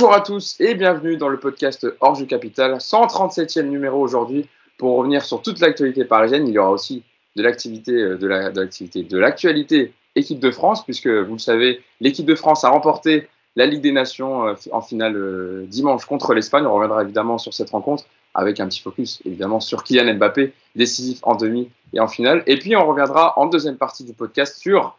Bonjour à tous et bienvenue dans le podcast Orge Capital, 137e numéro aujourd'hui pour revenir sur toute l'actualité parisienne. Il y aura aussi de l'activité de l'activité de l'actualité équipe de France puisque vous le savez, l'équipe de France a remporté la Ligue des Nations euh, en finale euh, dimanche contre l'Espagne. On reviendra évidemment sur cette rencontre avec un petit focus évidemment sur Kylian Mbappé, décisif en demi et en finale. Et puis on reviendra en deuxième partie du podcast sur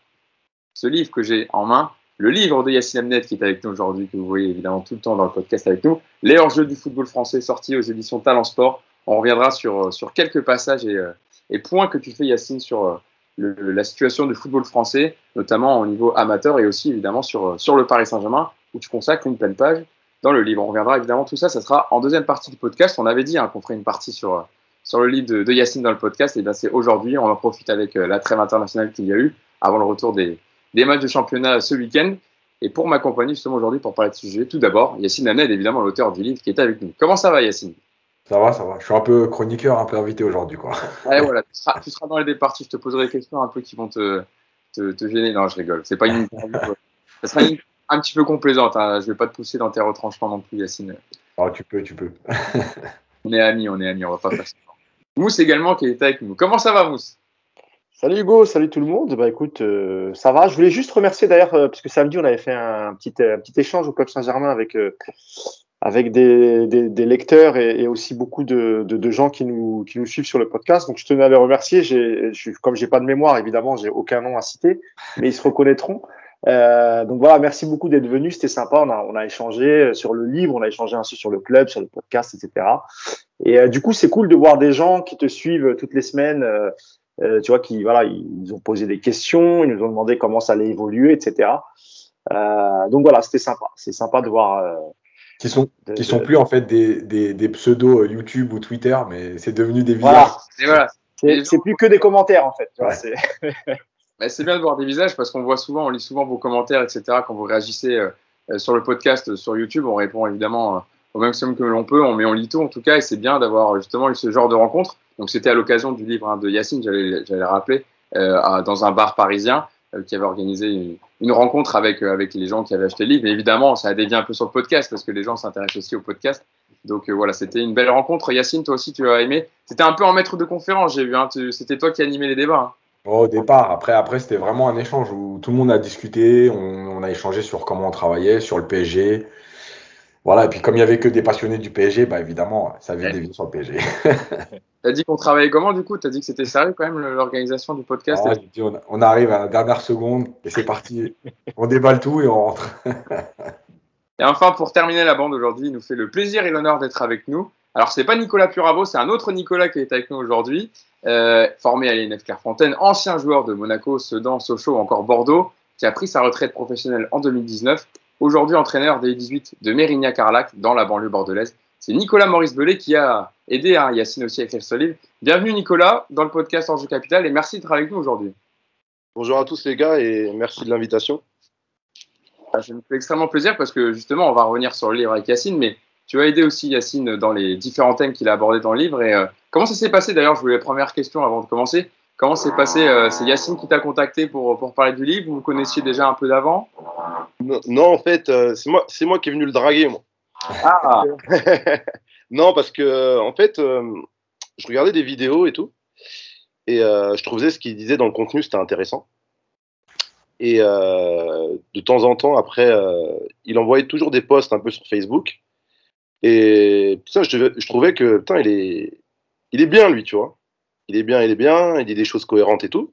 ce livre que j'ai en main, le livre de Yacine Amnet qui est avec nous aujourd'hui, que vous voyez évidemment tout le temps dans le podcast avec nous, Les hors-jeux du football français sortis aux éditions Talent Sport. On reviendra sur, sur quelques passages et, euh, et points que tu fais Yacine sur la situation du football français, notamment au niveau amateur et aussi évidemment sur, sur le Paris Saint-Germain, où tu consacres une pleine page dans le livre. On reviendra évidemment tout ça, ça sera en deuxième partie du podcast. On avait dit hein, qu'on ferait une partie sur, sur le livre de, Yacine dans le podcast, et bien c'est aujourd'hui, on en profite avec euh, la trêve internationale qu'il y a eu avant le retour des, des matchs de championnat ce week-end. Et pour m'accompagner justement aujourd'hui pour parler de ce sujet, tout d'abord, Yacine Naned, évidemment l'auteur du livre qui est avec nous. Comment ça va Yacine? Ça va, ça va. Je suis un peu chroniqueur, un peu invité aujourd'hui, quoi. Ouais, voilà. Tu seras, dans les parties. Je te poserai des questions un peu qui vont te, te, te gêner. Non, je rigole. C'est pas une Ça sera un petit peu complaisante. Hein. Je vais pas te pousser dans tes retranchements non plus, Yacine. Oh, tu peux, tu peux. on est amis, on est amis. On va pas faire ça. Mousse également qui est avec nous. Comment ça va, Mousse? Salut Hugo, salut tout le monde. Bah écoute, euh, ça va. Je voulais juste remercier d'ailleurs, euh, parce que samedi on avait fait un petit, un petit échange au Club Saint-Germain avec euh, des, lecteurs et, aussi beaucoup de, gens qui nous, suivent sur le podcast. Donc, je tenais à les remercier. J'ai, je, comme j'ai pas de mémoire, évidemment, j'ai aucun nom à citer, mais ils se reconnaîtront. Euh, donc voilà, merci beaucoup d'être venu. C'était sympa. On a, on a échangé sur le livre, on a échangé ainsi sur le club, sur le podcast, etc. Et euh, du coup, c'est cool de voir des gens qui te suivent toutes les semaines. Euh, euh tu vois, qui voilà, ils ont posé des questions, ils nous ont demandé comment ça allait évoluer, etc. Euh, donc voilà, c'était sympa. C'est sympa de voir qui sont qui sont plus en fait des, des, des pseudos euh, YouTube ou Twitter, mais c'est devenu des visages. Voilà. C'est plus que des commentaires en fait. c'est bien de voir des visages parce qu'on voit souvent, on lit souvent vos commentaires, etc. Quand vous réagissez euh, sur le podcast sur YouTube, on répond évidemment euh, au maximum que l'on peut, on, mais on lit tout en tout cas, et c'est bien d'avoir justement eu ce genre de rencontre. Donc c'était à l'occasion du livre hein, de Yacine, j'allais rappeler, euh, dans un bar parisien. Euh, qui avait organisé une, rencontre avec, euh, avec les gens qui avaient acheté le livre. Et évidemment, ça a dévié un peu sur le podcast parce que les gens s'intéressent aussi au podcast. Donc voilà, c'était une belle rencontre. Yacine, toi aussi, tu as aimé. C'était un peu en maître de conférence, j'ai vu. Hein. C'était toi qui animais les débats. Hein. au départ, après, après c'était vraiment un échange où tout le monde a discuté, on, on, a échangé sur comment on travaillait, sur le PSG, voilà, et puis comme il n'y avait que des passionnés du PSG, bah évidemment, ça avait des sur le PSG. T'as dit qu'on travaillait comment du coup? T'as dit que c'était sérieux quand même l'organisation du podcast? Ah, on, arrive à la dernière seconde et c'est parti. on déballe tout et on rentre. et enfin, pour terminer la bande aujourd'hui, il nous fait le plaisir et l'honneur d'être avec nous. Alors, c'est pas Nicolas Puravo, c'est un autre Nicolas qui est avec nous aujourd'hui, euh, formé à l'INF Clairefontaine, ancien joueur de Monaco, Sedan, Sochaux, encore Bordeaux, qui a pris sa retraite professionnelle en 2019 aujourd'hui entraîneur des 18 de Mérignac-Carlac dans la banlieue bordelaise. C'est Nicolas Maurice Belay qui a aidé hein, Yacine aussi à écrire ce livre. Bienvenue Nicolas dans le podcast Enjeu Capital et merci d'être avec nous aujourd'hui. Bonjour à tous les gars et merci de l'invitation. Ah, ça me fait extrêmement plaisir parce que justement on va revenir sur le livre avec Yacine, mais tu as aidé aussi Yacine dans les différents thèmes qu'il a abordés dans le livre. Et euh, comment ça s'est passé d'ailleurs? Je voulais la première question avant de commencer. Comment s'est passé euh, C'est Yacine qui t'a contacté pour, pour parler du livre Vous vous connaissiez déjà un peu d'avant? Non, en fait, euh, c'est moi, c'est moi qui est venu le draguer, moi. Ah. non, parce que en fait, euh, je regardais des vidéos et tout, et je trouvais ce qu'il disait dans le contenu, c'était intéressant. Et de temps en temps, après, il envoyait toujours des posts un peu sur Facebook. Et ça, je, je trouvais que putain, il est, il est bien lui, tu vois il est bien, il est bien, il dit des choses cohérentes et tout.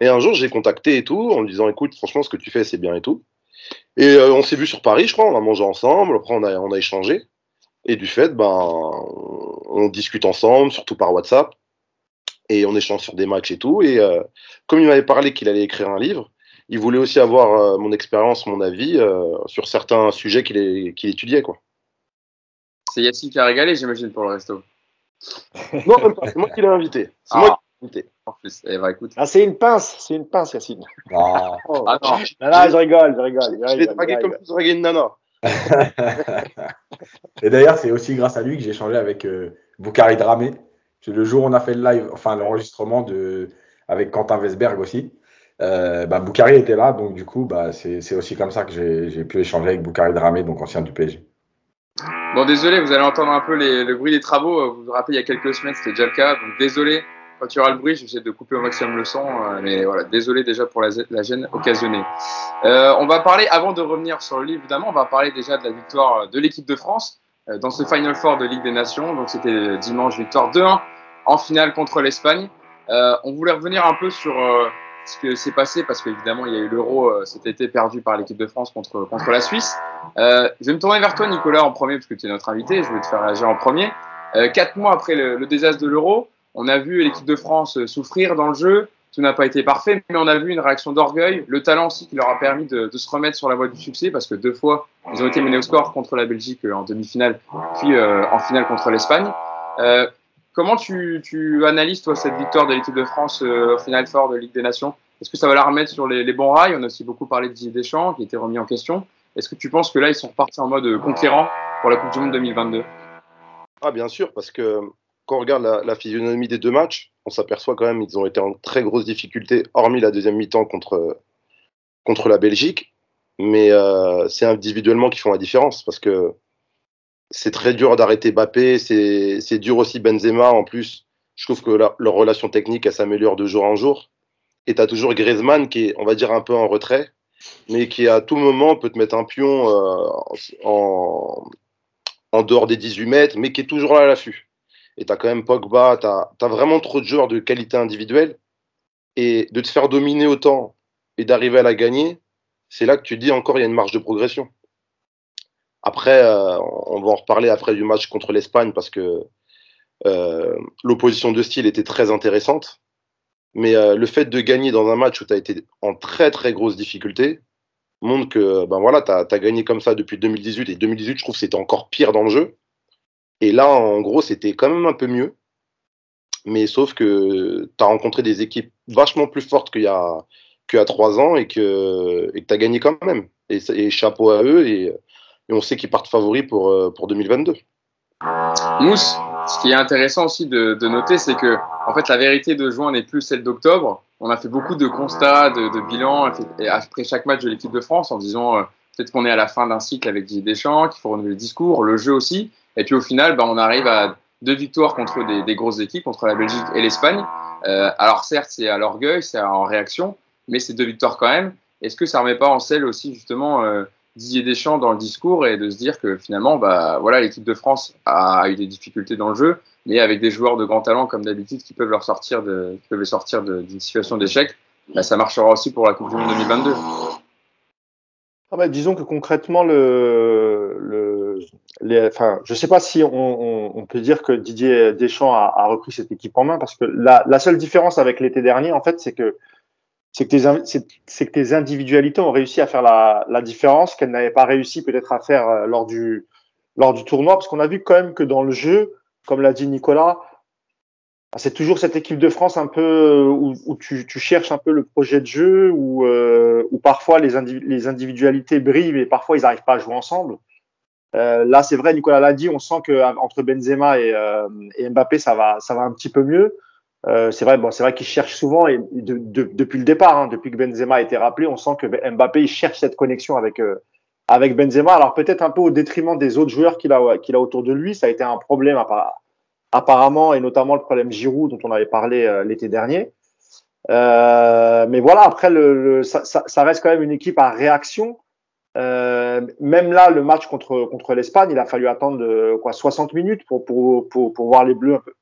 Et un jour, j'ai contacté et tout, en lui disant, écoute, franchement, ce que tu fais, c'est bien et tout. Et euh, on s'est vu sur Paris, je crois, on a mangé ensemble, après on a, échangé. Et du fait, ben, on discute ensemble, surtout par WhatsApp, et on échange sur des matchs et tout. Et euh, comme il m'avait parlé qu'il allait écrire un livre, il voulait aussi avoir euh, mon expérience, mon avis sur certains sujets qu'il étudiait. C'est Yacine qui a régalé, j'imagine, pour le resto. Non, c'est moi qui l'ai invité. C'est ah. moi qui l'ai invité. En plus, eh ben, écoute. Ah, c'est une pince, c'est une pince, Yacine. Ah, oh, ah non. non, je rigole, je rigole. Je, l'ai dragué comme si je draguais une nana. Et d'ailleurs, c'est aussi grâce à lui que j'ai échangé avec euh, Boukari Dramé. Le jour où on a fait le live, enfin l'enregistrement de avec Quentin Vesberg aussi. Euh, bah, Boukari était là, donc du coup, bah, c'est aussi comme ça que j'ai pu échanger avec Boukari Dramé, donc ancien du PSG. Bon, désolé, vous allez entendre un peu le bruit des travaux. Vous vous rappelez, il y a quelques semaines, c'était déjà le cas. Donc, désolé, quand il y aura le bruit, j'essaie de couper au maximum le son. Euh, mais voilà, désolé déjà pour la, gêne occasionnée. Euh, on va parler, avant de revenir sur le livre, évidemment, on va parler déjà de la victoire de l'équipe de France euh, dans ce Final Four de Ligue des Nations. Donc, c'était dimanche, victoire 2-1 en finale contre l'Espagne. on voulait revenir un peu sur ce que s'est passé parce qu'évidemment il y a eu l'euro euh, cet été perdu par l'équipe de France contre, contre la Suisse. Euh, je vais me tourner vers toi Nicolas en premier parce que tu es notre invité, je vais te faire réagir en premier. Euh, quatre mois après le, désastre de l'euro, on a vu l'équipe de France souffrir dans le jeu, tout n'a pas été parfait, mais on a vu une réaction d'orgueil, le talent aussi qui leur a permis de, de, se remettre sur la voie du succès parce que deux fois ils ont été menés au score contre la Belgique en demi-finale, puis en finale contre l'Espagne. Comment tu, analyses, toi, cette victoire de l'équipe de France euh, au final fort de Ligue des Nations? Est-ce que ça va la remettre sur les, bons rails? On a aussi beaucoup parlé de Didier Deschamps, qui était remis en question. Est-ce que tu penses que là, ils sont repartis en mode conquérant pour la Coupe du Monde 2022 Ah, bien sûr, parce que quand on regarde la, la physionomie des deux matchs, on s'aperçoit quand même qu'ils ont été en très grosse difficulté, hormis la deuxième mi-temps contre, contre la Belgique. Mais euh, c'est individuellement qu'ils font la différence, parce que c'est très dur d'arrêter Bappé, c'est dur aussi Benzema. En plus, je trouve que leur relation technique, elle s'améliore de jour en jour. Et tu as toujours Griezmann qui est, on va dire, un peu en retrait, mais qui à tout moment peut te mettre un pion euh, en, en, dehors des 18 mètres, mais qui est toujours là à l'affût. Et tu as quand même Pogba, tu as, vraiment trop de joueurs de qualité individuelle. Et de te faire dominer autant et d'arriver à la gagner, c'est là que tu dis encore il y a une marge de progression. Après, euh, on va en reparler après du match contre l'Espagne parce que euh, l'opposition de style était très intéressante. Mais euh, le fait de gagner dans un match où tu as été en très très grosse difficulté montre que ben voilà, tu as, gagné comme ça depuis 2018. Et 2018, je trouve que c'était encore pire dans le jeu. Et là, en gros, c'était quand même un peu mieux. Mais sauf que tu as rencontré des équipes vachement plus fortes qu'il y a, qu'il y a trois ans et que tu as gagné quand même. Et, et chapeau à eux. Et et on sait qu'ils partent favoris pour, euh, pour 2022. Mousse, ce qui est intéressant aussi de, de noter, c'est que en fait, la vérité de juin n'est plus celle d'octobre. On a fait beaucoup de constats, de, bilans après chaque match de l'équipe de France en disant euh, peut-être qu'on est à la fin d'un cycle avec Didier Deschamps, qu'il faut renouveler le discours, le jeu aussi. Et puis au final, bah, on arrive à deux victoires contre des, grosses équipes, contre la Belgique et l'Espagne. Euh, alors certes, c'est à l'orgueil, c'est en réaction, mais c'est deux victoires quand même. Est-ce que ça remet pas en selle aussi justement Didier Deschamps dans le discours et de se dire que finalement, bah, voilà, l'équipe de France a eu des difficultés dans le jeu, mais avec des joueurs de grand talent comme d'habitude qui peuvent leur sortir qui peuvent sortir d'une situation d'échec, bah, ça marchera aussi pour la Coupe du Monde 2022. Ah bah, disons que concrètement, le, le, les, enfin, je ne sais pas si on, peut dire que Didier Deschamps a, a, repris cette équipe en main, parce que la, la seule différence avec l'été dernier, en fait, c'est que c'est que, tes, individualités ont réussi à faire la, différence qu'elles n'avaient pas réussi peut-être à faire euh, lors du, lors du tournoi, parce qu'on a vu quand même que dans le jeu, comme l'a dit Nicolas, c'est toujours cette équipe de France un peu euh, où, tu, cherches un peu le projet de jeu, où, euh, parfois les, individualités brillent et parfois ils n'arrivent pas à jouer ensemble. Là, c'est vrai, Nicolas l'a dit, on sent que entre Benzema et, et Mbappé, ça va, ça va un petit peu mieux. Euh, c'est vrai, bon, c'est vrai qu'il cherche souvent et de, de, depuis le départ, hein, depuis que Benzema a été rappelé, on sent que Mbappé il cherche cette connexion avec euh, avec Benzema. Alors peut-être un peu au détriment des autres joueurs qu'il a qu'il a autour de lui. Ça a été un problème apparemment et notamment le problème Giroud dont on avait parlé euh, l'été dernier. mais voilà, après ça, reste quand même une équipe à réaction. même là, le match contre contre l'Espagne, il a fallu attendre quoi 60 minutes pour, pour pour voir les Bleus un peu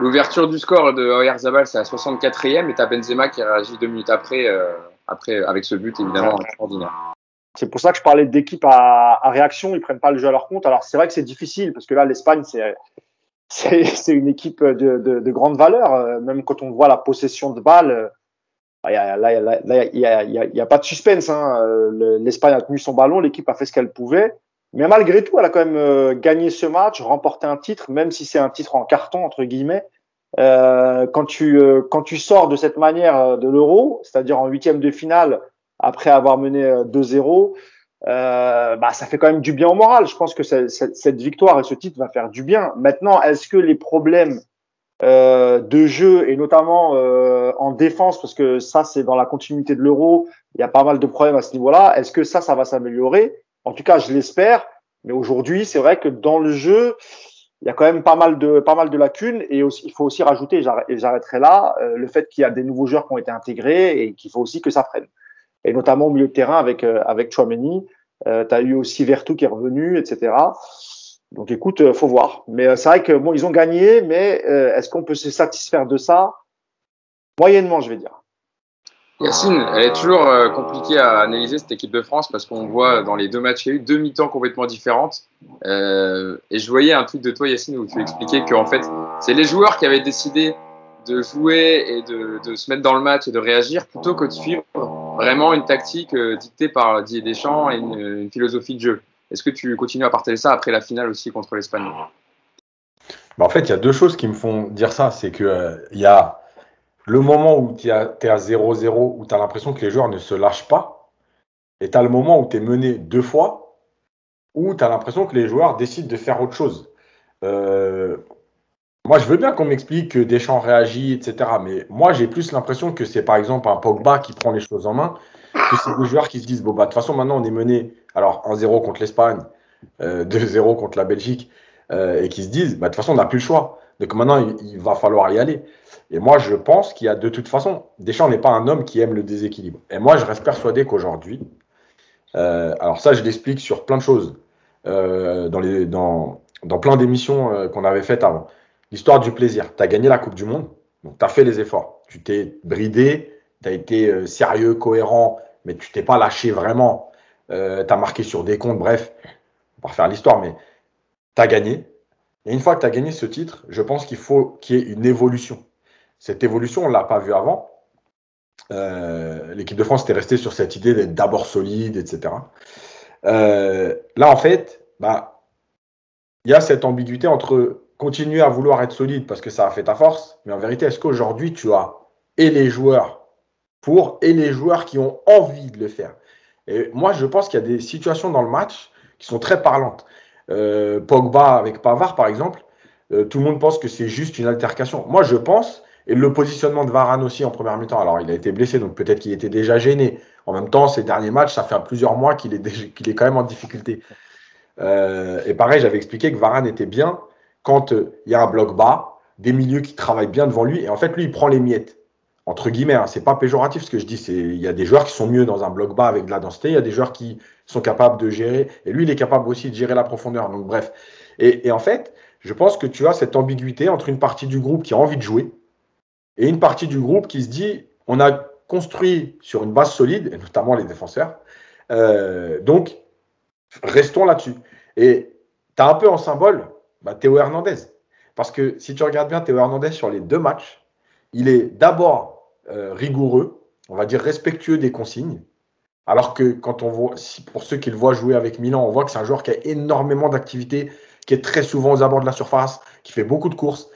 L'ouverture du score de Oyarzabal, c'est à 64e et t'as Benzema qui réagit deux minutes après, euh, après avec ce but évidemment extraordinaire. C'est pour ça que je parlais d'équipe à, à, réaction, ils prennent pas le jeu à leur compte. Alors c'est vrai que c'est difficile parce que là l'Espagne c'est c'est une équipe de, de, de, grande valeur. Euh, même quand on voit la possession de balles, il y a, là, il y a, y a, pas de suspense. Hein. L'Espagne a tenu son ballon, l'équipe a fait ce qu'elle pouvait. Mais malgré tout, elle a quand même euh, gagné ce match, remporté un titre, même si c'est un titre en carton entre guillemets. Euh, quand tu euh, quand tu sors de cette manière euh, de l'Euro, c'est-à-dire en huitième de finale après avoir mené 2-0, bah ça fait quand même du bien au moral. Je pense que cette, cette victoire et ce titre va faire du bien. Maintenant, est-ce que les problèmes euh, de jeu et notamment euh, en défense, parce que ça, c'est dans la continuité de l'euro. Il y a pas mal de problèmes à ce niveau-là. Est-ce que ça, ça va s'améliorer? En tout cas, je l'espère. Mais aujourd'hui, c'est vrai que dans le jeu, il y a quand même pas mal de pas mal de lacunes et il faut aussi rajouter, et j'arrêterai là, euh, le fait qu'il y a des nouveaux joueurs qui ont été intégrés et qu'il faut aussi que ça freine. Et notamment au milieu de terrain avec avec Chouameni, euh, tu as eu aussi Vertu qui est revenu, etc. Donc écoute, euh, faut voir. Mais euh, c'est vrai que bon, ils ont gagné, mais euh, est-ce qu'on peut se satisfaire de ça? Moyennement, je vais dire. Yacine, elle est toujours compliquée à analyser cette équipe de France parce qu'on voit dans les deux matchs, il y a eu deux mi-temps complètement différentes. Euh, et je voyais un tweet de toi, Yacine, où tu expliquais qu'en fait, c'est les joueurs qui avaient décidé de jouer et de, de, se mettre dans le match et de réagir plutôt que de suivre vraiment une tactique dictée par Didier Deschamps et une, philosophie de jeu. Est-ce que tu continues à partager ça après la finale aussi contre l'Espagne? Bah En fait, il y a deux choses qui me font dire ça. C'est qu'il euh, y a le moment où tu es à 0-0, où tu as l'impression que les joueurs ne se lâchent pas. Et tu as le moment où tu es mené deux fois, où tu as l'impression que les joueurs décident de faire autre chose. Euh, moi, je veux bien qu'on m'explique que Deschamps réagit, etc. Mais moi, j'ai plus l'impression que c'est par exemple un Pogba qui prend les choses en main, que c'est des joueurs qui se disent bon, bah, de toute façon, maintenant, on est mené alors 1-0 contre l'Espagne, 2-0 euh, contre la Belgique, euh, et qui se disent, bah, de toute façon, on n'a plus le choix. Donc maintenant, il, va falloir y aller. Et moi, je pense qu'il y a de toute façon, Deschamps n'est pas un homme qui aime le déséquilibre. Et moi, je reste persuadé qu'aujourd'hui, euh, alors ça, je l'explique sur plein de choses, dans, les, dans, plein d'émissions qu'on avait faites avant. L'histoire du plaisir. Tu as gagné la Coupe du Monde, donc tu as fait les efforts. Tu t'es bridé, tu as été sérieux, cohérent, mais tu t'es pas lâché vraiment euh, tu as marqué sur des comptes, bref, on va refaire l'histoire, mais tu as gagné. Et une fois que tu as gagné ce titre, je pense qu'il faut qu'il y ait une évolution. Cette évolution, on ne l'a pas vue avant. Euh, l'équipe de France était restée sur cette idée d'être d'abord solide, etc. Euh, là, en fait, bah, il y a cette ambiguïté entre continuer à vouloir être solide parce que ça a fait ta force, mais en vérité, est-ce qu'aujourd'hui, tu as et les joueurs pour et les joueurs qui ont envie de le faire? Et moi, je pense qu'il y a des situations dans le match qui sont très parlantes. Euh, Pogba avec Pavard, par exemple, euh, tout le monde pense que c'est juste une altercation. Moi, je pense, et le positionnement de Varane aussi en première mi-temps, alors il a été blessé, donc peut-être qu'il était déjà gêné. En même temps, ces derniers matchs, ça fait plusieurs mois qu'il est, qu'il est quand même en difficulté. Euh, et pareil, j'avais expliqué que Varane était bien quand il y a un bloc bas, des milieux qui travaillent bien devant lui, et en fait, lui, il prend les miettes entre guillemets, hein, c'est pas péjoratif ce que je dis, il y a des joueurs qui sont mieux dans un bloc bas avec de la densité, il y a des joueurs qui sont capables de gérer, et lui il est capable aussi de gérer la profondeur. Donc bref, et, en fait, je pense que tu as cette ambiguïté entre une partie du groupe qui a envie de jouer et une partie du groupe qui se dit on a construit sur une base solide, et notamment les défenseurs, euh, donc restons là-dessus. Et tu as un peu en symbole bah, Théo Hernandez. Parce que si tu regardes bien Théo Hernandez sur les deux matchs, il est d'abord euh, rigoureux, on va dire respectueux des consignes. Alors que quand on voit, pour ceux qui le voient jouer avec Milan, on voit que c'est un joueur qui a énormément d'activités, qui est très souvent aux abords de la surface, qui fait beaucoup de courses.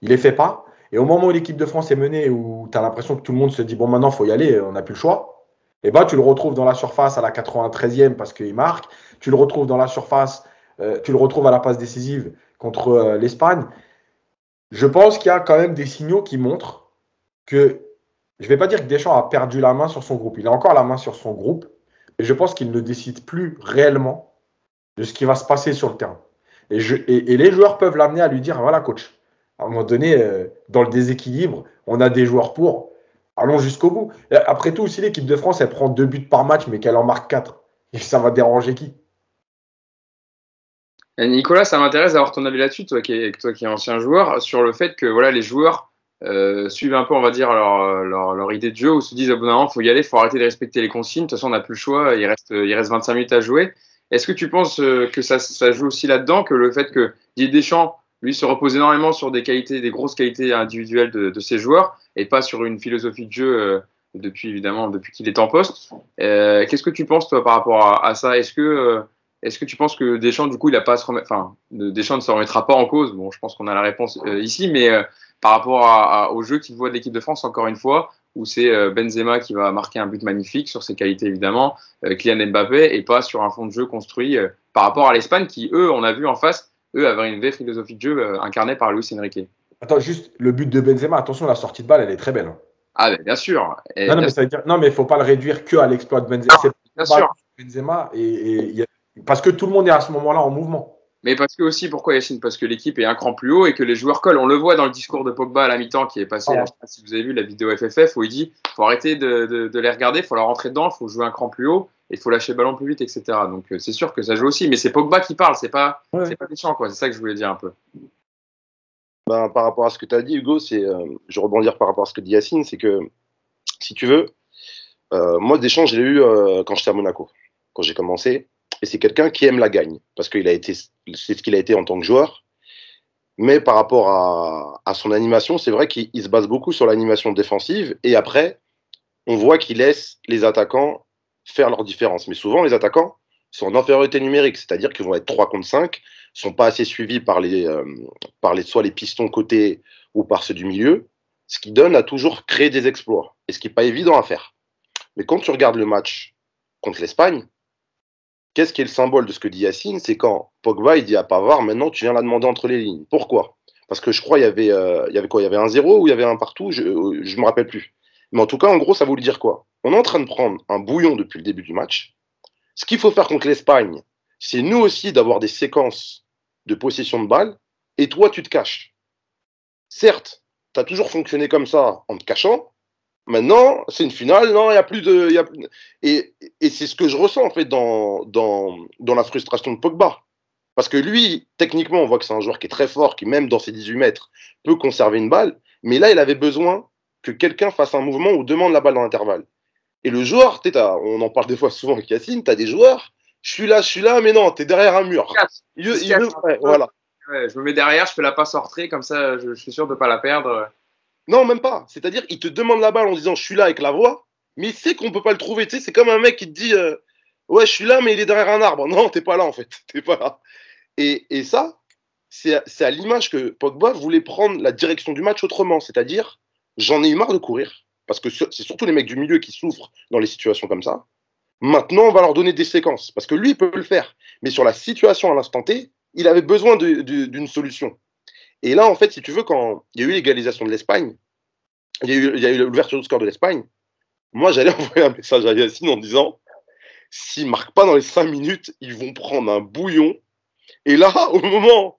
Il les fait pas. Et au moment où l'équipe de France est menée, où tu as l'impression que tout le monde se dit bon maintenant faut y aller, on n'a plus le choix. Et eh ben tu le retrouves dans la surface à la 93e parce qu'il marque. Tu le retrouves dans la surface, euh, tu le retrouves à la passe décisive contre euh, l'Espagne. Je pense qu'il y a quand même des signaux qui montrent que je ne vais pas dire que Deschamps a perdu la main sur son groupe. Il a encore la main sur son groupe, mais je pense qu'il ne décide plus réellement de ce qui va se passer sur le terrain. Et, les joueurs peuvent l'amener à lui dire voilà, coach, à un moment donné, euh, dans le déséquilibre, on a des joueurs pour. Allons jusqu'au bout. après tout, si l'équipe de France, elle prend deux buts par match, mais qu'elle en marque quatre, ça va déranger qui? Nicolas, ça m'intéresse d'avoir ton avis là-dessus, toi qui, toi qui es ancien joueur, sur le fait que voilà, les joueurs euh, suivent un peu, on va dire, leur, leur, leur, idée de jeu ou se disent, au bout faut y aller, faut arrêter de respecter les consignes. De toute façon, on n'a plus le choix, il reste, il reste 25 minutes à jouer. Est-ce que tu penses euh, que ça, ça joue aussi là-dedans, que le fait que Didier Deschamps, lui, se repose énormément sur des qualités, des grosses qualités individuelles de, de ses joueurs et pas sur une philosophie de jeu euh, depuis, évidemment, depuis qu'il est en poste. Euh, Qu'est-ce que tu penses, toi, par rapport à, à ça? Est-ce que, euh, est-ce que tu penses que Deschamps, du coup, il a pas à se remettre, enfin, Deschamps ne se remettra pas en cause? Bon, je pense qu'on a la réponse ici, mais par rapport au jeu qu'il voit de l'équipe de France, encore une fois, où c'est euh, Benzema qui va marquer un but magnifique sur ses qualités évidemment, euh, Kylian Mbappé, et pas sur un fond de jeu construit euh, par rapport à l'Espagne qui, eux, on a vu en face, eux, avaient une vraie philosophie de jeu incarnée par Luis Enrique. attends, juste le but de Benzema, attention, la sortie de balle, elle est très belle. Hein. Ah, bien sûr. non, non, mais dire, non, mais il ne faut pas le réduire que à l'exploit de Benzema. bien sûr. Benzema et, parce que tout le monde est à ce moment-là en mouvement. Mais parce que aussi, pourquoi Yacine? Parce que l'équipe est un cran plus haut et que les joueurs collent. On le voit dans le discours de Pogba à la mi-temps qui est passé. Ah. si vous avez vu la vidéo FFF où il dit faut arrêter de, de, les regarder, il faut leur rentrer dedans, il faut jouer un cran plus haut et il faut lâcher le ballon plus vite, etc. Donc euh, c'est sûr que ça joue aussi. Mais c'est Pogba qui parle, c'est pas, c'est pas Deschamps, quoi. C'est ça que je voulais dire un peu. Ben, par rapport à ce que tu as dit, Hugo, c'est, euh, je rebondir par rapport à ce que dit Yacine, c'est que si tu veux, euh, moi Deschamps, je l'ai eu quand j'étais à Monaco, quand j'ai commencé. Et c'est quelqu'un qui aime la gagne, parce qu'il a été, c'est ce qu'il a été en tant que joueur. Mais par rapport à, son animation, c'est vrai qu'il se base beaucoup sur l'animation défensive. Et après, on voit qu'il laisse les attaquants faire leur différence. Mais souvent, les attaquants sont en infériorité numérique, c'est-à-dire qu'ils vont être 3 contre 5, sont pas assez suivis par les, euh, par les, soit les pistons côté ou par ceux du milieu, ce qui donne à toujours créer des exploits, et ce qui n'est pas évident à faire. Mais quand tu regardes le match contre l'Espagne, Qu'est-ce qui est le symbole de ce que dit Yacine? C'est quand Pogba il dit à Pavard maintenant tu viens la demander entre les lignes. Pourquoi? Parce que je crois il y avait euh, y avait quoi? Il y avait un zéro ou il y avait un partout? Je ne me rappelle plus. Mais en tout cas en gros ça voulait dire quoi? On est en train de prendre un bouillon depuis le début du match. Ce qu'il faut faire contre l'Espagne, c'est nous aussi d'avoir des séquences de possession de balle et toi tu te caches. Certes, tu as toujours fonctionné comme ça en te cachant, Maintenant, c'est une finale, non, il n'y a plus de. Y a Et, et c'est ce que je ressens en fait dans, dans, dans, la frustration de Pogba. Parce que lui, techniquement, on voit que c'est un joueur qui est très fort, qui même dans ses 18 mètres peut conserver une balle. Mais là, il avait besoin que quelqu'un fasse un mouvement ou demande la balle dans l'intervalle. Et le joueur, on en parle des fois souvent avec Yacine, tu as des joueurs, je suis là, je suis là, mais non, tu es derrière un mur. Il, voilà. je me mets derrière, je fais la passe en comme ça, je, je suis sûr de ne pas la perdre. Non, même pas. C'est-à-dire, il te demande la balle en disant je suis là avec la voix, mais il sait qu'on peut pas le trouver. Tu sais, c'est comme un mec qui te dit euh, ouais, je suis là, mais il est derrière un arbre. Non, t'es pas là en fait. T'es pas là. Et, et ça, c'est à l'image que Pogba voulait prendre la direction du match autrement. C'est-à-dire, j'en ai eu marre de courir. Parce que c'est surtout les mecs du milieu qui souffrent dans les situations comme ça. Maintenant, on va leur donner des séquences. Parce que lui, il peut le faire. Mais sur la situation à l'instant T, il avait besoin d'une solution. Et là, en fait, si tu veux, quand il y a eu l'égalisation de l'Espagne, il y a eu, l'ouverture du score de l'Espagne, moi, j'allais envoyer un message à Yacine en disant s'ils ne marquent pas dans les 5 minutes, ils vont prendre un bouillon. Et là, au moment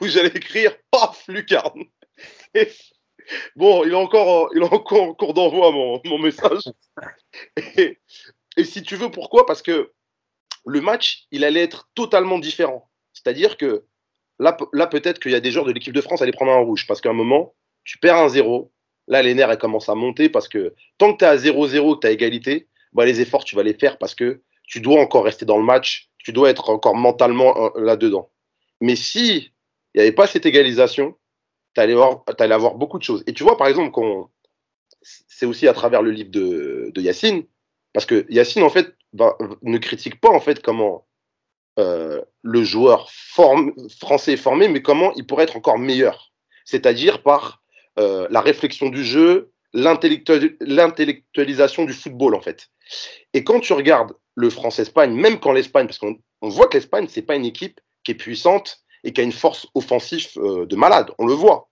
où j'allais écrire paf, lucarne. bon, il a encore, il a encore en cours d'envoi mon, message. Et si tu veux, pourquoi? Parce que le match, il allait être totalement différent. C'est-à-dire que Là, peut-être qu'il y a des joueurs de l'équipe de France à aller prendre un rouge parce qu'à un moment, tu perds un zéro. Là, les nerfs, elles commencent à monter parce que tant que tu es à 0-0, que tu as égalité, bah, les efforts, tu vas les faire parce que tu dois encore rester dans le match, tu dois être encore mentalement euh, là-dedans. Mais si il n'y avait pas cette égalisation, tu allais, avoir beaucoup de choses. Et tu vois, par exemple, c'est aussi à travers le livre de, de Yacine, parce que Yacine, en fait, ne critique pas en fait comment euh, le joueur français est formé, mais comment il pourrait être encore meilleur. C'est-à-dire par euh, la réflexion du jeu, l'intellectualisation du football, en fait. Et quand tu regardes le France-Espagne, même quand l'Espagne, parce qu'on voit que l'Espagne, c'est pas une équipe qui est puissante et qui a une force offensive euh, de malade, on le voit.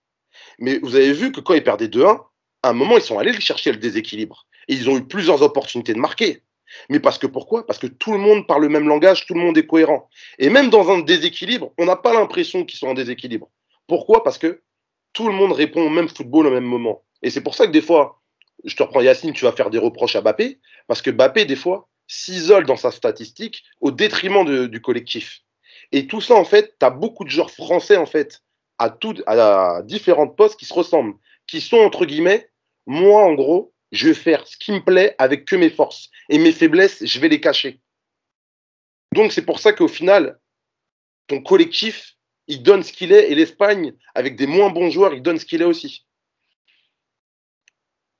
Mais vous avez vu que quand ils perdaient 2-1, à un moment, ils sont allés chercher le déséquilibre. Et ils ont eu plusieurs opportunités de marquer. Mais parce que pourquoi? Parce que tout le monde parle le même langage, tout le monde est cohérent. Et même dans un déséquilibre, on n'a pas l'impression qu'ils sont en déséquilibre. Pourquoi? Parce que tout le monde répond au même football au même moment. Et c'est pour ça que des fois, je te reprends Yacine, tu vas faire des reproches à Bappé, parce que Bappé, des fois, s'isole dans sa statistique au détriment du collectif. Et tout ça, en fait, tu as beaucoup de joueurs français, en fait, à, tout, à postes qui se ressemblent, qui sont, entre guillemets, moi, en gros, je vais faire ce qui me plaît avec que mes forces. Et mes faiblesses, je vais les cacher. Donc c'est pour ça qu'au final, ton collectif, il donne ce qu'il est, et l'Espagne, avec des moins bons joueurs, il donne ce qu'il est aussi.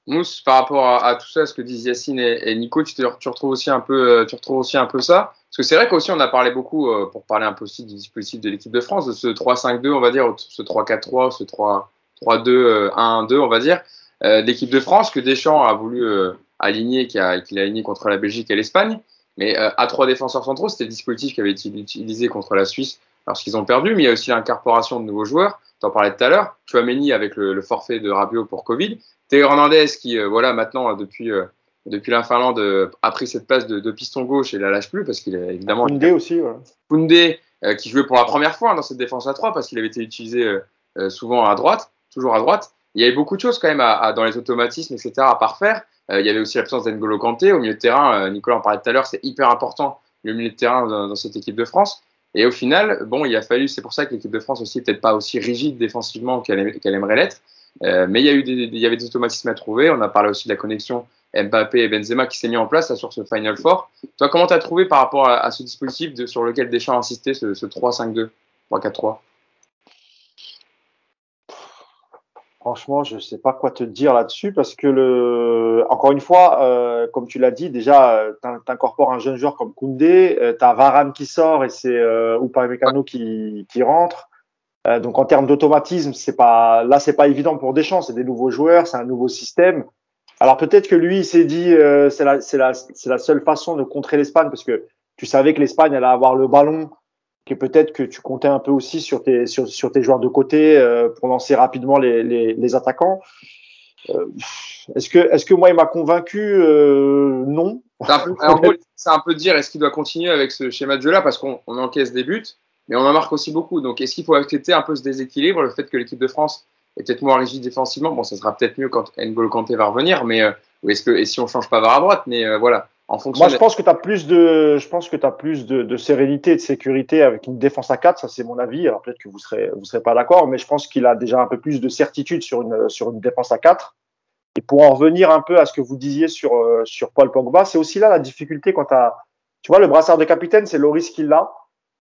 Mousse, par rapport à, tout ça, ce que disent Yacine et, Nico, tu, retrouves aussi un peu, euh, tu retrouves aussi un peu ça? Parce que c'est vrai qu'aussi on a parlé beaucoup, euh, pour parler un peu aussi du dispositif de l'équipe de France, de ce 3-5-2, on va dire, ce 3-4-3, ce 3-2-1-2, on va dire. Euh, l'équipe de France que Deschamps a voulu euh, aligner, qu'il a, aligné contre la Belgique et l'Espagne. Mais euh, à trois défenseurs centraux, c'était le dispositif qui avait été utilisé contre la Suisse lorsqu'ils ont perdu, mais il y a aussi l'incorporation de nouveaux joueurs. tu en parlais tout à l'heure. Chouameni avec le, forfait de Rabiot pour Covid. Théo Hernandez qui, voilà, maintenant, depuis, depuis la Finlande, a pris cette place de, piston gauche et la lâche plus parce qu'il est évidemment. Koundé aussi, ouais. Koundé, qui jouait pour la première fois hein, dans cette défense à 3 parce qu'il avait été utilisé souvent à droite, toujours à droite. Il y avait beaucoup de choses quand même à, dans les automatismes, etc. à parfaire. il y avait aussi l'absence d'Engolo Kanté au milieu de terrain. Nicolas en parlait tout à l'heure, c'est hyper important le milieu de terrain dans, cette équipe de France. Et au final, bon, il a fallu, c'est pour ça que l'équipe de France aussi peut-être pas aussi rigide défensivement qu'elle aimerait l'être. Euh, mais il y, a eu des, il y avait des automatismes à trouver. On a parlé aussi de la connexion Mbappé et Benzema qui s'est mis en place sur ce Final Four. Toi, comment tu as trouvé par rapport à, ce dispositif de, sur lequel Deschamps a insisté, ce, ce 3-5-2, 3-4-3 Franchement, je ne sais pas quoi te dire là-dessus parce que le, encore une fois, euh, comme tu l'as dit, déjà, euh, tu incorpores un jeune joueur comme Koundé, euh, tu as Varane qui sort et c'est euh, Upamecano qui, qui rentre. Euh, donc en termes d'automatisme, c'est pas là, c'est pas évident pour Deschamps. C'est des nouveaux joueurs, c'est un nouveau système. Alors peut-être que lui, il s'est dit, euh, c'est la, c'est la, c'est la seule façon de contrer l'Espagne parce que tu savais que l'Espagne allait avoir le ballon que peut-être que tu comptais un peu aussi sur tes, sur, sur tes joueurs de côté euh, pour lancer rapidement les, les, les attaquants. Euh, est-ce que, est-ce que moi il m'a convaincu? Euh, Non. C'est un, peu dire est-ce qu'il doit continuer avec ce schéma de jeu-là? Parce qu'on on encaisse des buts, mais on en marque aussi beaucoup. Donc est-ce qu'il faut accepter un peu ce déséquilibre, le fait que l'équipe de France est peut-être moins rigide défensivement? Bon, ça sera peut-être mieux quand N'Golo Kanté va revenir, mais est-ce que et si on change pas vers à droite Mais voilà, moi, je pense que tu as plus de, je pense que tu as plus de, de, sérénité et de sécurité avec une défense à 4. Ça, c'est mon avis. Alors, peut-être que vous serez, vous serez pas d'accord, mais je pense qu'il a déjà un peu plus de certitude sur une, sur une défense à 4. Et pour en revenir un peu à ce que vous disiez sur, euh, sur Paul Pogba, c'est aussi là la difficulté quand tu tu vois, le brassard de capitaine, c'est Loris qui l'a.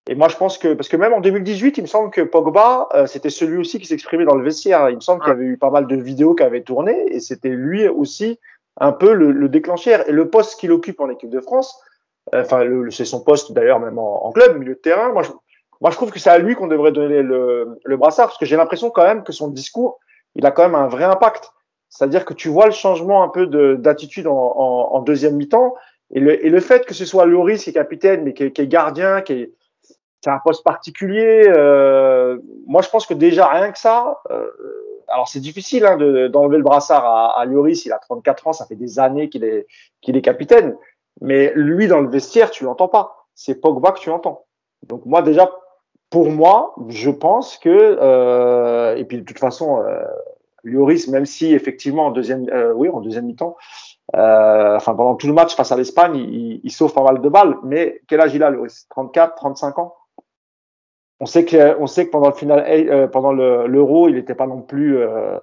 Et moi, je pense que, parce que même en 2018, il me semble que Pogba, euh, c'était celui aussi qui s'exprimait dans le vestiaire. Il me semble qu'il y avait eu pas mal de vidéos qui avaient tourné et c'était lui aussi un peu le, le déclencheur. Et le poste qu'il occupe en équipe de France, euh, enfin, c'est son poste d'ailleurs même en, en, club, milieu de terrain. Moi je, moi, je trouve que c'est à lui qu'on devrait donner le, le brassard, parce que j'ai l'impression quand même que son discours, il a quand même un vrai impact. C'est-à-dire que tu vois le changement un peu d'attitude en, en, en, deuxième mi-temps, et le, et le fait que ce soit Loris qui est capitaine, mais qui est, qui est gardien, qui est, c'est un poste particulier. Euh, moi, je pense que déjà rien que ça, euh, alors c'est difficile hein, d'enlever le brassard à, à Lloris, il a 34 ans, ça fait des années qu'il est, qu'il est capitaine. Mais lui, dans le vestiaire, tu l'entends pas. C'est Pogba que tu entends. Donc moi déjà, pour moi, je pense que euh, et puis de toute façon, euh, Lloris, même si effectivement en deuxième, euh, oui, en deuxième mi-temps, euh, enfin pendant tout le match face à l'Espagne, il, il, sauve pas mal de balles. Mais quel âge il a, Lloris? 34, 35 ans? On sait que, on sait que pendant le final, euh, pendant l'Euro, il n'était pas non plus euh,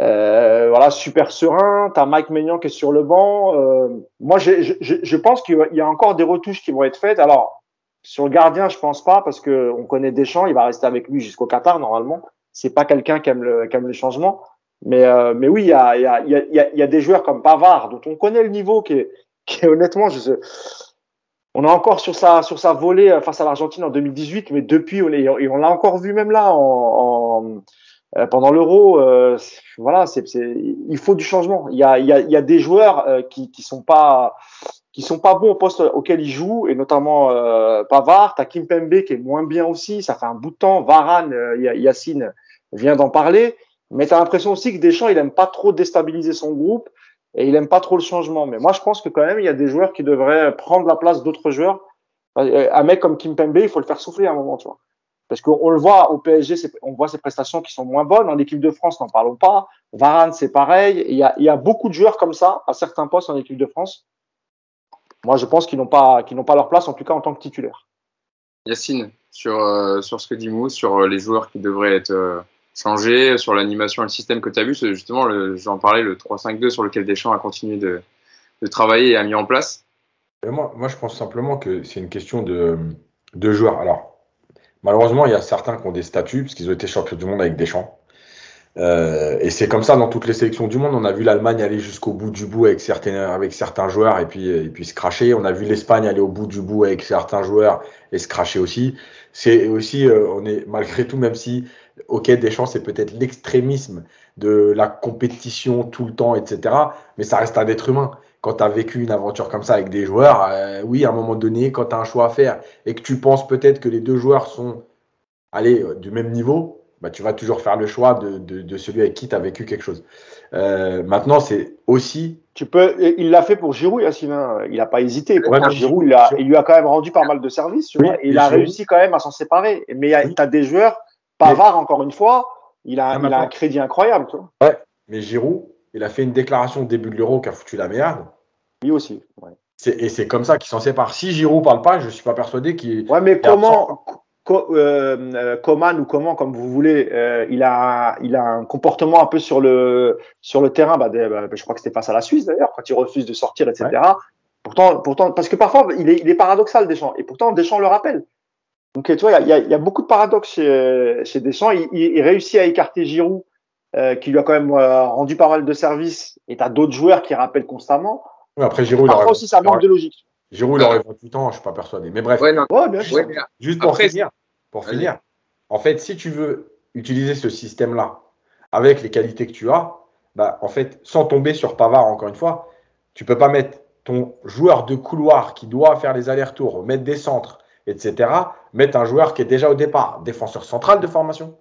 euh, voilà super serein. T'as Mike Maignan qui est sur le banc. Euh, moi, je, je, je pense qu'il y a encore des retouches qui vont être faites. Alors sur le gardien, je pense pas parce que on connaît Deschamps, il va rester avec lui jusqu'au Qatar normalement. C'est pas quelqu'un qui aime le qui aime le changement. Mais euh, mais oui, il y a il y a y a, y a des joueurs comme Pavard dont on connaît le niveau qui est qui est honnêtement je sais on a encore sur sa sur sa volée euh, face à l'Argentine en 2018, mais depuis on est, on l'a encore vu même là en, en euh, pendant l'Euro. Euh, voilà, c'est il faut du changement. Il y a il y a, il y a des joueurs euh, qui qui sont pas qui sont pas bons au poste auquel ils jouent et notamment euh, Pavard, t'as Kimpembe qui est moins bien aussi. Ça fait un bout de temps. Varane, Yacine vient d'en parler, mais t'as l'impression aussi que Deschamps il aime pas trop déstabiliser son groupe et il aime pas trop le changement. Mais moi, je pense que quand même, il y a des joueurs qui devraient prendre la place d'autres joueurs. Euh, un mec comme Kim Pembe, il faut le faire souffler à un moment, tu vois. Parce qu'on le voit au PSG, on voit ses prestations qui sont moins bonnes. En équipe de France, n'en parlons pas. Varane, c'est pareil. Il y, a, beaucoup de joueurs comme ça à certains postes en équipe de France. Moi, je pense qu'ils n'ont pas, leur place, en tout cas en tant que titulaire. Yacine, sur, euh, ce que dit Mou, sur euh, les joueurs qui devraient être changer sur l'animation et le système que tu as vu. C'est justement, j'en parlais, le 3-5-2 sur lequel Deschamps a continué de, travailler et a mis en place. moi, moi, je pense simplement que c'est une question de, de joueurs. Alors, malheureusement, il y a certains qui ont des statuts, parce qu'ils ont été champions du monde avec Deschamps. Euh, et c'est comme ça dans toutes les sélections du monde. On a vu l'Allemagne aller jusqu'au bout du bout avec certains, avec certains joueurs et puis, et puis se cracher. On a vu l'Espagne aller au bout du bout avec certains joueurs et se cracher aussi. C'est aussi, euh, on est malgré tout, même si ok, Deschamps, c'est peut-être l'extrémisme de la compétition tout le temps, etc. Mais ça reste un être humain. Quand tu as vécu une aventure comme ça avec des joueurs, euh, oui, à un moment donné, quand tu as un choix à faire et que tu penses peut-être que les deux joueurs sont allez, euh, du même niveau, bah, tu vas toujours faire le choix de, de, celui avec qui tu as vécu quelque chose. Euh, maintenant, c'est aussi. Tu peux, il l'a fait pour Giroud, Yacine. Hein. Il n'a pas hésité. Giroud, il, a, il, lui a quand même rendu pas mal de services. Tu vois, et il a réussi quand même à s'en séparer. Mais tu as des joueurs, Pavard, encore une fois, il a, il a un crédit incroyable. Ouais, mais Giroud, il a fait une déclaration au début de l'Euro qui a foutu la merde. Lui aussi. Ouais. Et c'est comme ça qu'il s'en sépare. Si Giroud parle pas, je suis pas persuadé qu'il. Ouais, mais comment, euh, euh, Coman ou comment, comme vous voulez, euh, il, a, il a un comportement un peu sur le, sur le terrain. Bah, bah je crois que c'était face à la Suisse d'ailleurs, quand il refuse de sortir, etc. Pourtant, pourtant, parce que parfois, il est, il est paradoxal, Deschamps. Et pourtant, Deschamps le rappelle. Donc, tu vois, il y a, y a, beaucoup de paradoxes chez, chez Deschamps. Il, il, réussit à écarter Giroud, qui lui a quand même rendu pas mal de services. Et tu as d'autres joueurs qui rappellent constamment. après, Giroud, Parfois aussi, ça manque de logique. Giroud, il aurait 28 ans, je ne suis pas persuadé. Mais bref, juste, pour, finir, pour finir, en fait, si tu veux utiliser ce système-là avec les qualités que tu as, bah, en fait, sans tomber sur Pavard, encore une fois, tu ne peux pas mettre ton joueur de couloir qui doit faire les allers-retours, mettre des centres, etc., mettre un joueur qui est déjà au départ défenseur central de formation,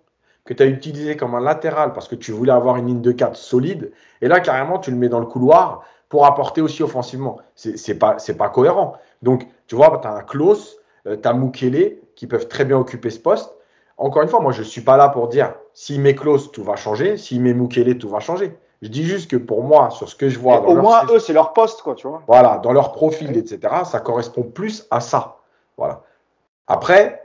que tu as utilisé comme un latéral parce que tu voulais avoir une ligne de 4 solide, et là, carrément, tu le mets dans le couloir pour apporter aussi offensivement. C'est pas, pas cohérent. Donc, tu vois, tu as un Klaus, euh, tu as Mukele qui peuvent très bien occuper ce poste. Encore une fois, moi, je ne suis pas là pour dire s'il met Klaus, tout va changer. S'il met Mukele, tout va changer. Je dis juste que pour moi, sur ce que je vois. au moins, eux, c'est leur poste, quoi, tu vois. Voilà, dans leur profil, etc., ça correspond plus à ça. Voilà. Après,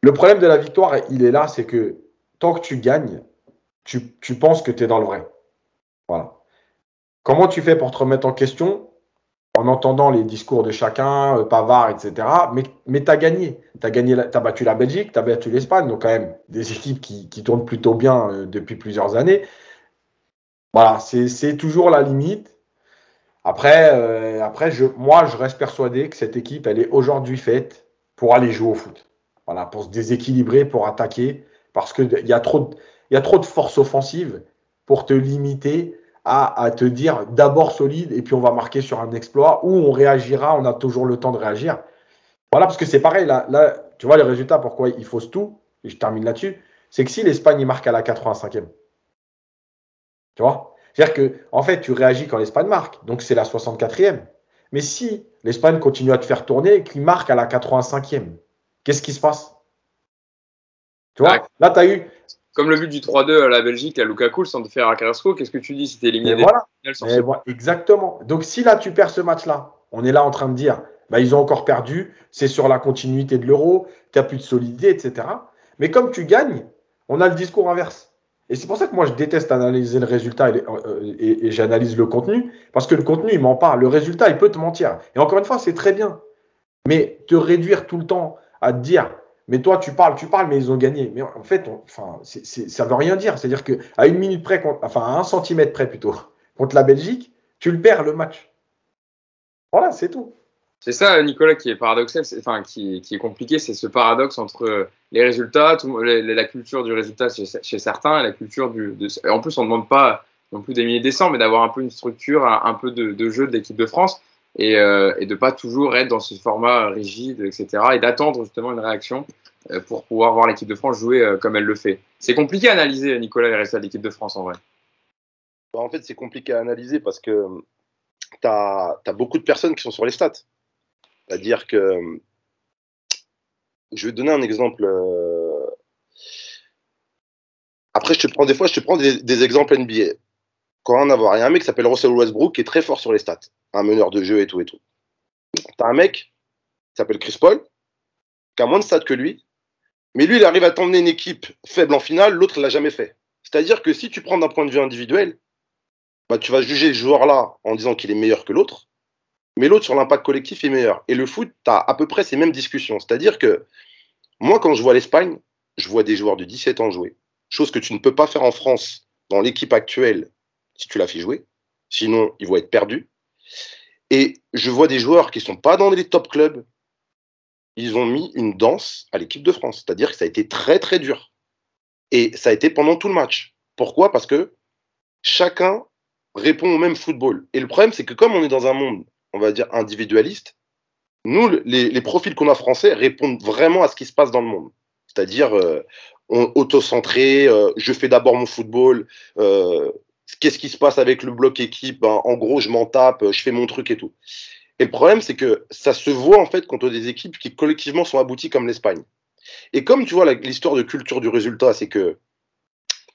le problème de la victoire, il est là, c'est que tant que tu gagnes, tu, tu penses que tu es dans le vrai. Voilà. Comment tu fais pour te remettre en question? En entendant les discours de chacun, euh, Pavard, etc. Mais, mais tu as gagné. Tu as, battu la Belgique, tu as battu l'Espagne, donc quand même des équipes qui, tournent plutôt bien euh, depuis plusieurs années. Voilà, c'est toujours la limite. Après, euh, après je, moi, je reste persuadé que cette équipe, elle est aujourd'hui faite pour aller jouer au foot. Voilà, pour se déséquilibrer, pour attaquer, parce qu'il y, a trop y a trop de force offensive pour te limiter à, te dire d'abord solide et puis on va marquer sur un exploit ou on réagira, on a toujours le temps de réagir. Voilà, parce que c'est pareil, là, tu vois les résultats, pourquoi il fausse tout, et je termine là-dessus, c'est que si l'Espagne marque à la 85e, tu vois C'est-à-dire que, en fait, tu réagis quand l'Espagne marque, donc c'est la 64e. Mais si l'Espagne continue à te faire tourner et qu'il marque à la 85e, qu'est-ce qui se passe? Tu vois? Là, tu as eu, comme le but du 3-2 à la Belgique à Lukaku, sans faire à Carrasco, qu'est-ce que tu dis si tu éliminé voilà. Exactement. Donc si là tu perds ce match-là, on est là en train de dire, bah, ils ont encore perdu, c'est sur la continuité de l'euro, tu n'as plus de solidité, etc. Mais comme tu gagnes, on a le discours inverse. Et c'est pour ça que moi je déteste analyser le résultat et, euh, et j'analyse le contenu, parce que le contenu il ment pas, le résultat il peut te mentir. Et encore une fois, c'est très bien. Mais te réduire tout le temps à te dire, mais toi, tu parles, tu parles, mais ils ont gagné. Mais en fait, enfin, ça ne veut rien dire. C'est-à-dire qu'à une minute près, enfin à un centimètre près plutôt, contre la Belgique, tu le perds le match. Voilà, c'est tout. C'est ça, Nicolas, qui est paradoxal, enfin qui, est compliqué, c'est ce paradoxe entre les résultats, la culture du résultat chez, certains et la culture du. en plus, on ne demande pas non plus des milliers des cents, mais d'avoir un peu une structure, un, peu de, de, jeu de l'équipe de France et, euh, et de pas toujours être dans ce format rigide, etc. Et d'attendre justement une réaction euh, pour pouvoir voir l'équipe de France jouer euh, comme elle le fait. C'est compliqué à analyser, Nicolas, les résultats de l'équipe de France en vrai. Bah, en fait, c'est compliqué à analyser parce que tu as, as, beaucoup de personnes qui sont sur les stats. C'est-à-dire que. Je vais te donner un exemple. Euh, après, je te prends des fois, je te prends des, exemples NBA. Quand on. Il y a un mec qui s'appelle Russell Westbrook qui est très fort sur les stats un meneur de jeu et tout et tout. T'as un mec qui s'appelle Chris Paul, qui a moins de stats que lui, mais lui, il arrive à t'emmener une équipe faible en finale, l'autre ne l'a jamais fait. C'est-à-dire que si tu prends d'un point de vue individuel, bah, tu vas juger ce joueur-là en disant qu'il est meilleur que l'autre, mais l'autre sur l'impact collectif est meilleur. Et le foot, tu as à peu près ces mêmes discussions. C'est-à-dire que moi, quand je vois l'Espagne, je vois des joueurs de 17 ans jouer, chose que tu ne peux pas faire en France dans l'équipe actuelle si tu la fais jouer, sinon ils vont être perdus. Et je vois des joueurs qui ne sont pas dans les top clubs, ils ont mis une danse à l'équipe de France. C'est-à-dire que ça a été très très dur. Et ça a été pendant tout le match. Pourquoi? Parce que chacun répond au même football. Et le problème, c'est que comme on est dans un monde, on va dire, individualiste, nous, les, les profils qu'on a français répondent vraiment à ce qui se passe dans le monde. C'est-à-dire euh, auto-centré, euh, je fais d'abord mon football, euh, qu'est-ce qui se passe avec le bloc équipe, ben, en gros, je m'en tape, je fais mon truc et tout. Et le problème, c'est que ça se voit en fait contre des équipes qui collectivement sont abouties comme l'Espagne. Et comme tu vois l'histoire de culture du résultat, c'est que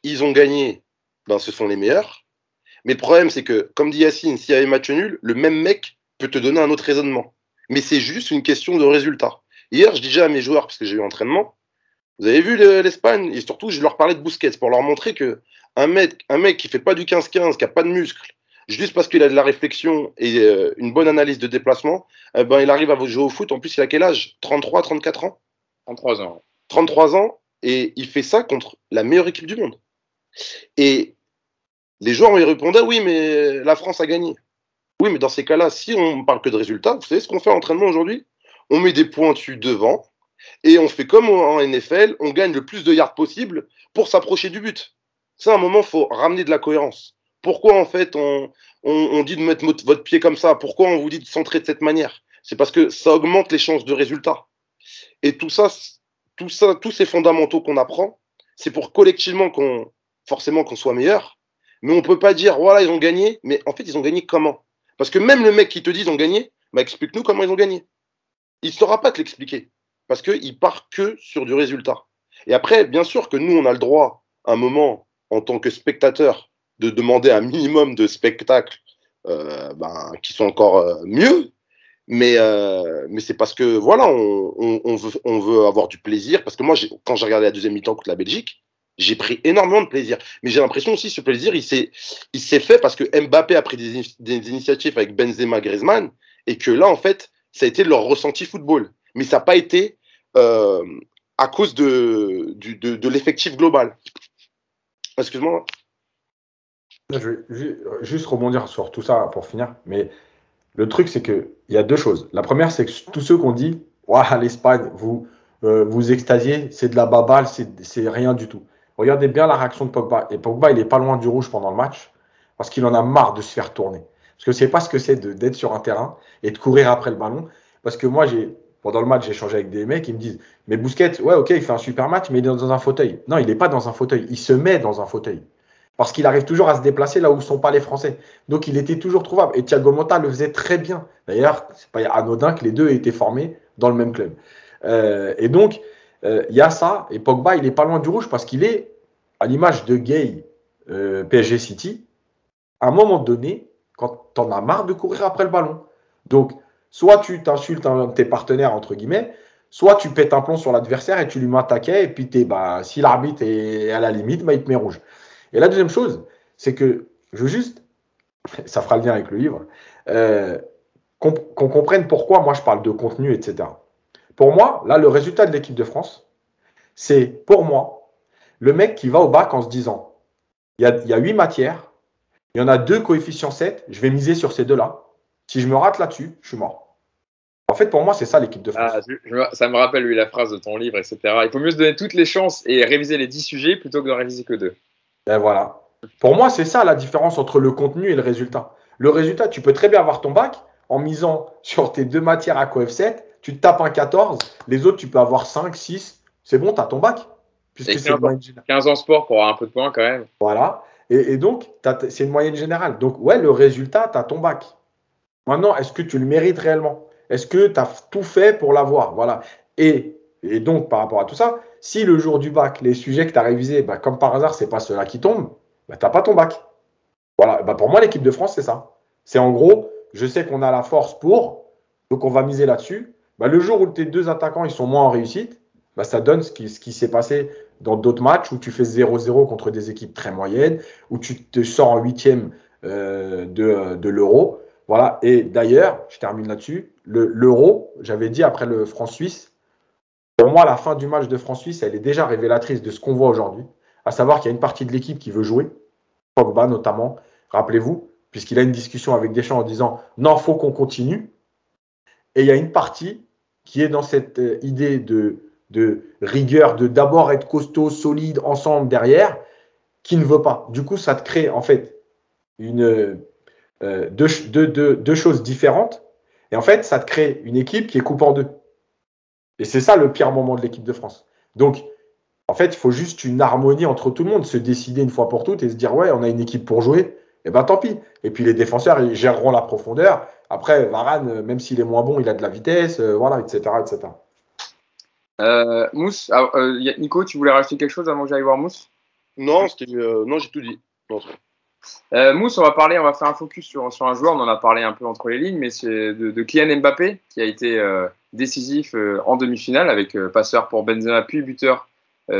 ils ont gagné, ben, ce sont les meilleurs. Mais le problème, c'est que, comme dit Yacine, s'il y avait match nul, le même mec peut te donner un autre raisonnement. Mais c'est juste une question de résultat. Hier, je disais à mes joueurs, parce que j'ai eu entraînement, vous avez vu l'Espagne, et surtout, je leur parlais de Busquets pour leur montrer que un mec, un mec qui fait pas du 15-15, qui a pas de muscles, juste parce qu'il a de la réflexion et euh, une bonne analyse de déplacement, eh ben, il arrive à jouer au foot. En plus, il a quel âge? 33, 34 ans? 33 ans. 33 ans, et il fait ça contre la meilleure équipe du monde. Et les joueurs lui répondaient oui, mais la France a gagné. Oui, mais dans ces cas-là, si on parle que de résultats, vous savez ce qu'on fait en entraînement aujourd'hui? On met des pointus devant et on fait comme en NFL, on gagne le plus de yards possible pour s'approcher du but. C'est un moment, il faut ramener de la cohérence. Pourquoi en fait on, on, dit de mettre votre pied comme ça? Pourquoi on vous dit de centrer de cette manière? C'est parce que ça augmente les chances de résultats. Et tout ça, tout ça, tous ces fondamentaux qu'on apprend, c'est pour collectivement qu'on, forcément qu'on soit meilleur. Mais on peut pas dire voilà ils ont gagné, mais en fait ils ont gagné comment? Parce que même le mec qui te dit ils ont gagné, bah explique-nous comment ils ont gagné. Il ne saura pas te l'expliquer parce qu'il part que sur du résultat. Et après, bien sûr que nous on a le droit, à un moment, en tant que spectateur, de demander un minimum de spectacles euh, ben, qui sont encore euh, mieux. Mais, euh, mais c'est parce que voilà, on, on, veut, on veut avoir du plaisir. Parce que moi, quand j'ai regardé la deuxième mi-temps contre la Belgique, j'ai pris énormément de plaisir. Mais j'ai l'impression aussi ce plaisir, il s'est, fait parce que Mbappé a pris des, initiatives avec Benzema, Griezmann, et que là, en fait, ça a été leur ressenti football. Mais ça n'a pas été euh, à cause de, de, l'effectif global. Excuse-moi. Je vais juste rebondir sur tout ça pour finir. Mais le truc, c'est qu'il y a deux choses. La première, c'est que tous ceux qui ont dit l'Espagne, vous euh, vous extasiez, c'est de la baballe, c'est rien du tout. Regardez bien la réaction de Pogba. Et Pogba, il est pas loin du rouge pendant le match parce qu'il en a marre de se faire tourner. Parce que c'est pas ce que c'est d'être sur un terrain et de courir après le ballon. Parce que moi, j'ai pendant le match, j'ai échangé avec des mecs qui me disent Mais Bousquet, ouais, ok, il fait un super match, mais il est dans un fauteuil. Non, il n'est pas dans un fauteuil. Il se met dans un fauteuil. Parce qu'il arrive toujours à se déplacer là où sont pas les Français. Donc il était toujours trouvable. Et Thiago Motta le faisait très bien. D'ailleurs, c'est pas anodin que les deux aient été formés dans le même club. Euh, et donc, euh, y a ça. Et Pogba, il est pas loin du rouge parce qu'il est, à l'image de Gay euh, PSG City, à un moment donné, quand tu en as marre de courir après le ballon. Donc, soit tu t'insultes un de tes partenaires, entre guillemets, soit tu pètes un plomb sur l'adversaire et tu lui mets un et puis bah, si l'arbitre est à la limite, bah, il te met rouge. Et la deuxième chose, c'est que je veux juste, ça fera le lien avec le livre, qu'on comprenne pourquoi moi je parle de contenu, etc. Pour moi, là, le résultat de l'équipe de France, c'est pour moi le mec qui va au bac en se disant il y a, huit matières, il y en a deux coefficients 7, je vais miser sur ces deux-là. Si je me rate là-dessus, je suis mort. En fait, pour moi, c'est ça l'équipe de France. Ah, ça me rappelle, lui, la phrase de ton livre, etc. Il faut mieux se donner toutes les chances et réviser les dix sujets plutôt que de réviser que deux. Et ben voilà. Pour moi, c'est ça la différence entre le contenu et le résultat. Le résultat, tu peux très bien avoir ton bac en misant sur tes deux matières à coef 7 tu tapes un 14, les autres, tu peux avoir 5, 6, c'est bon, tu as ton bac. Puisque c'est 15 ans sport pour avoir un peu de points quand même. Voilà. Et, donc, c'est une moyenne générale. Donc, ouais, le résultat, tu as ton bac. Maintenant, est-ce que tu le mérites réellement? Est-ce que tu as tout fait pour l'avoir? Voilà. Et, et, donc, par rapport à tout ça, si le jour du bac, les sujets que tu as révisés, bah, comme par hasard, c'est pas ceux-là qui tombent, bah, tu n'as pas ton bac. Voilà. Bah, pour moi, l'équipe de France, c'est ça. C'est en gros, je sais qu'on a la force pour, donc on va miser là-dessus. Bah, le jour où tes deux attaquants ils sont moins en réussite, bah, ça donne ce qui, ce qui s'est passé dans d'autres matchs où tu fais 0-0 contre des équipes très moyennes, où tu te sors en huitième euh, de, de l'euro. Voilà. Et d'ailleurs, je termine là-dessus. L'euro, j'avais dit après le France-Suisse, pour moi, la fin du match de France-Suisse, elle est déjà révélatrice de ce qu'on voit aujourd'hui, à savoir qu'il y a une partie de l'équipe qui veut jouer, Pogba notamment, rappelez-vous, puisqu'il a une discussion avec Deschamps en disant non, faut qu'on continue. Et il y a une partie qui est dans cette euh, idée de, rigueur, de d'abord être costaud, solide, ensemble derrière, qui ne veut pas. Du coup, ça te crée en fait une, euh, deux, choses différentes. Et en fait, ça te crée une équipe qui est coupée en deux. Et c'est ça le pire moment de l'équipe de France. Donc, En fait, il faut juste une harmonie entre tout le monde, se décider une fois pour toutes et se dire ouais, on a une équipe pour jouer. Et eh ben tant pis. Et puis les défenseurs, ils géreront la profondeur. Après, Varane, même s'il est moins bon, il a de la vitesse, euh, voilà, etc., etc. Euh, Mousse, ah, euh, Nico, tu voulais rajouter quelque chose avant que j'aille voir Mousse? Non, non, j'ai tout dit. Mousse, on va parler, on va faire un focus sur, sur un joueur. On en a parlé un peu entre les lignes, mais c'est de, de, Kylian Mbappé qui a été décisif en demi-finale avec passeur pour Benzema puis buteur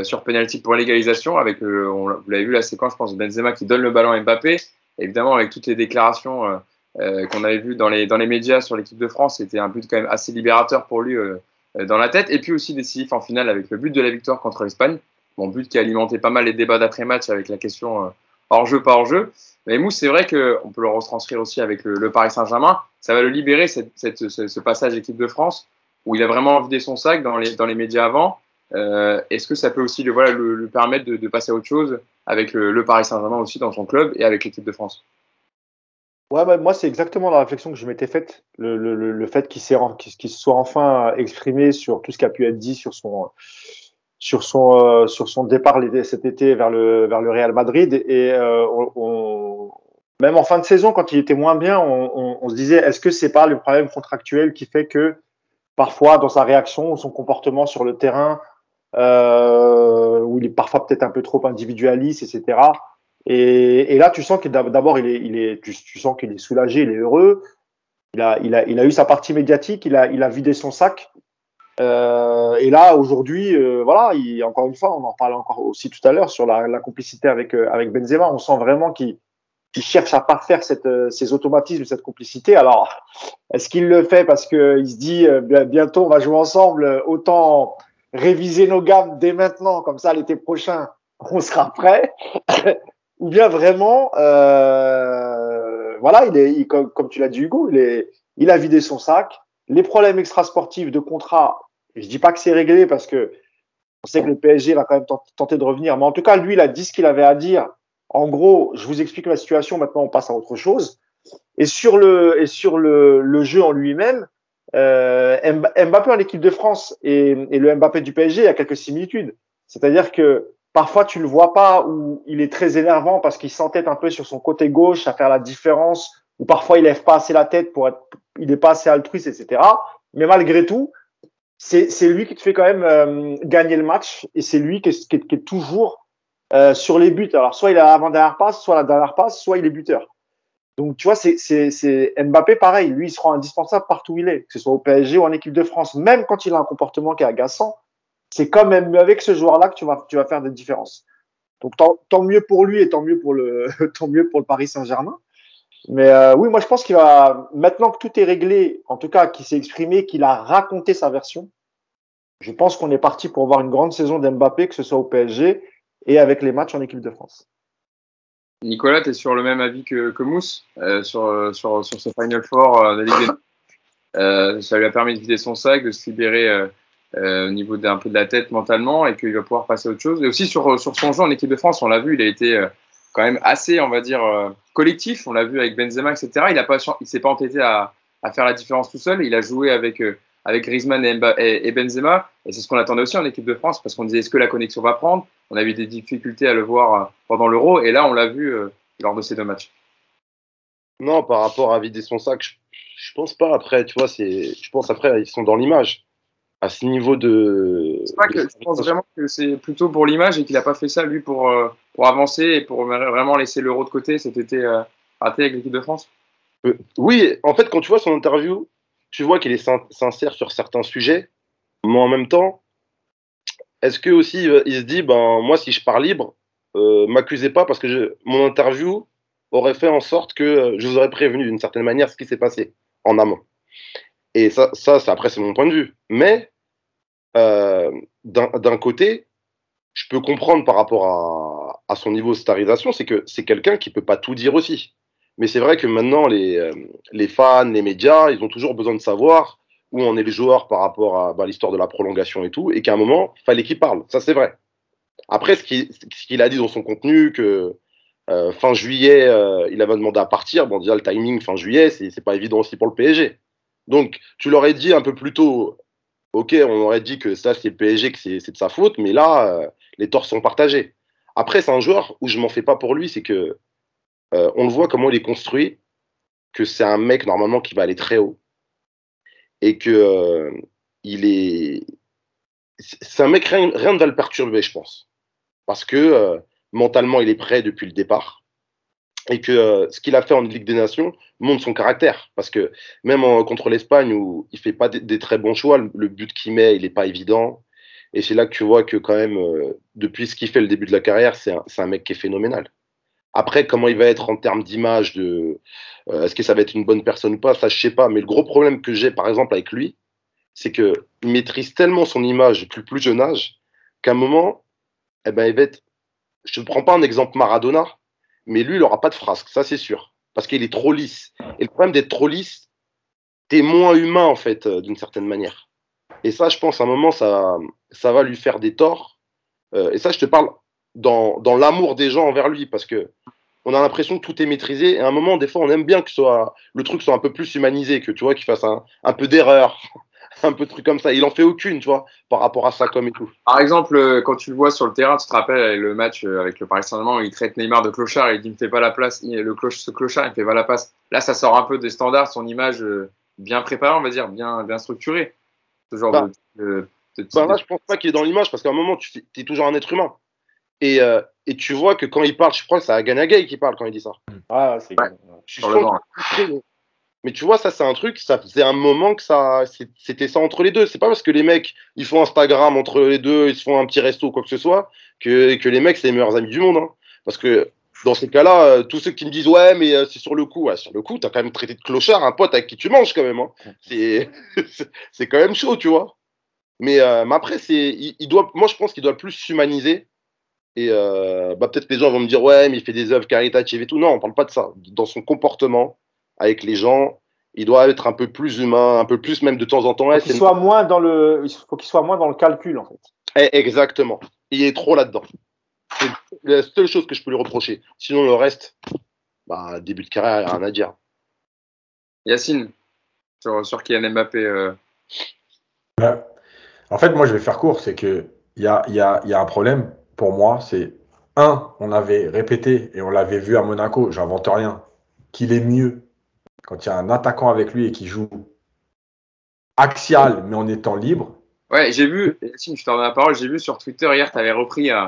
sur penalty pour l'égalisation. Avec, vous l'avez vu la séquence, je pense, Benzema qui donne le ballon à Mbappé. Évidemment, avec toutes les déclarations euh, qu'on avait vu dans les, dans les médias sur l'équipe de France. C'était un but quand même assez libérateur pour lui euh, dans la tête. Et puis aussi décisif en finale avec le but de la victoire contre l'Espagne. Bon, but qui a alimenté pas mal les débats d'après-match avec la question euh, hors-jeu, pas hors-jeu. Mais Mousse, c'est vrai qu'on peut le retranscrire aussi avec le, Paris Saint-Germain. Ça va le libérer, cette, cette, ce, passage équipe de France, où il a vraiment vidé son sac dans les, dans les médias avant. Euh, Est-ce que ça peut aussi le, voilà, le, permettre de, de, passer à autre chose avec le, Paris Saint-Germain aussi dans son club et avec l'équipe de France Ouais, bah, moi, c'est exactement la réflexion que je m'étais faite. Le, fait qu'il qu soit enfin exprimé sur tout ce qui a pu être dit sur son, euh, départ cet été vers le, Real Madrid. Et euh, même en fin de saison, quand il était moins bien, on, on se disait est-ce que c'est pas le problème contractuel qui fait que parfois, dans sa réaction ou son comportement sur le terrain, euh, où il est parfois peut-être un peu trop individualiste, etc., et, et là, tu sens que d'abord, il est, il est, tu, sens qu'il est soulagé, il est heureux. Il a, il a, il a eu sa partie médiatique, il a, il a vidé son sac. Euh, et là, aujourd'hui, euh, voilà, il, encore une fois, on en parlait encore aussi tout à l'heure sur la, la, complicité avec, euh, avec Benzema. On sent vraiment qu'il cherche à parfaire cette, euh, ces automatismes, cette complicité. Alors, est-ce qu'il le fait parce qu'il se dit bientôt on va jouer ensemble, autant réviser nos gammes dès maintenant, comme ça l'été prochain on sera prêt ou bien vraiment, euh, voilà, il est, comme, tu l'as dit Hugo, il, est, il a vidé son sac. Les problèmes extrasportifs de contrat, je dis pas que c'est réglé parce que on sait que le PSG va quand même tenter de revenir, mais en tout cas, lui, il a dit ce qu'il avait à dire. En gros, je vous explique la situation, maintenant on passe à autre chose. Et sur le, et sur le jeu en lui-même, euh, Mbappé en équipe de France et, le Mbappé du PSG, il a quelques similitudes. C'est-à-dire que Parfois, tu le vois pas où il est très énervant parce qu'il s'entête un peu sur son côté gauche à faire la différence, ou parfois il lève pas assez la tête pour être, il est pas assez altruiste, etc. Mais malgré tout, c'est lui qui te fait quand même euh, gagner le match et c'est lui qui est, qui, est, toujours euh, sur les buts. Alors soit il a l'avant-dernière passe, soit la dernière passe, soit il est buteur. Donc tu vois, c'est Mbappé pareil, lui il sera indispensable partout où il est, que ce soit au PSG ou en équipe de France, même quand il a un comportement qui est agaçant c'est quand même avec ce joueur-là que tu vas, tu vas faire des différences. Donc tant, mieux pour lui et tant mieux pour le, tant mieux pour le Paris Saint-Germain. Mais euh, oui, moi je pense qu'il va maintenant que tout est réglé, en tout cas qu'il s'est exprimé, qu'il a raconté sa version. Je pense qu'on est parti pour voir une grande saison d'Mbappé, que ce soit au PSG et avec les matchs en équipe de France. Nicolas, tu sur le même avis que, que Mousse euh, sur, euh, sur, sur ce Final Four euh, de Ligue euh, Ça lui a permis de vider son sac, de se libérer euh, au niveau d'un peu de la tête mentalement et qu'il va pouvoir passer à autre chose. Et aussi sur, sur son jeu en équipe de France, on l'a vu, il a été euh, quand même assez, on va dire, euh, collectif. On l'a vu avec Benzema, etc. Il ne s'est pas entêté à, à, faire la différence tout seul. Il a joué avec, avec Griezmann et, Benzema. Et c'est ce qu'on attendait aussi en équipe de France parce qu'on disait est-ce que la connexion va prendre? On a eu des difficultés à le voir pendant l'Euro et là, on l'a vu lors de ces deux matchs. Non, par rapport à vider son sac, je, je pense pas. Après, tu vois, c'est, je pense après, ils sont dans l'image à ce niveau de. je pense vraiment que c'est plutôt pour l'image et qu'il n'a pas fait ça lui pour, euh, pour avancer et pour vraiment laisser l'euro de côté cet été euh, raté avec l'équipe de France. Euh, oui, en fait, quand tu vois son interview, tu vois qu'il est sincère sur certains sujets, mais en même temps, est-ce que aussi il se dit, ben moi si je pars libre, m'accusez pas parce que mon interview aurait fait en sorte que je vous aurais prévenu d'une certaine manière ce qui s'est passé en amont. Et ça, après, c'est mon point de vue. Mais euh, d'un côté, je peux comprendre par rapport à, à son niveau de starisation, c'est que c'est quelqu'un qui peut pas tout dire aussi. Mais c'est vrai que maintenant, les, euh, les fans, les médias, ils ont toujours besoin de savoir où en est le joueur par rapport à bah, l'histoire de la prolongation et tout, et qu'à un moment, il fallait qu'il parle. Ça, c'est vrai. Après, ce qu'il a dit dans son contenu, que euh, fin juillet, euh, il avait demandé à partir, bon, déjà, le timing fin juillet, c'est pas évident aussi pour le PSG. Donc, tu l'aurais dit un peu plus tôt, ok, on aurait dit que ça, c'est le PSG, que c'est de sa faute, mais là, les torts sont partagés. Après, c'est un joueur où je m'en fais pas pour lui, c'est que euh, on le voit comment il est construit, que c'est un mec normalement qui va aller très haut et que euh, il est, c'est un mec rien, rien, ne va le perturber, je pense, parce que euh, mentalement il est prêt depuis le départ et que ce qu'il a fait en Ligue des Nations montre son caractère. Parce que même contre l'Espagne, où il fait pas des, très bons choix, le, but qu'il met, il n'est pas évident. Et c'est là que tu vois que quand même, depuis ce qu'il fait le début de la carrière, c'est un, mec qui est phénoménal. Après, comment il va être en termes d'image, de euh, est-ce que ça va être une bonne personne ou pas, ça je sais pas. Mais le gros problème que j'ai, par exemple, avec lui, c'est que il maîtrise tellement son image depuis plus jeune âge qu'à un moment, eh ben, il va être. Je ne prends pas un exemple Maradona, mais lui, il n'aura pas de frasque, ça c'est sûr, parce qu'il est trop lisse. Et le problème d'être trop lisse, t'es moins humain en fait, euh, d'une certaine manière. Et ça, je pense, à un moment, ça, ça va lui faire des torts. Euh, et ça, je te parle dans, dans l'amour des gens envers lui, parce que on a l'impression que tout est maîtrisé. Et à un moment, des fois, on aime bien que soit, le truc soit un peu plus humanisé, que tu vois, qu'il fasse un, un peu d'erreur, un peu de trucs comme ça. Il en fait aucune, tu vois, par rapport à ça comme et tout. Par exemple, euh, quand tu le vois sur le terrain, tu te rappelles le match euh, avec le Paris Saint-Germain où il traite Neymar de clochard et il dit ne fait pas la place, le cloche, ce clochard, il ne fait pas la passe. Là, ça sort un peu des standards, son image euh, bien préparée, on va dire, bien, bien structurée. Ce genre bah, de, de, de, bah, là, je pense pas qu'il est dans l'image parce qu'à un moment, tu es toujours un être humain. Et, euh, et tu vois que quand il parle, je crois que c'est Aganagay qui parle quand il dit ça. Ah, c'est Ouais. Je suis le Mais tu vois, ça, c'est un truc, ça faisait un moment que ça, c'était ça entre les deux. C'est pas parce que les mecs, ils font Instagram entre les deux, ils se font un petit resto ou quoi que ce soit, que, que les mecs, c'est les meilleurs amis du monde. Hein. Parce que dans ces cas-là, euh, tous ceux qui me disent, ouais, mais euh, c'est sur le coup, ouais, sur le coup, t'as quand même traité de clochard un pote avec qui tu manges quand même. Hein. C'est, c'est quand même chaud, tu vois. Mais, euh, mais après, c'est, il, il doit, moi, je pense qu'il doit plus s'humaniser. Et euh, bah, peut-être que les gens vont me dire, ouais, mais il fait des œuvres caritatives et tout. Non, on parle pas de ça. Dans son comportement avec les gens, il doit être un peu plus humain, un peu plus même de temps en temps. faut qu'il c'est- soit moins dans le, il faut qu'il soit moins dans le calcul en fait. Eh, Exactement. Il est trop là-dedans. C'est la seule chose que je peux lui reprocher. Sinon, le reste, bah, début de carrière, il n'y a rien à dire. Yacine, sur, sur Kylian Mbappé. euh, Ouais. En fait, moi, je vais faire court. C'est que il y a, il y, a, il y a un problème pour moi. C'est un, on avait répété et on l'avait vu à Monaco. J'invente rien. Qu'il est mieux quand il y a un attaquant avec lui et qui joue axial, mais en étant libre. Ouais, j'ai vu, Yacine, je te donne la parole, j'ai vu sur Twitter hier, tu avais repris euh,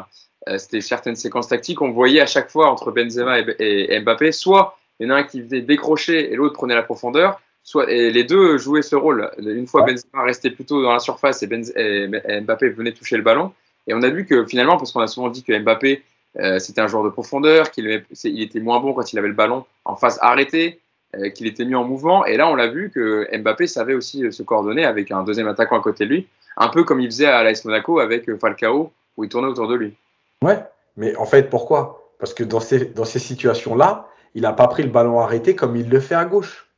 euh, c'était certaines séquences tactiques, on voyait à chaque fois entre Benzema et, Mbappé, soit il y en a un qui faisait décrocher et l'autre prenait la profondeur, soit et les deux jouaient ce rôle. Une fois. Benzema restait plutôt dans la surface et, Benz- et- et Mbappé venait toucher le ballon. Et on a vu que finalement, parce qu'on a souvent dit que Mbappé euh, c'était un joueur de profondeur, qu'il était moins bon quand il avait le ballon en phase arrêtée, euh, qu'il était mis en mouvement. Et là, on l'a vu que Mbappé savait aussi euh, se coordonner avec un deuxième attaquant à côté de lui, un peu comme il faisait à l'AS Monaco avec Falcao, où il tournait autour de lui. Ouais, mais en fait, pourquoi? Parce que dans ces, dans ces situations-là, il n'a pas pris le ballon arrêté comme il le fait à gauche.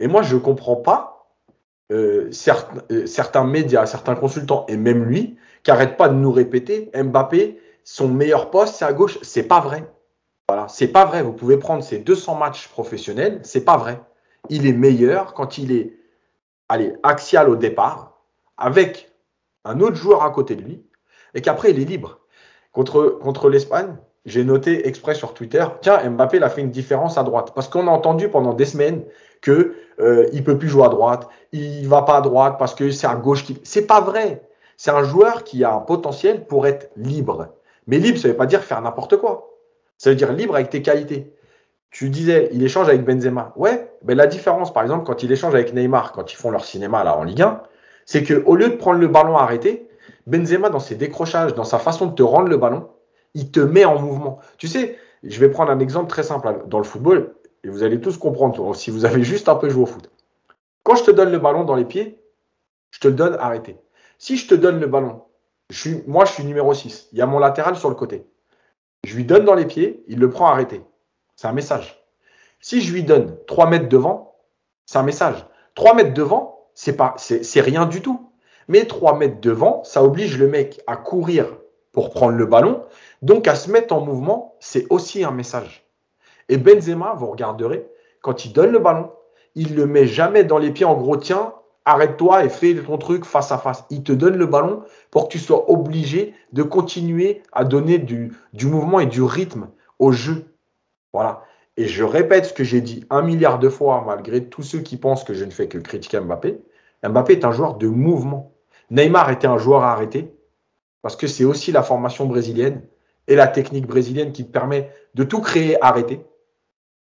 Et moi, je ne comprends pas euh, certes- euh, certains médias, certains consultants, et même lui, qui n'arrêtent pas de nous répéter Mbappé, son meilleur poste, c'est à gauche. C'est pas vrai. Voilà, c'est pas vrai. Vous pouvez prendre ses 200 matchs professionnels, c'est pas vrai. Il est meilleur quand il est allez, axial au départ, avec un autre joueur à côté de lui, et qu'après, il est libre. Contre, contre l'Espagne, j'ai noté exprès sur Twitter, tiens, Mbappé il a fait une différence à droite. Parce qu'on a entendu pendant des semaines que euh, il peut plus jouer à droite, il va pas à droite parce que c'est à gauche qui. C'est pas vrai. C'est un joueur qui a un potentiel pour être libre. Mais libre, ça veut pas dire faire n'importe quoi. Ça veut dire libre avec tes qualités. Tu disais, il échange avec Benzema. Ouais, ben la différence, par exemple, quand il échange avec Neymar, quand ils font leur cinéma là en Ligue 1, c'est que au lieu de prendre le ballon arrêté, Benzema, dans ses décrochages, dans sa façon de te rendre le ballon, il te met en mouvement. Tu sais, je vais prendre un exemple très simple dans le football, et vous allez tous comprendre si vous avez juste un peu joué au foot. Quand je te donne le ballon dans les pieds, je te le donne arrêté. Si je te donne le ballon, je suis, moi je suis numéro 6, il y a mon latéral sur le côté. Je lui donne dans les pieds, il le prend arrêté. C'est un message. Si je lui donne 3 mètres devant, c'est un message. 3 mètres devant, c'est pas, c'est, c'est rien du tout. Mais 3 mètres devant, ça oblige le mec à courir pour prendre le ballon. Donc à se mettre en mouvement, c'est aussi un message. Et Benzema, vous regarderez, quand il donne le ballon, il le met jamais dans les pieds en gros, tiens, arrête-toi et fais ton truc face à face. Il te donne le ballon pour que tu sois obligé de continuer à donner du, du mouvement et du rythme au jeu. Voilà. Et je répète ce que j'ai dit un milliard de fois, malgré tous ceux qui pensent que je ne fais que critiquer Mbappé. Mbappé est un joueur de mouvement. Neymar était un joueur à arrêter, parce que c'est aussi la formation brésilienne et la technique brésilienne qui te permet de tout créer arrêter.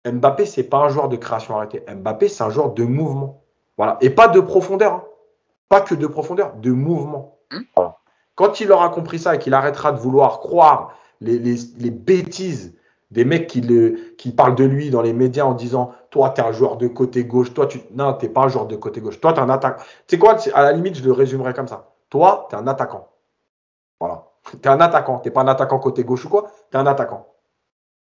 Mbappé, c'est pas un joueur de création arrêtée. Mbappé, c'est un joueur de mouvement. Voilà. Et pas de profondeur. Hein. Pas que de profondeur, de mouvement. Hmm. Quand il aura compris ça et qu'il arrêtera de vouloir croire les, les, bêtises des mecs qui, le, qui parlent de lui dans les médias en disant Toi, tu es un joueur de côté gauche. Toi, tu. Non, tu pas un joueur de côté gauche. Toi, tu es un attaquant. Tu sais quoi? À la limite, je le résumerai comme ça. Toi, tu es un attaquant. Voilà. Tu es un attaquant. Tu pas un attaquant côté gauche ou quoi. Tu es un attaquant.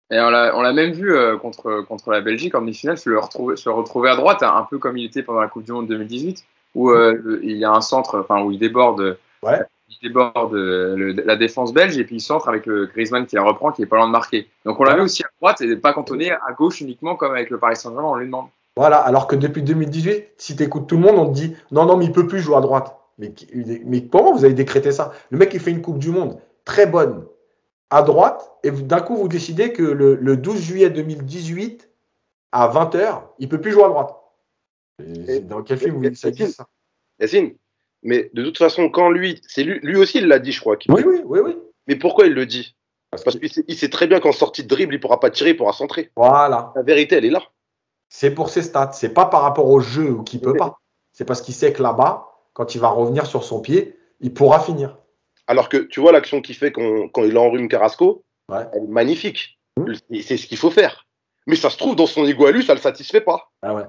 Et on l'a même vu euh, contre, contre la Belgique en demi-finale, se, retrouver, se retrouver à droite, un peu comme il était pendant la Coupe du Monde 2018, où euh, il y a un centre, enfin où il déborde, ouais. il déborde la défense belge et puis il centre avec le Griezmann qui la reprend, qui est pas loin de marquer. Donc on l'a vu aussi à droite et pas cantonné à gauche uniquement comme avec le Paris Saint-Germain, on lui demande. Voilà, alors que depuis 2018, si tu écoutes tout le monde, on te dit non, non, mais il peut plus jouer à droite. Mais, mais comment vous avez décrété ça? Le mec, il fait une Coupe du Monde très bonne, à droite et d'un coup vous décidez que le, 12 juillet 2018 à 20h, il peut plus jouer à droite. dans quel film vous ça dit ça? Yassine, mais de toute façon, quand lui, c'est lui, lui aussi il l'a dit, je crois. Oui, oui, oui, oui. Mais pourquoi il le dit? Parce, qu'il sait, très bien qu'en sortie de dribble, il pourra pas tirer, il pourra centrer. Voilà. La vérité, elle est là. C'est pour ses stats. C'est pas par rapport au jeu ou qu'il peut pas. C'est parce qu'il sait que là-bas, quand il va revenir sur son pied, il pourra finir. Alors que tu vois l'action qu'il fait quand, il enrhume Carrasco, elle est magnifique. Mmh. C'est ce qu'il faut faire. Mais ça se trouve, dans son ego à lui, ça ne le satisfait pas. Ah ouais.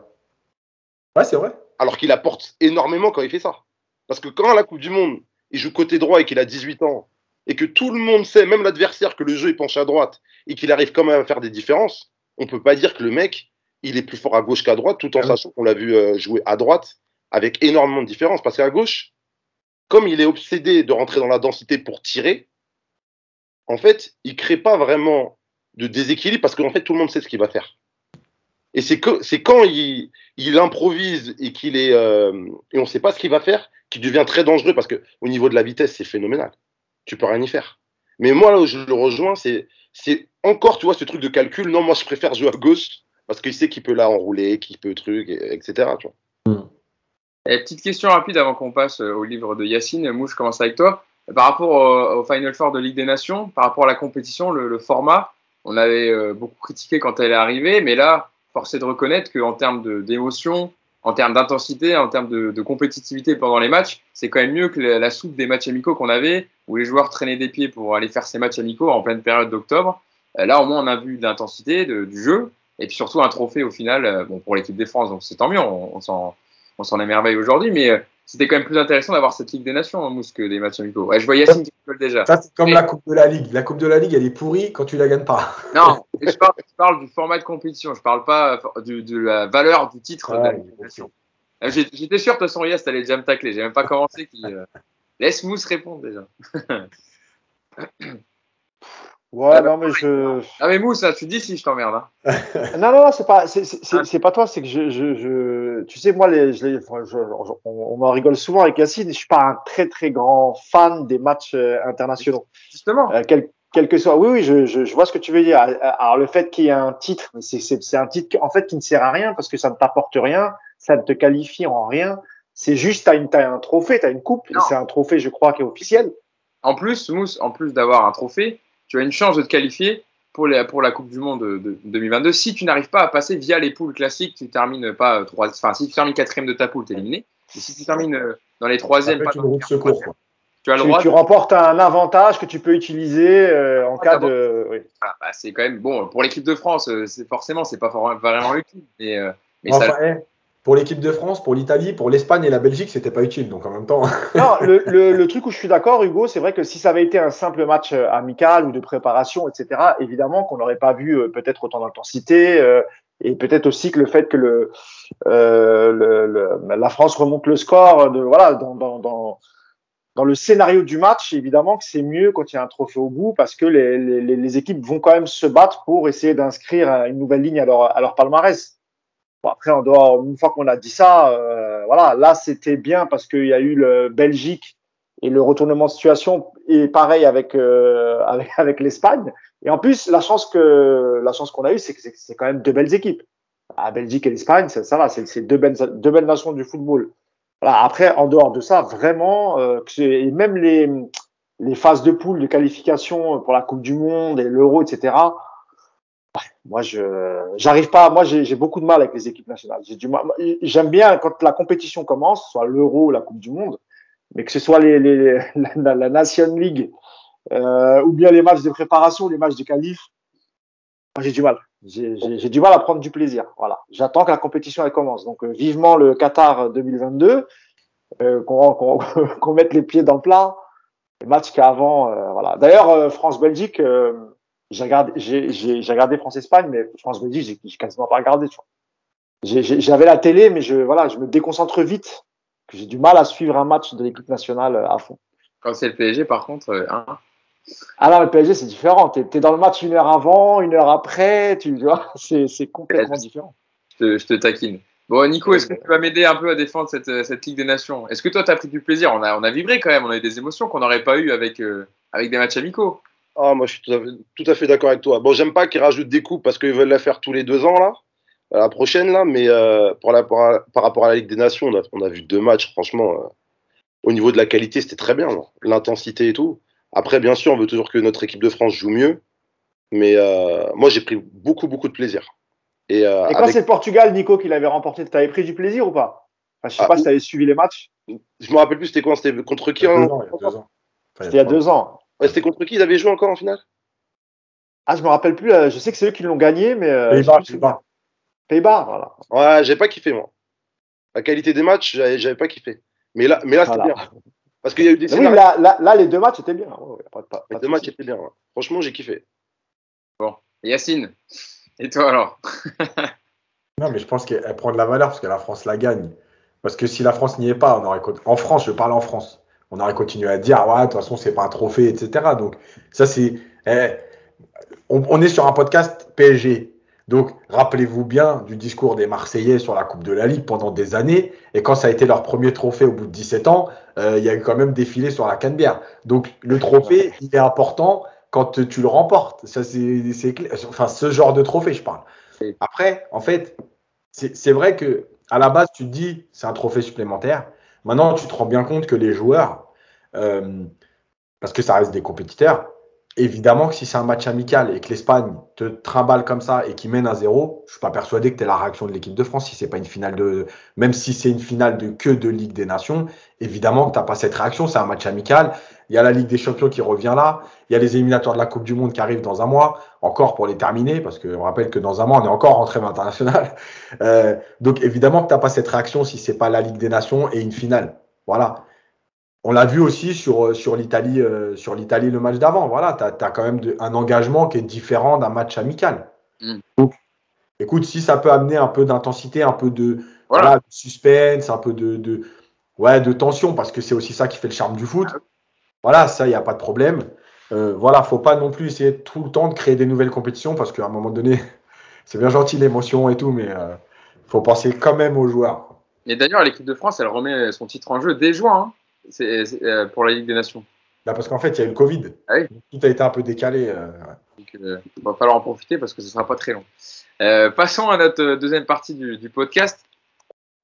Ouais, c'est vrai. Alors qu'il apporte énormément quand il fait ça. Parce que quand à la Coupe du Monde, il joue côté droit et qu'il a 18 ans, et que tout le monde sait, même l'adversaire, que le jeu est penché à droite, et qu'il arrive quand même à faire des différences, on ne peut pas dire que le mec, il est plus fort à gauche qu'à droite, tout en ah sachant qu'on l'a vu euh, jouer à droite, avec énormément de différences. Parce qu'à gauche, comme il est obsédé de rentrer dans la densité pour tirer, en fait, il crée pas vraiment de déséquilibre parce qu'en fait, tout le monde sait ce qu'il va faire. Et c'est quand il, improvise et qu'il est euh, et on ne sait pas ce qu'il va faire qu'il devient très dangereux parce que au niveau de la vitesse, c'est phénoménal. Tu peux rien y faire. Mais moi là où je le rejoins, c'est c'est encore tu vois ce truc de calcul. Non, moi je préfère jouer à gauche parce qu'il sait qu'il peut la enrouler, qu'il peut truc, etc. Hmm petite question rapide avant qu'on passe euh, au livre de Yacine. Mouche, je commence avec toi? Par rapport au, Final Four de Ligue des Nations, par rapport à la compétition, le, format, on avait euh, beaucoup critiqué quand elle est arrivée, mais là, force est de reconnaître qu'en termes d'émotion, en termes d'intensité, en termes de, compétitivité pendant les matchs, c'est quand même mieux que la, soupe des matchs amicaux qu'on avait, où les joueurs traînaient des pieds pour aller faire ces matchs amicaux en pleine période d'octobre. Euh, là, au moins, on a vu de l'intensité du jeu, et puis surtout un trophée au final, bon, pour l'équipe des France, donc c'est tant mieux, on s'en on s'en émerveille aujourd'hui, mais euh, c'était quand même plus intéressant d'avoir cette Ligue des Nations, en hein, Mousse, que des matchs amicaux. Je vois Yacine qui colle déjà. Ça, c'est comme la Coupe de la Ligue. La Coupe de la Ligue, elle est pourrie quand tu la gagnes pas. Non, je, parle, du format de compétition. Je parle pas euh, de, la valeur du titre de la Ligue des Nations. Euh, j'étais sûr, de toute façon, Yass, t'allais déjà me tacler. J'ai même pas commencé. Qui, Laisse Mousse répondre déjà. Ouais, ah, non, mais je. Ah, mais Mousse, tu dis si je t'emmerde. Hein. non, non, c'est pas, c'est, pas toi, c'est que je, je, je, tu sais, moi, les, je, on, m'en rigole souvent avec Yacine, je suis pas un très, très grand fan des matchs euh, internationaux. Justement. Euh, quel, quel, que soit, oui, oui, je, je, vois ce que tu veux dire. Alors, le fait qu'il y ait un titre, c'est, c'est, un titre, en fait, qui ne sert à rien parce que ça ne t'apporte rien, ça ne te qualifie en rien. C'est juste, t'as une, as un trophée, t'as une coupe, et c'est un trophée, je crois, qui est officiel. En plus, Mousse, en plus d'avoir un trophée, tu as une chance de te qualifier pour, pour la Coupe du Monde de, 2022. Si tu n'arrives pas à passer via les poules classiques, tu termines pas trois, enfin, si tu termines quatrième de ta poule, tu es éliminé. Et si tu termines euh, dans les troisièmes, pas dans secours, tu as le droit. Tu, remportes un avantage que tu peux utiliser euh, en cas de. Oui. Ah, bah, c'est quand même bon pour l'équipe de France. Euh, c'est forcément, c'est pas vraiment utile, mais, mais ça, pour l'équipe de France, pour l'Italie, pour l'Espagne et la Belgique, c'était pas utile. Donc en même temps. non, le, truc où je suis d'accord, Hugo, c'est vrai que si ça avait été un simple match euh, amical ou de préparation, etc., évidemment qu'on n'aurait pas vu euh, peut-être autant d'intensité. Euh, et peut-être aussi que le fait que la France remonte le score, voilà, dans, le scénario du match, évidemment que c'est mieux quand il y a un trophée au bout parce que les, équipes vont quand même se battre pour essayer d'inscrire une nouvelle ligne à leur palmarès. Bon, après, en dehors, une fois qu'on a dit ça, euh, voilà, là c'était bien parce qu'il y a eu le Belgique et le retournement de situation et pareil avec euh, avec, avec l'Espagne. Et en plus, la chance que la chance qu'on a eue, c'est que c'est quand même deux belles équipes. La Belgique et l'Espagne, ça, ça, va, c'est deux belles deux belles nations du football. Voilà. Après, en dehors de ça, vraiment, euh, et même les les phases de poule de qualification pour la Coupe du Monde et l'Euro, etc. Moi, je j'arrive pas. Moi, j'ai beaucoup de mal avec les équipes nationales. J'ai du. J'aime bien quand la compétition commence, soit l'Euro, la Coupe du Monde, mais que ce soit les, les la, la, Nation League euh, ou bien les matchs de préparation, les matchs de qualif. J'ai du mal. J'ai du mal à prendre du plaisir. Voilà. J'attends que la compétition elle commence. Donc, euh, vivement le Qatar 2022, euh, qu'on qu mette les pieds dans le plat. Les matchs qu'avant, euh, voilà. D'ailleurs, euh, France-Belgique, euh, j'ai regardé, j'ai regardé France-Espagne, mais France-Belgique, j'ai quasiment pas regardé. J'avais la télé, mais je, voilà, je me déconcentre vite. J'ai du mal à suivre un match de l'équipe nationale à fond. Quand c'est le PSG, par contre, hein. Ah non, le PSG, c'est différent. Tu es, dans le match une heure avant, une heure après, tu vois, c'est complètement différent. Je te, je te, taquine. Bon, Nico, est-ce que tu vas m'aider un peu à défendre cette, cette Ligue des Nations? Est-ce que toi, tu as pris du plaisir? On a, on a vibré quand même, on a eu des émotions qu'on n'aurait pas eu avec, euh, avec des matchs amicaux. Ah, moi, je suis tout à fait, d'accord avec toi. Bon, j'aime pas qu'ils rajoutent des coupes parce qu'ils veulent la faire tous les deux ans, là, la prochaine, là, mais euh, pour la, pour, par rapport à la Ligue des Nations, on a, on a vu deux matchs, franchement, euh, au niveau de la qualité, c'était très bien, l'intensité et tout. Après, bien sûr, on veut toujours que notre équipe de France joue mieux, mais euh, moi, j'ai pris beaucoup, beaucoup de plaisir. Et, euh, et quand avec... c'est le Portugal, Nico, qui l'avait remporté, tu avais pris du plaisir ou pas? Enfin, Je sais ah, pas si tu avais suivi les matchs. Je me rappelle plus, c'était quoi C'était contre qui Il y a deux ans. C'était enfin, il y a deux ans. Ouais, c'était contre qui? Ils avaient joué encore en finale? Ah, je me rappelle plus. Euh, je sais que c'est eux qui l'ont gagné, mais. Euh, Pays-Bas, Pays-Bas. Pays-Bas, voilà. Ouais, j'avais pas kiffé, moi. La qualité des matchs, j'avais pas kiffé. Mais là, mais là voilà. c'était bien. Parce qu'il y a eu des oui, là, là, là, les deux matchs étaient bien. Ouais, pas, pas, les deux matchs étaient bien. Ouais. Franchement, j'ai kiffé. Bon, Yacine, et toi alors? Non, mais je pense qu'elle prend de la valeur parce que la France la gagne. Parce que si la France n'y est pas, on aurait en France, je parle en France, on aurait continué à dire ouais, de toute façon, c'est pas un trophée, etc. Donc, ça, c'est. Eh, on, on, est sur un podcast PSG. Donc, rappelez-vous bien du discours des Marseillais sur la Coupe de la Ligue pendant des années. Et quand ça a été leur premier trophée au bout de 17 ans, euh, il y a eu quand même défilé sur la Canebière. Donc, le trophée, il est important quand tu le remportes. Ça, c'est. Enfin, ce genre de trophée, je parle. Après, en fait, c'est vrai que à la base, tu te dis c'est un trophée supplémentaire. Maintenant, tu te rends bien compte que les joueurs, euh, parce que ça reste des compétiteurs, évidemment que si c'est un match amical et que l'Espagne te trimballe comme ça et qui mène à zéro, je suis pas persuadé que tu es la réaction de l'équipe de France. Si c'est pas une finale de, même si c'est une finale de que de Ligue des Nations, évidemment que tu n'as pas cette réaction. C'est un match amical. Il y a la Ligue des Champions qui revient là. Il y a les éliminatoires de la Coupe du Monde qui arrivent dans un mois, encore pour les terminer, parce qu'on rappelle que dans un mois, on est encore rentré international. Euh, donc évidemment que tu n'as pas cette réaction si c'est pas la Ligue des Nations et une finale. Voilà. On l'a vu aussi sur, sur l'Italie, euh, sur l'Italie le match d'avant. Voilà, tu as, as, quand même de, un engagement qui est différent d'un match amical. Mm. Donc, écoute, si ça peut amener un peu d'intensité, un peu de, voilà. Voilà, de suspense, un peu de, de, ouais, de tension, parce que c'est aussi ça qui fait le charme du foot. Voilà, ça, il n'y a pas de problème. Euh, voilà, faut pas non plus essayer tout le temps de créer des nouvelles compétitions, parce qu'à un moment donné, c'est bien gentil l'émotion et tout, mais euh, faut penser quand même aux joueurs. Et d'ailleurs, l'équipe de France, elle remet son titre en jeu dès juin. Hein. Euh, pour la Ligue des Nations. Là, parce qu'en fait, il y a eu le Covid. Ah oui. Tout a été un peu décalé. Euh, il va falloir en profiter parce que ce ne sera pas très long. Passons à notre deuxième partie du, du podcast.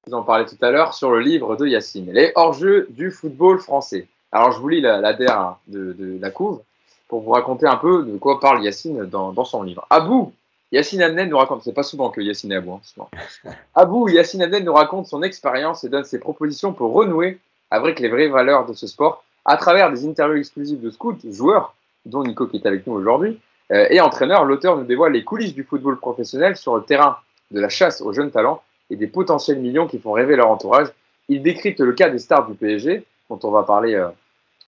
Vous en parlez tout à l'heure sur le livre de Yacine, les hors-jeux du football français. Alors, je vous lis la, la DER de, de, la couve pour vous raconter un peu de quoi parle Yacine dans, dans son livre. Abou, Yacine Amnen nous raconte, c'est pas souvent que Yacine est Abou, hein, souvent. Abou, Yacine Amnen nous raconte son expérience et donne ses propositions pour renouer avec les vraies valeurs de ce sport à travers des interviews exclusives de scouts, joueurs, dont Nico qui est avec nous aujourd'hui, euh, et entraîneurs. L'auteur nous dévoile les coulisses du football professionnel sur le terrain de la chasse aux jeunes talents et des potentiels millions qui font rêver leur entourage. Il décrypte le cas des stars du PSG, dont on va parler euh,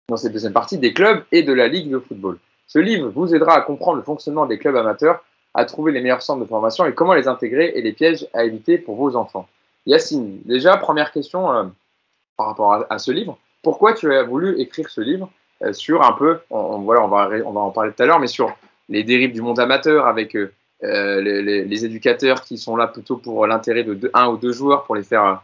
dans cette deuxième partie, des clubs et de la Ligue de football. Ce livre vous aidera à comprendre le fonctionnement des clubs amateurs, à trouver les meilleurs centres de formation et comment les intégrer et les pièges à éviter pour vos enfants. Yacine, déjà, première question, euh, par rapport à, ce livre. Pourquoi tu as voulu écrire ce livre euh, sur un peu, on, voilà, on va, on va en parler tout à l'heure, mais sur les dérives du monde amateur avec euh, les, éducateurs qui sont là plutôt pour l'intérêt de un ou deux joueurs pour les faire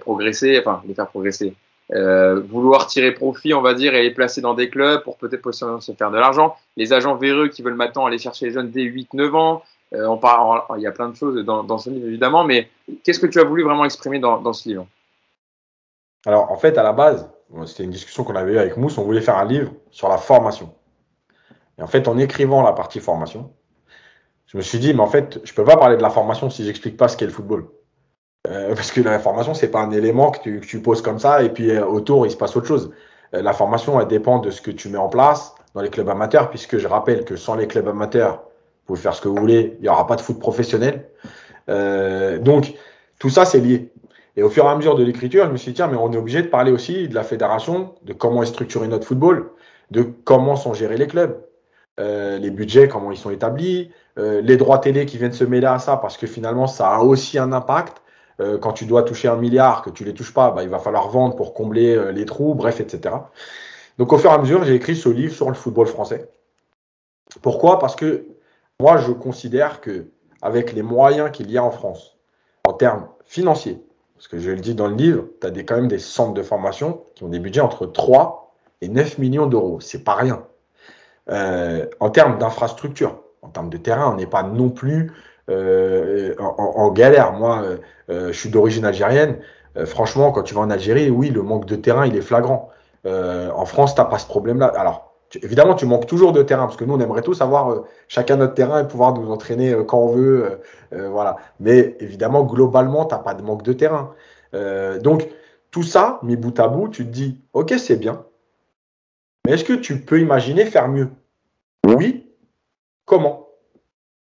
progresser, enfin les faire progresser, vouloir tirer profit, on va dire, et les placer dans des clubs pour peut-être se faire de l'argent. Les agents véreux qui veulent maintenant aller chercher les jeunes dès 8-9 ans. on parle, il y a plein de choses dans, ce livre, évidemment, mais qu'est-ce que tu as voulu vraiment exprimer dans, dans ce livre? Alors, en fait, à la base, c'était une discussion qu'on avait eue avec Mousse, on voulait faire un livre sur la formation. Et en fait, en écrivant la partie formation, je me suis dit, mais en fait, je peux pas parler de la formation si j'explique pas ce qu'est le football. Euh, parce que la formation, c'est pas un élément que tu, poses comme ça et puis euh, autour, il se passe autre chose. Euh, la formation, elle dépend de ce que tu mets en place dans les clubs amateurs, puisque je rappelle que sans les clubs amateurs, vous pouvez faire ce que vous voulez, il n'y aura pas de foot professionnel. donc, tout ça, c'est lié. Et au fur et à mesure de l'écriture, je me suis dit, tiens, mais on est obligé de parler aussi de la fédération, de comment est structuré notre football, de comment sont gérés les clubs. Euh, les budgets, comment ils sont établis, euh, les droits télé qui viennent se mêler à ça, parce que finalement, ça a aussi un impact. Euh, quand tu dois toucher un milliard, que tu les touches pas, bah, il va falloir vendre pour combler les trous, bref, etc. Donc au fur et à mesure, j'ai écrit ce livre sur le football français. Pourquoi? Parce que moi, je considère que avec les moyens qu'il y a en France, en termes financiers, parce que je le dis dans le livre, tu as quand même des centres de formation qui ont des budgets entre 3 et 9 millions d'euros. C'est pas rien. Euh, en termes d'infrastructure, en termes de terrain, on n'est pas non plus euh, en, galère. Moi, euh, je suis d'origine algérienne. franchement, quand tu vas en Algérie, oui, le manque de terrain, il est flagrant. en France, tu n'as pas ce problème-là. Alors, évidemment, tu manques toujours de terrain, parce que nous, on aimerait tous avoir chacun notre terrain et pouvoir nous entraîner quand on veut. voilà. Mais évidemment, globalement, tu n'as pas de manque de terrain. donc, tout ça, mis bout à bout, tu te dis, OK, c'est bien. Mais est-ce que tu peux imaginer faire mieux? Oui. Comment?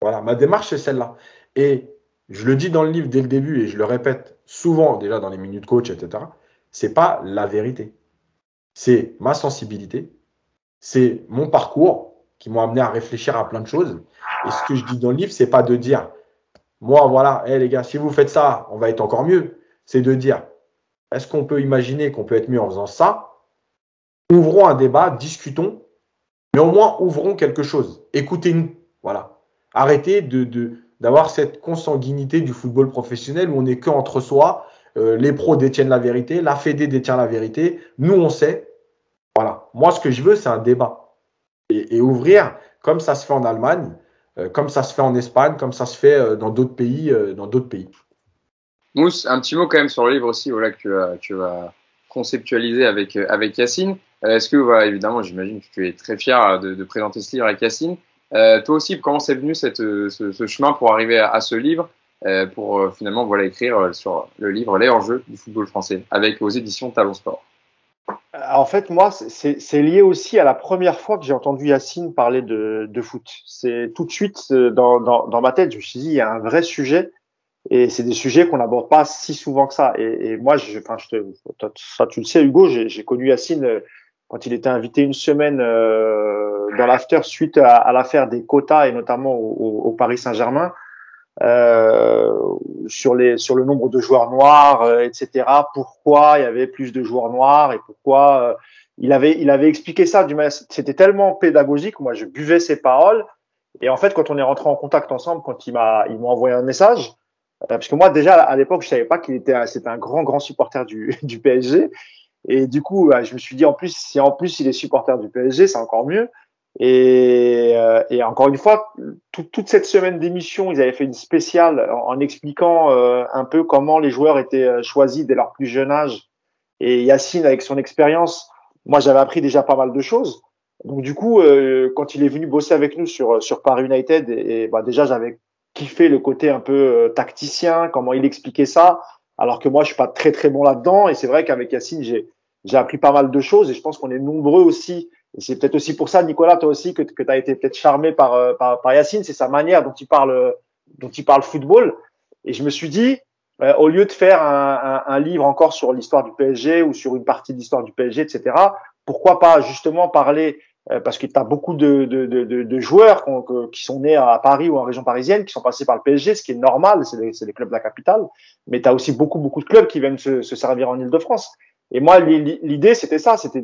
Voilà, ma démarche, c'est celle-là. Et je le dis dans le livre dès le début et je le répète souvent déjà dans les minutes coach, etc. C'est pas la vérité. C'est ma sensibilité, c'est mon parcours qui m'ont amené à réfléchir à plein de choses. Et ce que je dis dans le livre, c'est pas de dire, moi, voilà, hé les gars, si vous faites ça, on va être encore mieux. C'est de dire, est-ce qu'on peut imaginer qu'on peut être mieux en faisant ça? Ouvrons un débat, discutons mais au moins, ouvrons quelque chose. Écoutez-nous. Voilà. Arrêtez de, d'avoir cette consanguinité du football professionnel où on n'est qu'entre soi. Euh, les pros détiennent la vérité, la Fédé détient la vérité. Nous, on sait. Voilà. Moi, ce que je veux, c'est un débat. Et, ouvrir, comme ça se fait en Allemagne, euh, comme ça se fait en Espagne, comme ça se fait euh, dans d'autres pays. dans d'autres pays. Mousse, un petit mot quand même sur le livre aussi voilà, que tu vas, tu vas conceptualiser avec, avec Yacine. Est-ce que, voilà, évidemment, j'imagine que tu es très fier de, présenter ce livre avec Yacine. Euh, toi aussi, comment c'est venu cette, ce, chemin pour arriver à, ce livre, euh, pour finalement voilà, écrire sur le livre Les hors-jeux du football français, avec aux éditions Talon Sport? En fait, moi, c'est lié aussi à la première fois que j'ai entendu Yacine parler de, foot. C'est tout de suite dans, dans, ma tête, je me suis dit, il y a un vrai sujet. Et c'est des sujets qu'on n'aborde pas si souvent que ça. Et, moi, je, enfin, je tu le sais, Hugo, j'ai connu Yacine quand il était invité une semaine euh, dans l'after suite à, à l'affaire des quotas et notamment au, au Paris Saint-Germain euh, sur les sur le nombre de joueurs noirs, euh, etc. Pourquoi il y avait plus de joueurs noirs et pourquoi euh, il avait il avait expliqué ça du c'était tellement pédagogique. Moi, je buvais ses paroles et en fait, quand on est rentré en contact ensemble, quand il m'a il m'a envoyé un message. Euh, parce que moi déjà à l'époque je savais pas qu'il était c'était un grand grand supporter du, du PSG et du coup, bah, je me suis dit, en plus, si en plus il est supporter du PSG, c'est encore mieux. Et, euh, et encore une fois, toute cette semaine d'émission, ils avaient fait une spéciale en, expliquant euh, un peu comment les joueurs étaient euh, choisis dès leur plus jeune âge. Et Yacine, avec son expérience, moi j'avais appris déjà pas mal de choses. Donc du coup, quand il est venu bosser avec nous sur sur Paris United, et, bah, déjà j'avais kiffé le côté un peu tacticien, comment il expliquait ça, alors que moi je suis pas très très bon là-dedans. Et c'est vrai qu'avec Yacine, j'ai j'ai appris pas mal de choses et je pense qu'on est nombreux aussi. Et c'est peut-être aussi pour ça, Nicolas, toi aussi, que, que tu as été peut-être charmé par, euh, par, par Yacine, c'est sa manière dont il parle, dont il parle football. Et je me suis dit, euh, au lieu de faire un, un, un livre encore sur l'histoire du PSG ou sur une partie de l'histoire du PSG, etc., pourquoi pas justement parler, euh, parce que tu as beaucoup de, de, de, de joueurs qui sont nés à Paris ou en région parisienne, qui sont passés par le PSG, ce qui est normal, c'est les, les, clubs de la capitale, mais tu as aussi beaucoup, beaucoup de clubs qui viennent se, se servir en Ile-de-France. Et moi, l'idée, c'était ça, c'était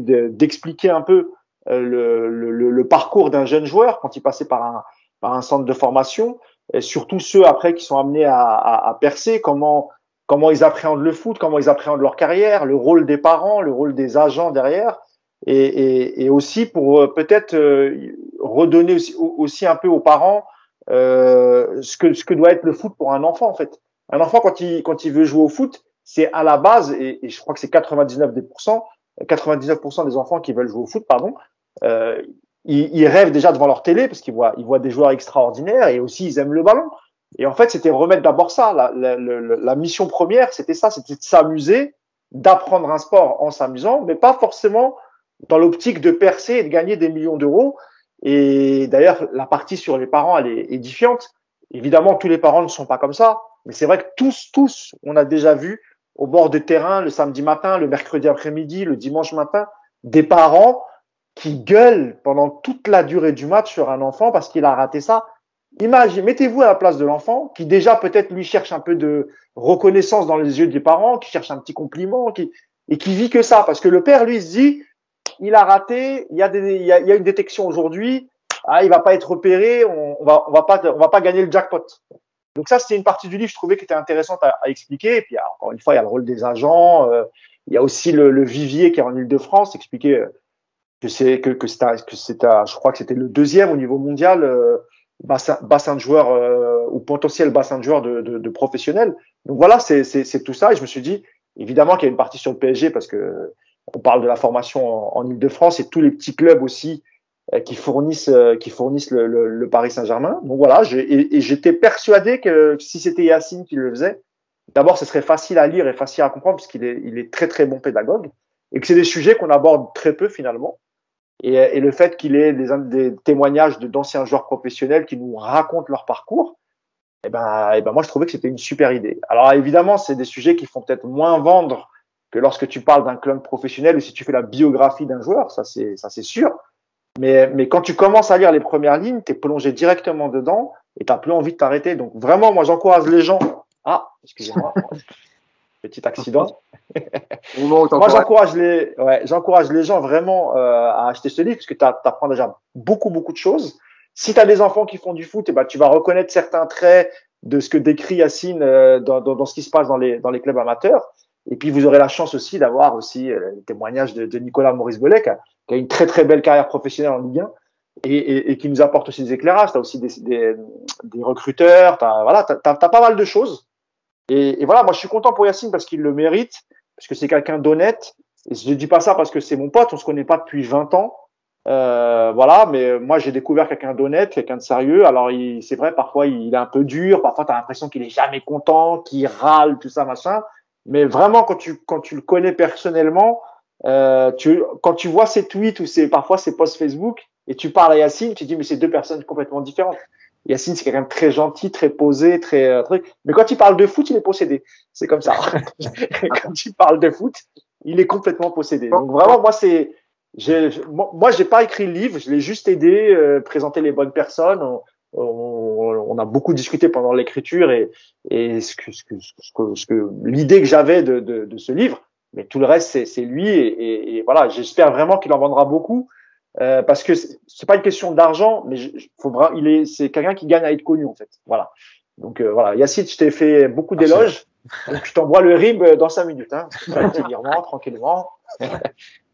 d'expliquer un peu euh, le, le, le parcours d'un jeune joueur quand il passait par un, par un centre de formation, et surtout ceux après qui sont amenés à, à, à percer, comment comment ils appréhendent le foot, comment ils appréhendent leur carrière, le rôle des parents, le rôle des agents derrière, et, et, et aussi pour euh, peut-être euh, redonner aussi, aussi, un peu aux parents euh, ce, que, ce que doit être le foot pour un enfant en fait. Un enfant quand il, quand il veut jouer au foot, c'est à la base, et, et je crois que c'est 99%, 99% des enfants qui veulent jouer au foot, pardon, euh, ils, ils, rêvent déjà devant leur télé parce qu'ils voient, ils voient des joueurs extraordinaires et aussi ils aiment le ballon. Et en fait, c'était remettre d'abord ça. La, la, la, la, mission première, c'était ça, c'était de s'amuser, d'apprendre un sport en s'amusant, mais pas forcément dans l'optique de percer et de gagner des millions d'euros. Et d'ailleurs, la partie sur les parents, elle est édifiante. Évidemment, tous les parents ne sont pas comme ça, mais c'est vrai que tous, tous, on a déjà vu au bord de terrain le samedi matin, le mercredi après-midi, le dimanche matin, des parents qui gueulent pendant toute la durée du match sur un enfant parce qu'il a raté ça. Imaginez, mettez-vous à la place de l'enfant qui déjà peut-être lui cherche un peu de reconnaissance dans les yeux des parents, qui cherche un petit compliment, qui et qui vit que ça. Parce que le père lui se dit il a raté, il y a des, il y a une détection aujourd'hui, ah il va pas être repéré, on, on, va on va pas on va pas gagner le jackpot. Donc ça c'était une partie du livre je trouvais qui était intéressante à, à expliquer et puis encore une fois il y a le rôle des agents, euh, il y a aussi le, le, vivier qui est en Ile-de-France expliquer euh, que c'est que que c'est que c'est je crois que c'était le deuxième au niveau mondial euh, bassin, bassin de joueurs euh, ou potentiel bassin de joueurs de, de, de professionnels. Donc voilà, c'est tout ça. Et je me suis dit, évidemment qu'il y a une partie sur le PSG parce que on parle de la formation en, Ile-de-France et tous les petits clubs aussi euh, qui fournissent euh, qui fournissent le, le, le Paris Saint-Germain. Donc voilà, et, et j'étais persuadé que si c'était Yacine qui le faisait, d'abord ce serait facile à lire et facile à comprendre puisqu'il est, il est très très bon pédagogue et que c'est des sujets qu'on aborde très peu finalement. Et, et le fait qu'il ait des, des témoignages d'anciens joueurs professionnels qui nous racontent leur parcours, eh ben, eh ben moi je trouvais que c'était une super idée. Alors évidemment, c'est des sujets qui font peut-être moins vendre que lorsque tu parles d'un club professionnel ou si tu fais la biographie d'un joueur, ça c'est ça c'est sûr. Mais, mais quand tu commences à lire les premières lignes, tu es plongé directement dedans et tu plus envie de t'arrêter. Donc vraiment, moi j'encourage les gens. Ah, excusez-moi. petit accident. Moi, j'encourage les, ouais, j'encourage les gens vraiment euh, à acheter ce livre parce que tu apprends déjà beaucoup, beaucoup de choses. Si tu as des enfants qui font du foot, eh ben, tu vas reconnaître certains traits de ce que décrit Yacine euh, dans, dans, dans, ce qui se passe dans les, dans les clubs amateurs. Et puis, vous aurez la chance aussi d'avoir aussi euh, le témoignage de, Nicolas Maurice Bellet, qui a, une très, très belle carrière professionnelle en Ligue 1 et, qui nous apporte aussi des éclairages. Tu as aussi des, des, des recruteurs, tu as, voilà, as, as, pas mal de choses. Et, et, voilà, moi je suis content pour Yacine parce qu'il le mérite, parce que c'est quelqu'un d'honnête. Et je dis pas ça parce que c'est mon pote, on se connaît pas depuis 20 ans. Euh, voilà, mais moi j'ai découvert quelqu'un d'honnête, quelqu'un de sérieux. Alors c'est vrai, parfois il est un peu dur, parfois tu as l'impression qu'il est jamais content, qu'il râle, tout ça, machin. Mais vraiment, quand tu, quand tu le connais personnellement, euh, tu, quand tu vois ses tweets ou ses, parfois ses posts Facebook et tu parles à Yacine, tu dis mais c'est deux personnes complètement différentes. Yacine, c'est quelqu'un de très gentil, très posé, très euh, truc. Mais quand il parle de foot, il est possédé. C'est comme ça. quand il parle de foot, il est complètement possédé. Donc vraiment, moi, c'est, moi, j'ai pas écrit le livre. Je l'ai juste aidé, euh, présenter les bonnes personnes. On, on, on, a beaucoup discuté pendant l'écriture et, et ce que, ce que, ce que, ce que l'idée que j'avais de, de, de, ce livre. Mais tout le reste, c'est, lui. Et, et, et voilà, j'espère vraiment qu'il en vendra beaucoup. Euh, parce que c'est pas une question d'argent, mais je, faut il est, c'est quelqu'un qui gagne à être connu en fait. Voilà. Donc euh, voilà, Yacine, je t'ai fait beaucoup d'éloges, donc je t'envoie le rib dans cinq minutes, hein, tranquillement, tranquillement.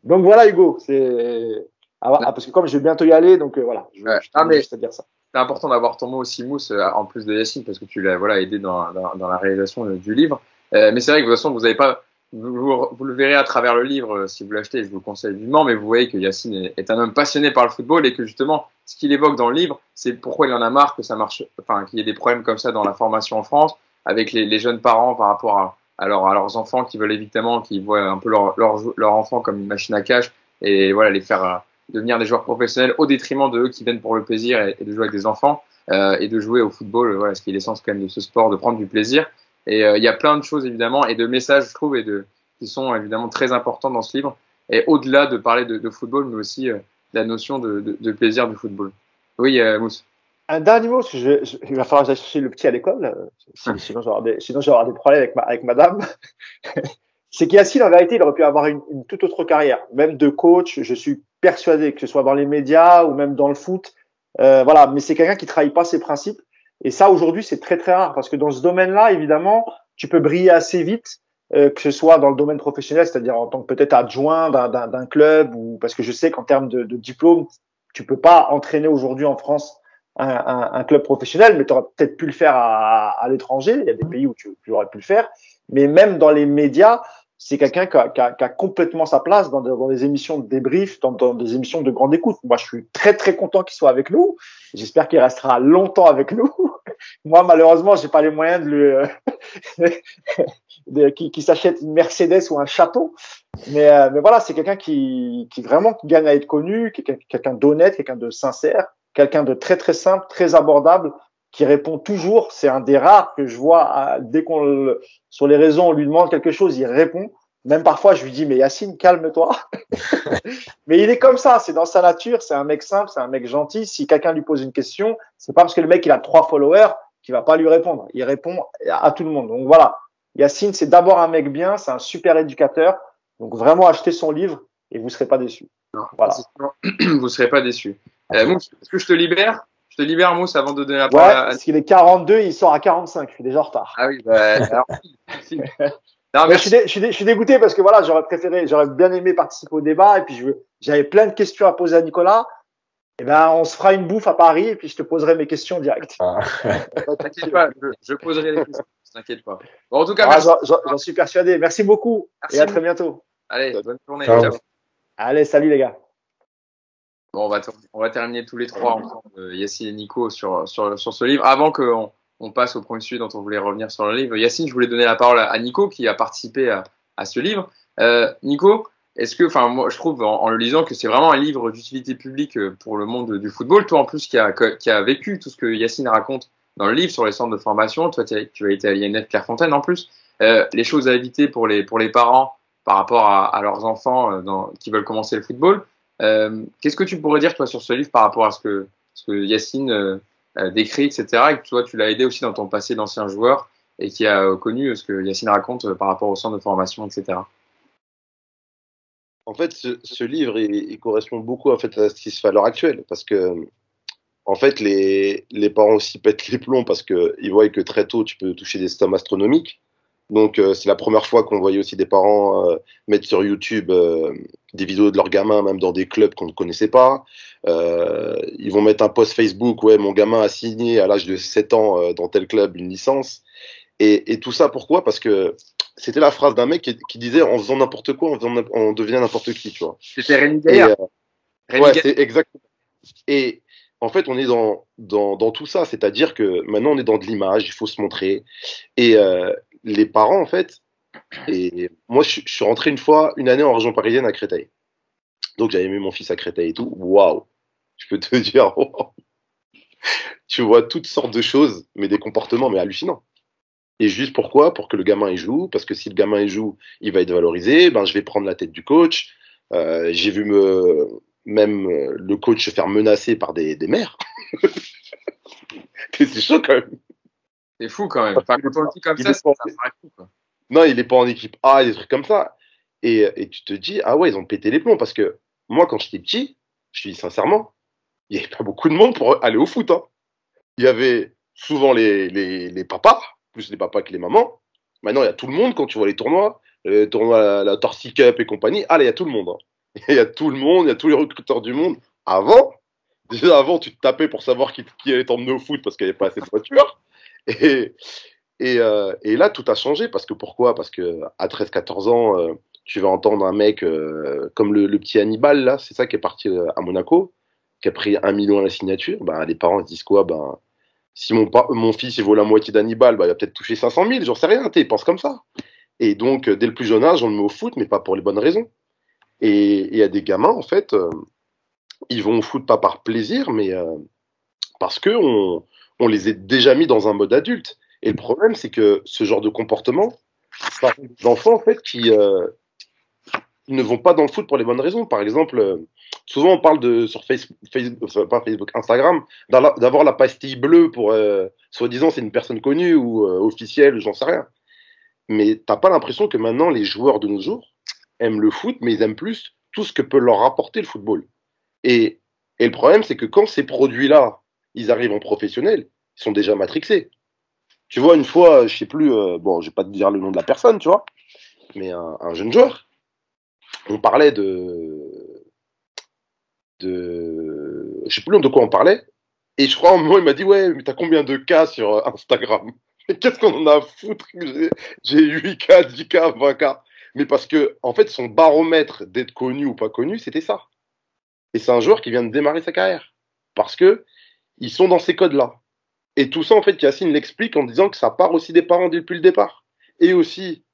donc voilà, Hugo, c'est ah, ah, parce que comme je vais bientôt y aller, donc euh, voilà, je, ouais. je ah, mais... dire ça. C'est important d'avoir ton mot aussi, Mousse, euh, en plus de Yacine, parce que tu l'as voilà aidé dans, dans, dans la réalisation du livre. mais c'est vrai que de toute façon, vous n'avez pas vous, vous, le verrez à travers le livre euh, si vous l'achetez, je vous le conseille vivement, mais vous voyez que Yacine est, un homme passionné par le football et que justement, ce qu'il évoque dans le livre, c'est pourquoi il en a marre que ça marche, enfin, qu'il y ait des problèmes comme ça dans la formation en France, avec les, les jeunes parents par rapport à, à, à, leurs enfants qui veulent évidemment, qui voient un peu leur, leur, leur enfant comme une machine à cash et voilà, les faire euh, devenir des joueurs professionnels au détriment de eux qui viennent pour le plaisir et, et de jouer avec des enfants euh, et de jouer au football, voilà, ce qui est l'essence quand même de ce sport, de prendre du plaisir. Et euh, il y a plein de choses évidemment et de messages, je trouve, et de, qui sont évidemment très importants dans ce livre. Et au-delà de parler de, de, football, mais aussi euh, la notion de, de, de, plaisir du football. Oui, euh, Mousse. Un dernier mot, parce que je, je, il va falloir que j'aille chercher le petit à l'école, euh, sinon j'aurai des, sinon des problèmes avec, ma, avec madame. c'est qu'Yacine, en vérité, il aurait pu avoir une, une, toute autre carrière, même de coach. Je suis persuadé que ce soit dans les médias ou même dans le foot. Euh, voilà, mais c'est quelqu'un qui trahit pas ses principes. Et ça, aujourd'hui, c'est très très rare parce que dans ce domaine-là, évidemment, tu peux briller assez vite, euh, que ce soit dans le domaine professionnel, c'est-à-dire en tant que peut-être adjoint d'un club, ou parce que je sais qu'en termes de, de, diplôme, tu peux pas entraîner aujourd'hui en France un, un, un, club professionnel, mais tu aurais peut-être pu le faire à, à l'étranger. Il y a des pays où tu, tu, aurais pu le faire. Mais même dans les médias, c'est quelqu'un qui, qui, qui a, complètement sa place dans, dans des émissions de débrief, dans, dans, des émissions de grande écoute. Moi, je suis très très content qu'il soit avec nous. J'espère qu'il restera longtemps avec nous. Moi, malheureusement, j'ai pas les moyens de lui qui, qui s'achète une Mercedes ou un château. Mais, euh, mais voilà, c'est quelqu'un qui, qui vraiment gagne à être connu, quelqu'un d'honnête, quelqu'un de sincère, quelqu'un de très très simple, très abordable, qui répond toujours. C'est un des rares que je vois dès qu'on sur les réseaux on lui demande quelque chose, il répond. Même parfois, je lui dis mais Yacine, calme-toi. mais il est comme ça, c'est dans sa nature. C'est un mec simple, c'est un mec gentil. Si quelqu'un lui pose une question, c'est pas parce que le mec il a trois followers qu'il va pas lui répondre. Il répond à tout le monde. Donc voilà, Yacine, c'est d'abord un mec bien, c'est un super éducateur. Donc vraiment, achetez son livre et vous serez pas déçu. Voilà. Vous serez pas déçu. Euh, est-ce que je te libère? Te libère, Mousse, avant de donner la parole ouais, à... parce qu'il est 42, il sort à 45. Je suis déjà en retard. Ah oui, bah, alors, non, mais je, suis dé, je, suis dé, je, suis dégoûté parce que voilà, j'aurais préféré, j'aurais bien aimé participer au débat et puis j'avais plein de questions à poser à Nicolas. Et eh ben, on se fera une bouffe à Paris et puis je te poserai mes questions directes. Ah. T'inquiète pas, je, je, poserai les questions. T'inquiète pas. Bon, en tout cas, ah, j'en suis persuadé. Merci beaucoup merci et à très bientôt. Allez, bonne journée. Ciao. Ciao. Allez, salut les gars. On va, terminer tous les trois ensemble, Yacine et Nico, sur, ce livre. Avant qu'on on passe au premier sujet dont on voulait revenir sur le livre, Yacine, je voulais donner la parole à Nico qui a participé à, ce livre. Euh, Nico, est-ce que, enfin, moi, je trouve en, le lisant que c'est vraiment un livre d'utilité publique pour le monde du football. Toi, en plus, qui a, qui a vécu tout ce que Yacine raconte dans le livre sur les centres de formation. Toi, tu as été à l'INF Clairefontaine en plus. Euh, les choses à éviter pour les, parents par rapport à, leurs enfants euh, qui veulent commencer le football. Euh, Qu'est-ce que tu pourrais dire, toi, sur ce livre par rapport à ce que, ce Yacine euh, décrit, etc. Et que toi, tu l'as aidé aussi dans ton passé d'ancien joueur et qui a connu ce que Yacine raconte par rapport au centre de formation, etc. En fait, ce, livre, il, il, correspond beaucoup en fait, à ce qui se fait à l'heure actuelle. Parce que en fait, les, les parents aussi pètent les plombs parce qu'ils voient que très tôt, tu peux toucher des sommes astronomiques. Donc, euh, c'est la première fois qu'on voyait aussi des parents euh, mettre sur YouTube euh, des vidéos de leurs gamins, même dans des clubs qu'on ne connaissait pas. ils vont mettre un post Facebook, ouais, mon gamin a signé à l'âge de 7 ans dans tel club une licence. Et, et tout ça, pourquoi? Parce que c'était la phrase d'un mec qui, qui, disait en faisant n'importe quoi, on, faisant, on devient n'importe qui, tu vois. C'était Rémi Gaillard. Ouais, c'est exactement. Et en fait, on est dans, dans, dans tout ça, c'est-à-dire que maintenant on est dans de l'image, il faut se montrer. Et euh, les parents, en fait, et moi je, suis rentré une fois, une année en région parisienne à Créteil. Donc j'avais mis mon fils à Créteil et tout. Waouh! Je peux te dire, tu vois toutes sortes de choses, mais des comportements, mais hallucinants. Et juste pourquoi? Pour que le gamin y joue, parce que si le gamin y joue, il va être valorisé. Ben je vais prendre la tête du coach. Euh, j'ai vu me même le coach se faire menacer par des, des mères. c'est chaud quand même. C'est fou quand même. Enfin, quand on le dit comme ça, ça, ça paraît fou. Quoi. Non, il est pas en équipe A, des trucs comme ça. Et, et, tu te dis, ah ouais, ils ont pété les plombs parce que moi, quand j'étais petit, je te dis sincèrement, il n'y avait pas beaucoup de monde pour aller au foot. Hein. Il y avait souvent les, les, les, papas, plus les papas que les mamans. Maintenant, il y a tout le monde quand tu vois les tournois, les tournois, la, la Torsi Cup et compagnie. Ah là, il y a tout le monde. Hein. Il y a tout le monde, il y a tous les recruteurs du monde. Avant, déjà avant, tu te tapais pour savoir qui, qui allait t'emmener au foot parce qu'il n'y avait pas assez de voitures. Euh, et, là, tout a changé parce que pourquoi? Parce que à 13-14 ans, euh, tu vas entendre un mec euh, comme le, petit Hannibal là, c'est ça qui est parti à Monaco, qui a pris un million à la signature. Ben, les parents se disent quoi? Ben si mon, fils il vaut la moitié d'Hannibal, ben, il va peut-être toucher 500 000, j'en sais rien. Ils pensent comme ça. Et donc, dès le plus jeune âge, on le met au foot, mais pas pour les bonnes raisons. Et il y a des gamins, en fait, ils vont au foot pas par plaisir, mais parce que on, on, les a déjà mis dans un mode adulte. Et le problème, c'est que ce genre de comportement, ça des enfants, en fait, qui euh, ne vont pas dans le foot pour les bonnes raisons. Par exemple, euh, souvent on parle de sur Facebook, Facebook, Instagram, d'avoir la pastille bleue pour, euh, soi-disant, c'est une personne connue ou officielle, j'en sais rien. Mais t'as pas l'impression que maintenant les joueurs de nos jours aiment le foot, mais ils aiment plus tout ce que peut leur apporter le football. Et, et le problème, c'est que quand ces produits-là, ils arrivent en professionnel, ils sont déjà matrixés. Tu vois, une fois, je sais plus, euh, bon, je vais pas te dire le nom de la personne, tu vois, mais un, jeune joueur, on parlait de. de. Je sais plus de quoi on parlait, et je crois à un moment, il m'a dit Ouais, mais t'as combien de cas sur euh, Instagram? Mais qu'est-ce qu'on en a à foutre J'ai 8K, 10K, 20K. Mais parce que, en fait, son baromètre d'être connu ou pas connu, c'était ça. Et c'est un joueur qui vient de démarrer sa carrière. Parce que ils sont dans ces codes-là. Et tout ça, en fait, Yacine l'explique en disant que ça part aussi des parents depuis le départ. Et aussi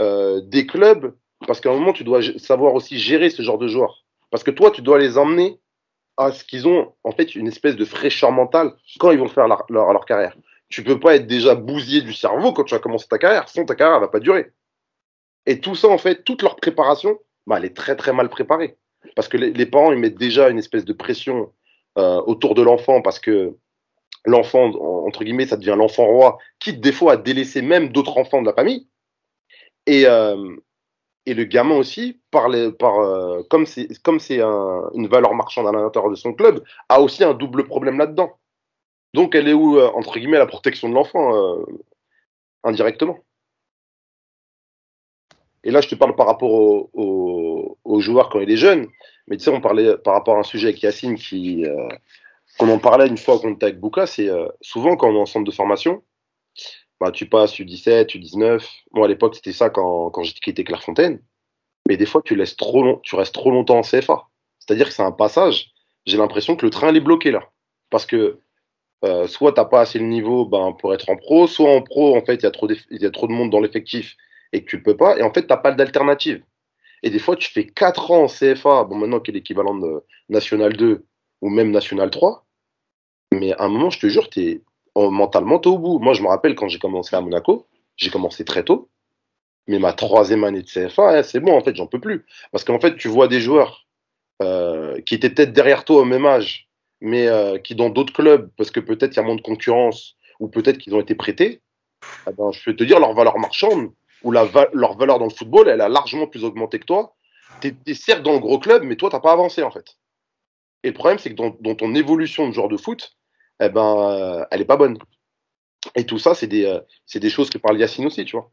euh, des clubs, parce qu'à un moment, tu dois savoir aussi gérer ce genre de joueurs. Parce que toi, tu dois les emmener à ce qu'ils ont, en fait, une espèce de fraîcheur mentale quand ils vont faire leur, carrière. Tu peux pas être déjà bousillé du cerveau quand tu vas commencer ta carrière, sinon ta carrière va pas durer. Et tout ça, en fait, toute leur préparation, bah, elle est très très mal préparée. Parce que les, parents, ils mettent déjà une espèce de pression euh, autour de l'enfant parce que l'enfant, entre guillemets, ça devient l'enfant roi, quitte des fois à délaisser même d'autres enfants de la famille. Et, euh, et le gamin aussi, par par, euh, comme c'est une valeur marchande à l'intérieur de son club, a aussi un double problème là-dedans. Donc elle est où, entre guillemets, la protection de l'enfant indirectement et là, je te parle par rapport aux joueurs quand il est jeune. Mais tu sais, on parlait par rapport à un sujet avec Yacine qui, euh, qu'on en parlait une fois qu'on était avec Bouka, c'est euh, souvent quand on est en centre de formation, bah, tu passes U17, U19. Moi, à l'époque, c'était ça quand, quand j'ai quitté Clairefontaine. Mais des fois, tu, laisses trop long, tu restes trop longtemps en CFA. C'est-à-dire que c'est un passage. J'ai l'impression que le train, il est bloqué là. Parce que euh, soit tu n'as pas assez le niveau ben, pour être en pro, soit en pro, en fait, il y, a trop de monde dans l'effectif et que tu peux pas. Et en fait, tu n'as pas d'alternative. Et des fois, tu fais 4 ans en CFA, bon, maintenant qui est l'équivalent de National 2 ou même National 3. Mais à un moment, je te jure, es, mentalement, tu es au bout. Moi, je me rappelle quand j'ai commencé à Monaco, j'ai commencé très tôt. Mais ma troisième année de CFA, hein, c'est bon, en fait, j'en peux plus. Parce qu'en fait, tu vois des joueurs euh, qui étaient peut-être derrière toi au même âge, mais euh, qui dans d'autres clubs, parce que peut-être il y a moins de concurrence, ou peut-être qu'ils ont été prêtés, eh ben, je peux te dire, leur valeur marchande, où leur valeur dans le football, elle a largement plus augmenté que toi. Tu es, certes dans le gros club, mais toi, tu pas avancé en fait. Et le problème, c'est que dans, ton évolution de joueur de foot, eh ben, euh, elle est pas bonne. Et tout ça, c'est des, euh, choses que parle Yacine aussi, tu vois.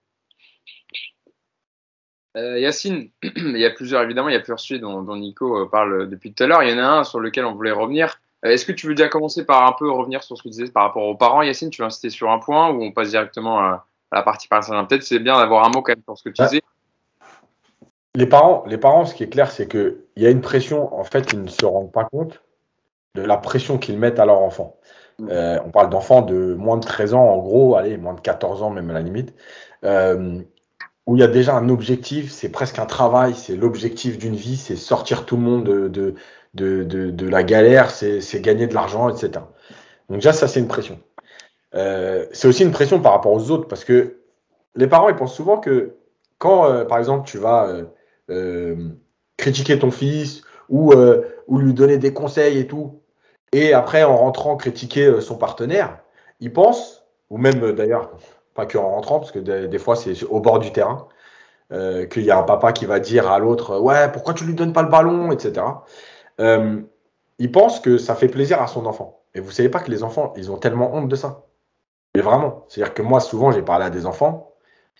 Euh, Yacine, il y a plusieurs, évidemment, il y a plusieurs sujets dont, Nico parle depuis tout à l'heure. Il y en a un sur lequel on voulait revenir. Est-ce que tu veux déjà commencer par un peu revenir sur ce que tu disais par rapport aux parents, Yacine Tu veux insister sur un point ou on passe directement à, la partie parisienne. Peut-être c'est bien d'avoir un mot quand même sur ce que tu disais. Les parents, les parents, ce qui est clair, c'est qu'il y a une pression, en fait, ils ne se rendent pas compte de la pression qu'ils mettent à leur enfant. Mm. Euh, on parle d'enfants de moins de 13 ans, en gros, allez, moins de 14 ans même à la limite, euh, où il y a déjà un objectif, c'est presque un travail, c'est l'objectif d'une vie, c'est sortir tout le monde de, de, de, de la galère, c'est gagner de l'argent, etc. Donc déjà, ça, c'est une pression. Euh, c'est aussi une pression par rapport aux autres parce que les parents ils pensent souvent que quand euh, par exemple tu vas euh, critiquer ton fils ou, lui donner des conseils et tout et après en rentrant critiquer son partenaire ils pensent ou même d'ailleurs pas que en rentrant parce que des, fois c'est au bord du terrain qu'il y a un papa qui va dire à l'autre ouais pourquoi tu lui donnes pas le ballon? etc ils pensent que ça fait plaisir à son enfant. Et vous savez pas que les enfants ils ont tellement honte de ça mais vraiment, c'est-à-dire que moi, souvent, j'ai parlé à des enfants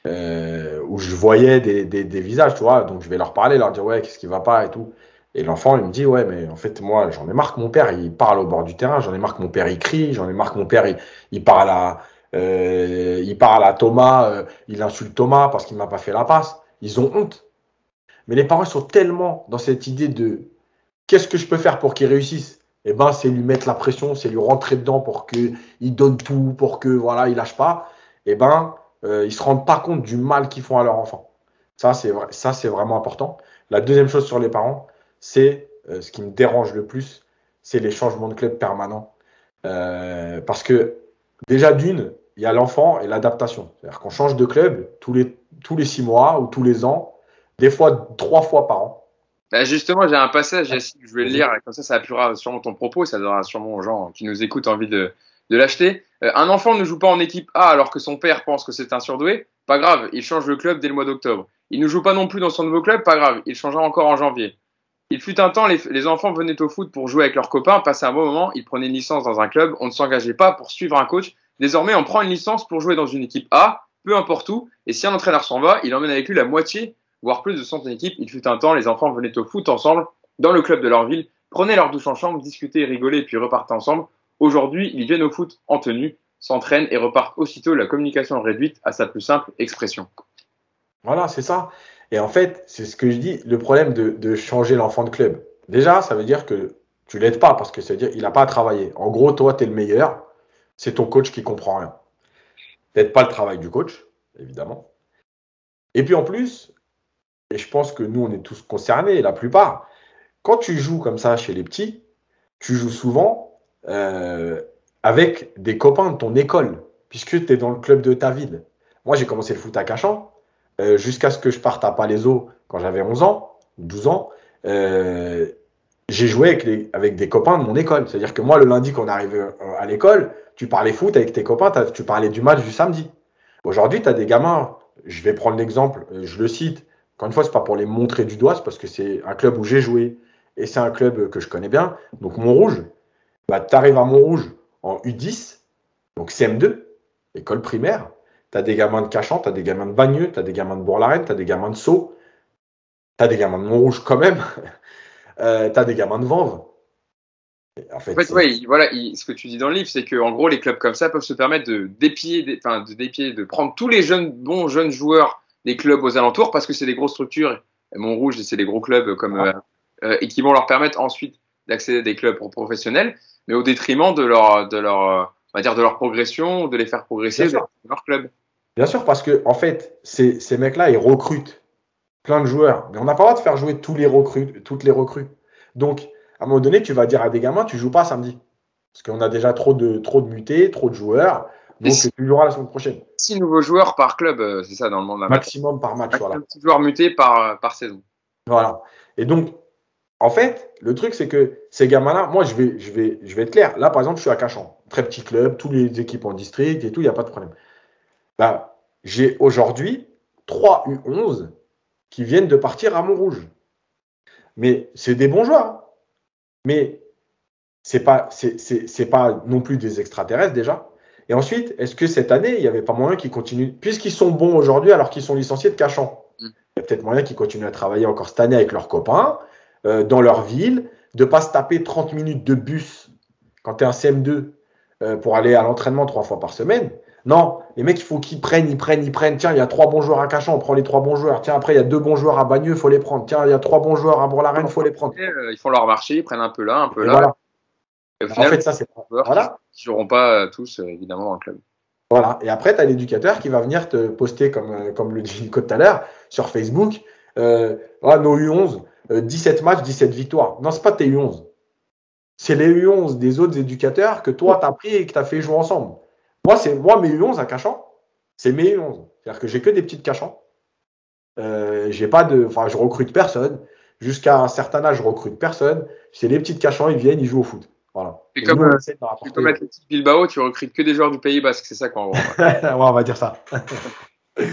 euh, où je voyais des, des, visages, tu vois. Donc, je vais leur parler, leur dire, ouais, qu'est-ce qui va pas et tout. Et l'enfant, il me dit, ouais, mais en fait, moi, j'en ai marre que mon père, il parle au bord du terrain, j'en ai marre que mon père, il crie, j'en ai marre que mon père, il, il parle à, euh, il parle à Thomas, euh, il insulte Thomas parce qu'il m'a pas fait la passe. Ils ont honte. Mais les parents sont tellement dans cette idée de qu'est-ce que je peux faire pour qu'il réussisse eh ben, c'est lui mettre la pression, c'est lui rentrer dedans pour qu'il donne tout, pour que voilà, il lâche pas. Eh ben, euh, ils se rendent pas compte du mal qu'ils font à leur enfant. Ça, c'est ça, c'est vraiment important. La deuxième chose sur les parents, c'est euh, ce qui me dérange le plus, c'est les changements de club permanents. Euh, parce que déjà d'une, il y a l'enfant et l'adaptation. C'est-à-dire qu'on change de club tous les tous les six mois ou tous les ans, des fois trois fois par an. Bah justement, j'ai un passage, je vais le lire, comme ça, ça appuiera sûrement ton propos, ça donnera sûrement aux gens qui nous écoutent envie de, de l'acheter. Euh, un enfant ne joue pas en équipe A alors que son père pense que c'est un surdoué, pas grave, il change de club dès le mois d'octobre. Il ne joue pas non plus dans son nouveau club, pas grave, il changera encore en janvier. Il fut un temps, les, les, enfants venaient au foot pour jouer avec leurs copains, passer un bon moment, ils prenaient une licence dans un club, on ne s'engageait pas pour suivre un coach, Désormais, on prend une licence pour jouer dans une équipe A, peu importe où, et si un entraîneur s'en va, il emmène avec lui la moitié, voire plus de son équipe. Il fut un temps, les enfants venaient au foot ensemble, dans le club de leur ville, prenaient leur douche en chambre, discutaient, rigolaient, puis repartaient ensemble. Aujourd'hui, ils viennent au foot en tenue, s'entraînent et repartent aussitôt la communication réduite à sa plus simple expression. Voilà, c'est ça. Et en fait, c'est ce que je dis, le problème de, changer l'enfant de club. Déjà, ça veut dire que tu l'aides pas parce que ça veut dire qu'il n'a pas à travailler. En gros, toi, tu es le meilleur. C'est ton coach qui comprend rien. Peut-être pas le travail du coach, évidemment. Et puis en plus, et je pense que nous, on est tous concernés, la plupart, quand tu joues comme ça chez les petits, tu joues souvent euh, avec des copains de ton école, puisque tu es dans le club de ta ville. Moi, j'ai commencé le foot à Cachan, euh, jusqu'à ce que je parte à Palaiso quand j'avais 11 ans, 12 ans. Euh, j'ai joué avec, des copains de mon école. C'est-à-dire que moi, le lundi, quand on arrivait à l'école, tu parlais foot avec tes copains, tu parlais du match du samedi. Aujourd'hui, tu as des gamins, je vais prendre l'exemple, je le cite, encore une fois, c'est pas pour les montrer du doigt, c'est parce que c'est un club où j'ai joué et c'est un club que je connais bien. Donc Montrouge, bah, tu arrives à Montrouge en U10, donc CM2, école primaire. Tu as des gamins de Cachan, tu as des gamins de Bagneux, tu as des gamins de Bourg-la-Reine, tu as des gamins de Sceaux, tu as des gamins de Montrouge quand même, euh, tu as des gamins de Vanves. En fait, oui, voilà, ce que tu dis dans le livre, c'est qu'en gros, les clubs comme ça peuvent se permettre de dépier, de dépier, de prendre tous les jeunes, bons jeunes joueurs des clubs aux alentours parce que c'est des grosses structures. Montrouge, c'est des gros clubs comme euh, euh, et qui vont leur permettre ensuite d'accéder à des clubs professionnels, mais au détriment de leur de leur euh, on va dire de leur progression, de les faire progresser dans leur club. Bien sûr, parce que en fait, ces, ces mecs-là, ils recrutent plein de joueurs, mais on n'a pas le droit de faire jouer tous les recrues, toutes les recrues. Donc, à un moment donné, tu vas dire à des gamins, tu joues pas samedi, parce qu'on a déjà trop de trop de mutés, trop de joueurs. Donc, tu joueras la semaine prochaine. Six nouveaux joueurs par club, euh, c'est ça dans le monde. Maximum par match, voilà. Six joueurs mutés par, euh, par saison. Voilà. Et donc, en fait, le truc, c'est que ces gamins-là, moi, je vais, je, vais, je vais être clair. Là, par exemple, je suis à Cachan. Très petit club, tous les équipes en district et tout, il n'y a pas de problème. Bah, j'ai aujourd'hui trois U11 qui viennent de partir à Montrouge. Mais c'est des bons joueurs. Hein. Mais c'est pas, c'est pas non plus des extraterrestres déjà. Et ensuite, est-ce que cette année, il n'y avait pas moyen qu'ils continuent, puisqu'ils sont bons aujourd'hui alors qu'ils sont licenciés de Cachan mm. Il y a peut-être moyen qu'ils continuent à travailler encore cette année avec leurs copains, euh, dans leur ville, de ne pas se taper 30 minutes de bus quand tu es un CM2 euh, pour aller à l'entraînement trois fois par semaine. Non, les mecs, il faut qu'ils prennent, ils prennent, ils prennent. Tiens, il y a trois bons joueurs à Cachan, on prend les trois bons joueurs. Tiens, après, il y a deux bons joueurs à Bagneux, il faut les prendre. Tiens, il y a trois bons joueurs à Bourg-la-Reine, il faut les prendre. Ils font leur marché, ils prennent un peu là, un peu là. En fait, ça, c'est voilà. Ils ne joueront pas tous, évidemment, dans le club. Voilà. Et après, tu as l'éducateur qui va venir te poster, comme, euh, comme le dit Nico tout à l'heure, sur Facebook. Euh, ah, nos U11, 17 matchs, 17 victoires. Non, c'est pas tes U11. C'est les U11 des autres éducateurs que toi, tu as pris et que tu as fait jouer ensemble. Moi, c'est moi mes U11 à Cachan, c'est mes U11. C'est-à-dire que j'ai que des petites Cachans. Euh, j'ai pas de, enfin, je recrute personne. Jusqu'à un certain âge, je recrute personne. C'est les petites Cachans, ils viennent, ils jouent au foot. Voilà. Et, comme, euh, comme Athletic Bilbao, tu recrutes que des joueurs du Pays Basque, c'est ça qu'on va on va dire ça.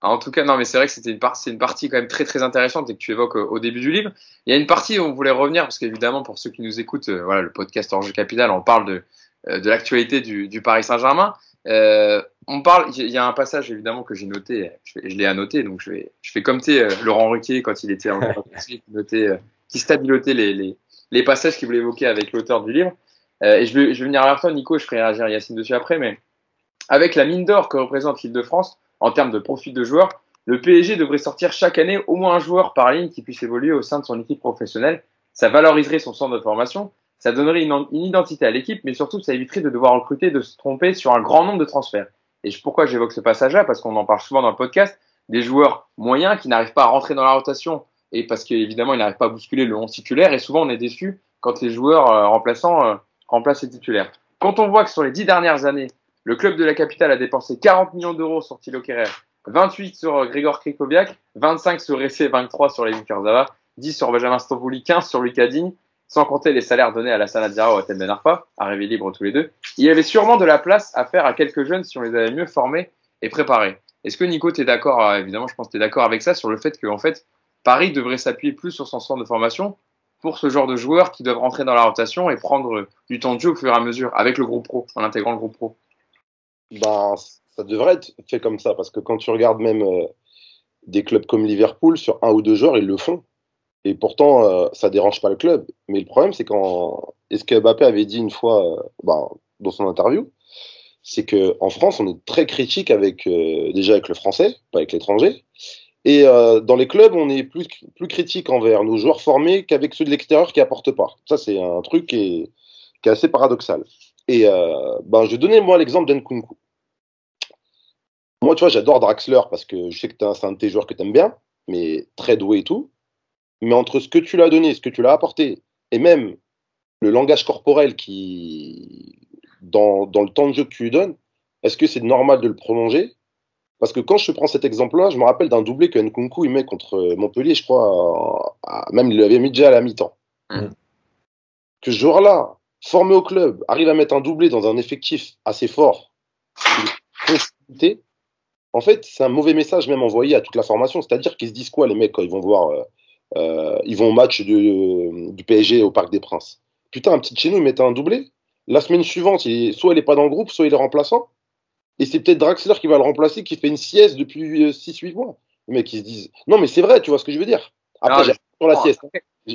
en tout cas, non, mais c'est vrai que c'était une, partie, une partie quand même très très intéressante et que tu évoques au, début du livre. Il y a une partie où on voulait revenir parce qu'évidemment, pour ceux qui nous écoutent, euh, voilà, le podcast Orge Capital, on parle de, euh, de l'actualité du, du, Paris Saint-Germain. on parle, il y a un passage évidemment que j'ai noté, je, l'ai annoté, donc je, vais, je fais comme tu Laurent Ruquier quand il était en qui notait, qui stabilotait les, les les passages qu'il voulait évoquer avec l'auteur du livre. Euh, et je vais, je vais venir à toi, Nico, je ferai réagir Yacine dessus après, mais avec la mine d'or que représente l'île de France, en termes de profit de joueurs, le PSG devrait sortir chaque année au moins un joueur par ligne qui puisse évoluer au sein de son équipe professionnelle. Ça valoriserait son centre de formation, ça donnerait une, identité à l'équipe, mais surtout ça éviterait de devoir recruter, de se tromper sur un grand nombre de transferts. Et pourquoi j'évoque ce passage-là? Parce qu'on en parle souvent dans le podcast, des joueurs moyens qui n'arrivent pas à rentrer dans la rotation et parce qu'évidemment, il n'arrive pas à bousculer le 11 titulaire, et souvent on est déçu quand les joueurs euh, remplaçants euh, remplacent les titulaires. Quand on voit que sur les dix dernières années, le club de la capitale a dépensé 40 millions d'euros sur Thilo Kerrer, 28 sur euh, Grégor Krikoviak, 25 sur Ressé, 23 sur Levin Kurzawa, 10 sur Benjamin Stambouli, 15 sur Lucas Digne, sans compter les salaires donnés à la Sanadira ou à Tel Ben Arfa, arrivés libres tous les deux. Il y avait sûrement de la place à faire à quelques jeunes si on les avait mieux formés et préparés. Est-ce que Nico, tu d'accord, évidemment, je pense que tu es d'accord avec ça, sur le fait qu'en fait, Paris devrait s'appuyer plus sur son centre de formation pour ce genre de joueurs qui doivent rentrer dans la rotation et prendre du temps de jeu au fur et à mesure avec le groupe pro, en intégrant le groupe pro ben, Ça devrait être fait comme ça, parce que quand tu regardes même euh, des clubs comme Liverpool, sur un ou deux joueurs, ils le font. Et pourtant, euh, ça dérange pas le club. Mais le problème, c'est quand. est ce que Mbappé avait dit une fois euh, ben, dans son interview, c'est qu'en France, on est très critique avec, déjà avec le français, pas avec l'étranger. Et euh, dans les clubs, on est plus, plus critique envers nos joueurs formés qu'avec ceux de l'extérieur qui apportent pas. Ça, c'est un truc qui est, assez paradoxal. Et euh, ben, je vais donner moi l'exemple d'Nkunku. Moi, tu vois, j'adore Draxler parce que je sais que c'est un de tes joueurs que tu aimes bien, mais très doué et tout. Mais entre ce que tu l'as donné, ce que tu l'as apporté, et même le langage corporel qui, dans, dans le temps de jeu que tu lui donnes, est-ce que c'est normal de le prolonger? Parce que quand je prends cet exemple-là, je me rappelle d'un doublé que Nkunku il met contre Montpellier, je crois, même il l'avait mis déjà à la mi-temps. Mm. Que ce joueur-là, formé au club, arrive à mettre un doublé dans un effectif assez fort, en fait, c'est un mauvais message même envoyé à toute la formation. C'est-à-dire qu'ils se disent quoi, les mecs, quand ils vont voir, euh, euh, ils vont au match du PSG au Parc des Princes. Putain, un petit chez nous, il met un doublé. La semaine suivante, il, soit il n'est pas dans le groupe, soit il est remplaçant. Et c'est peut-être Draxler qui va le remplacer, qui fait une sieste depuis 6-8 euh, mois. Les mecs, ils se disent. Non, mais c'est vrai, tu vois ce que je veux dire. Après, j'ai sur la sieste.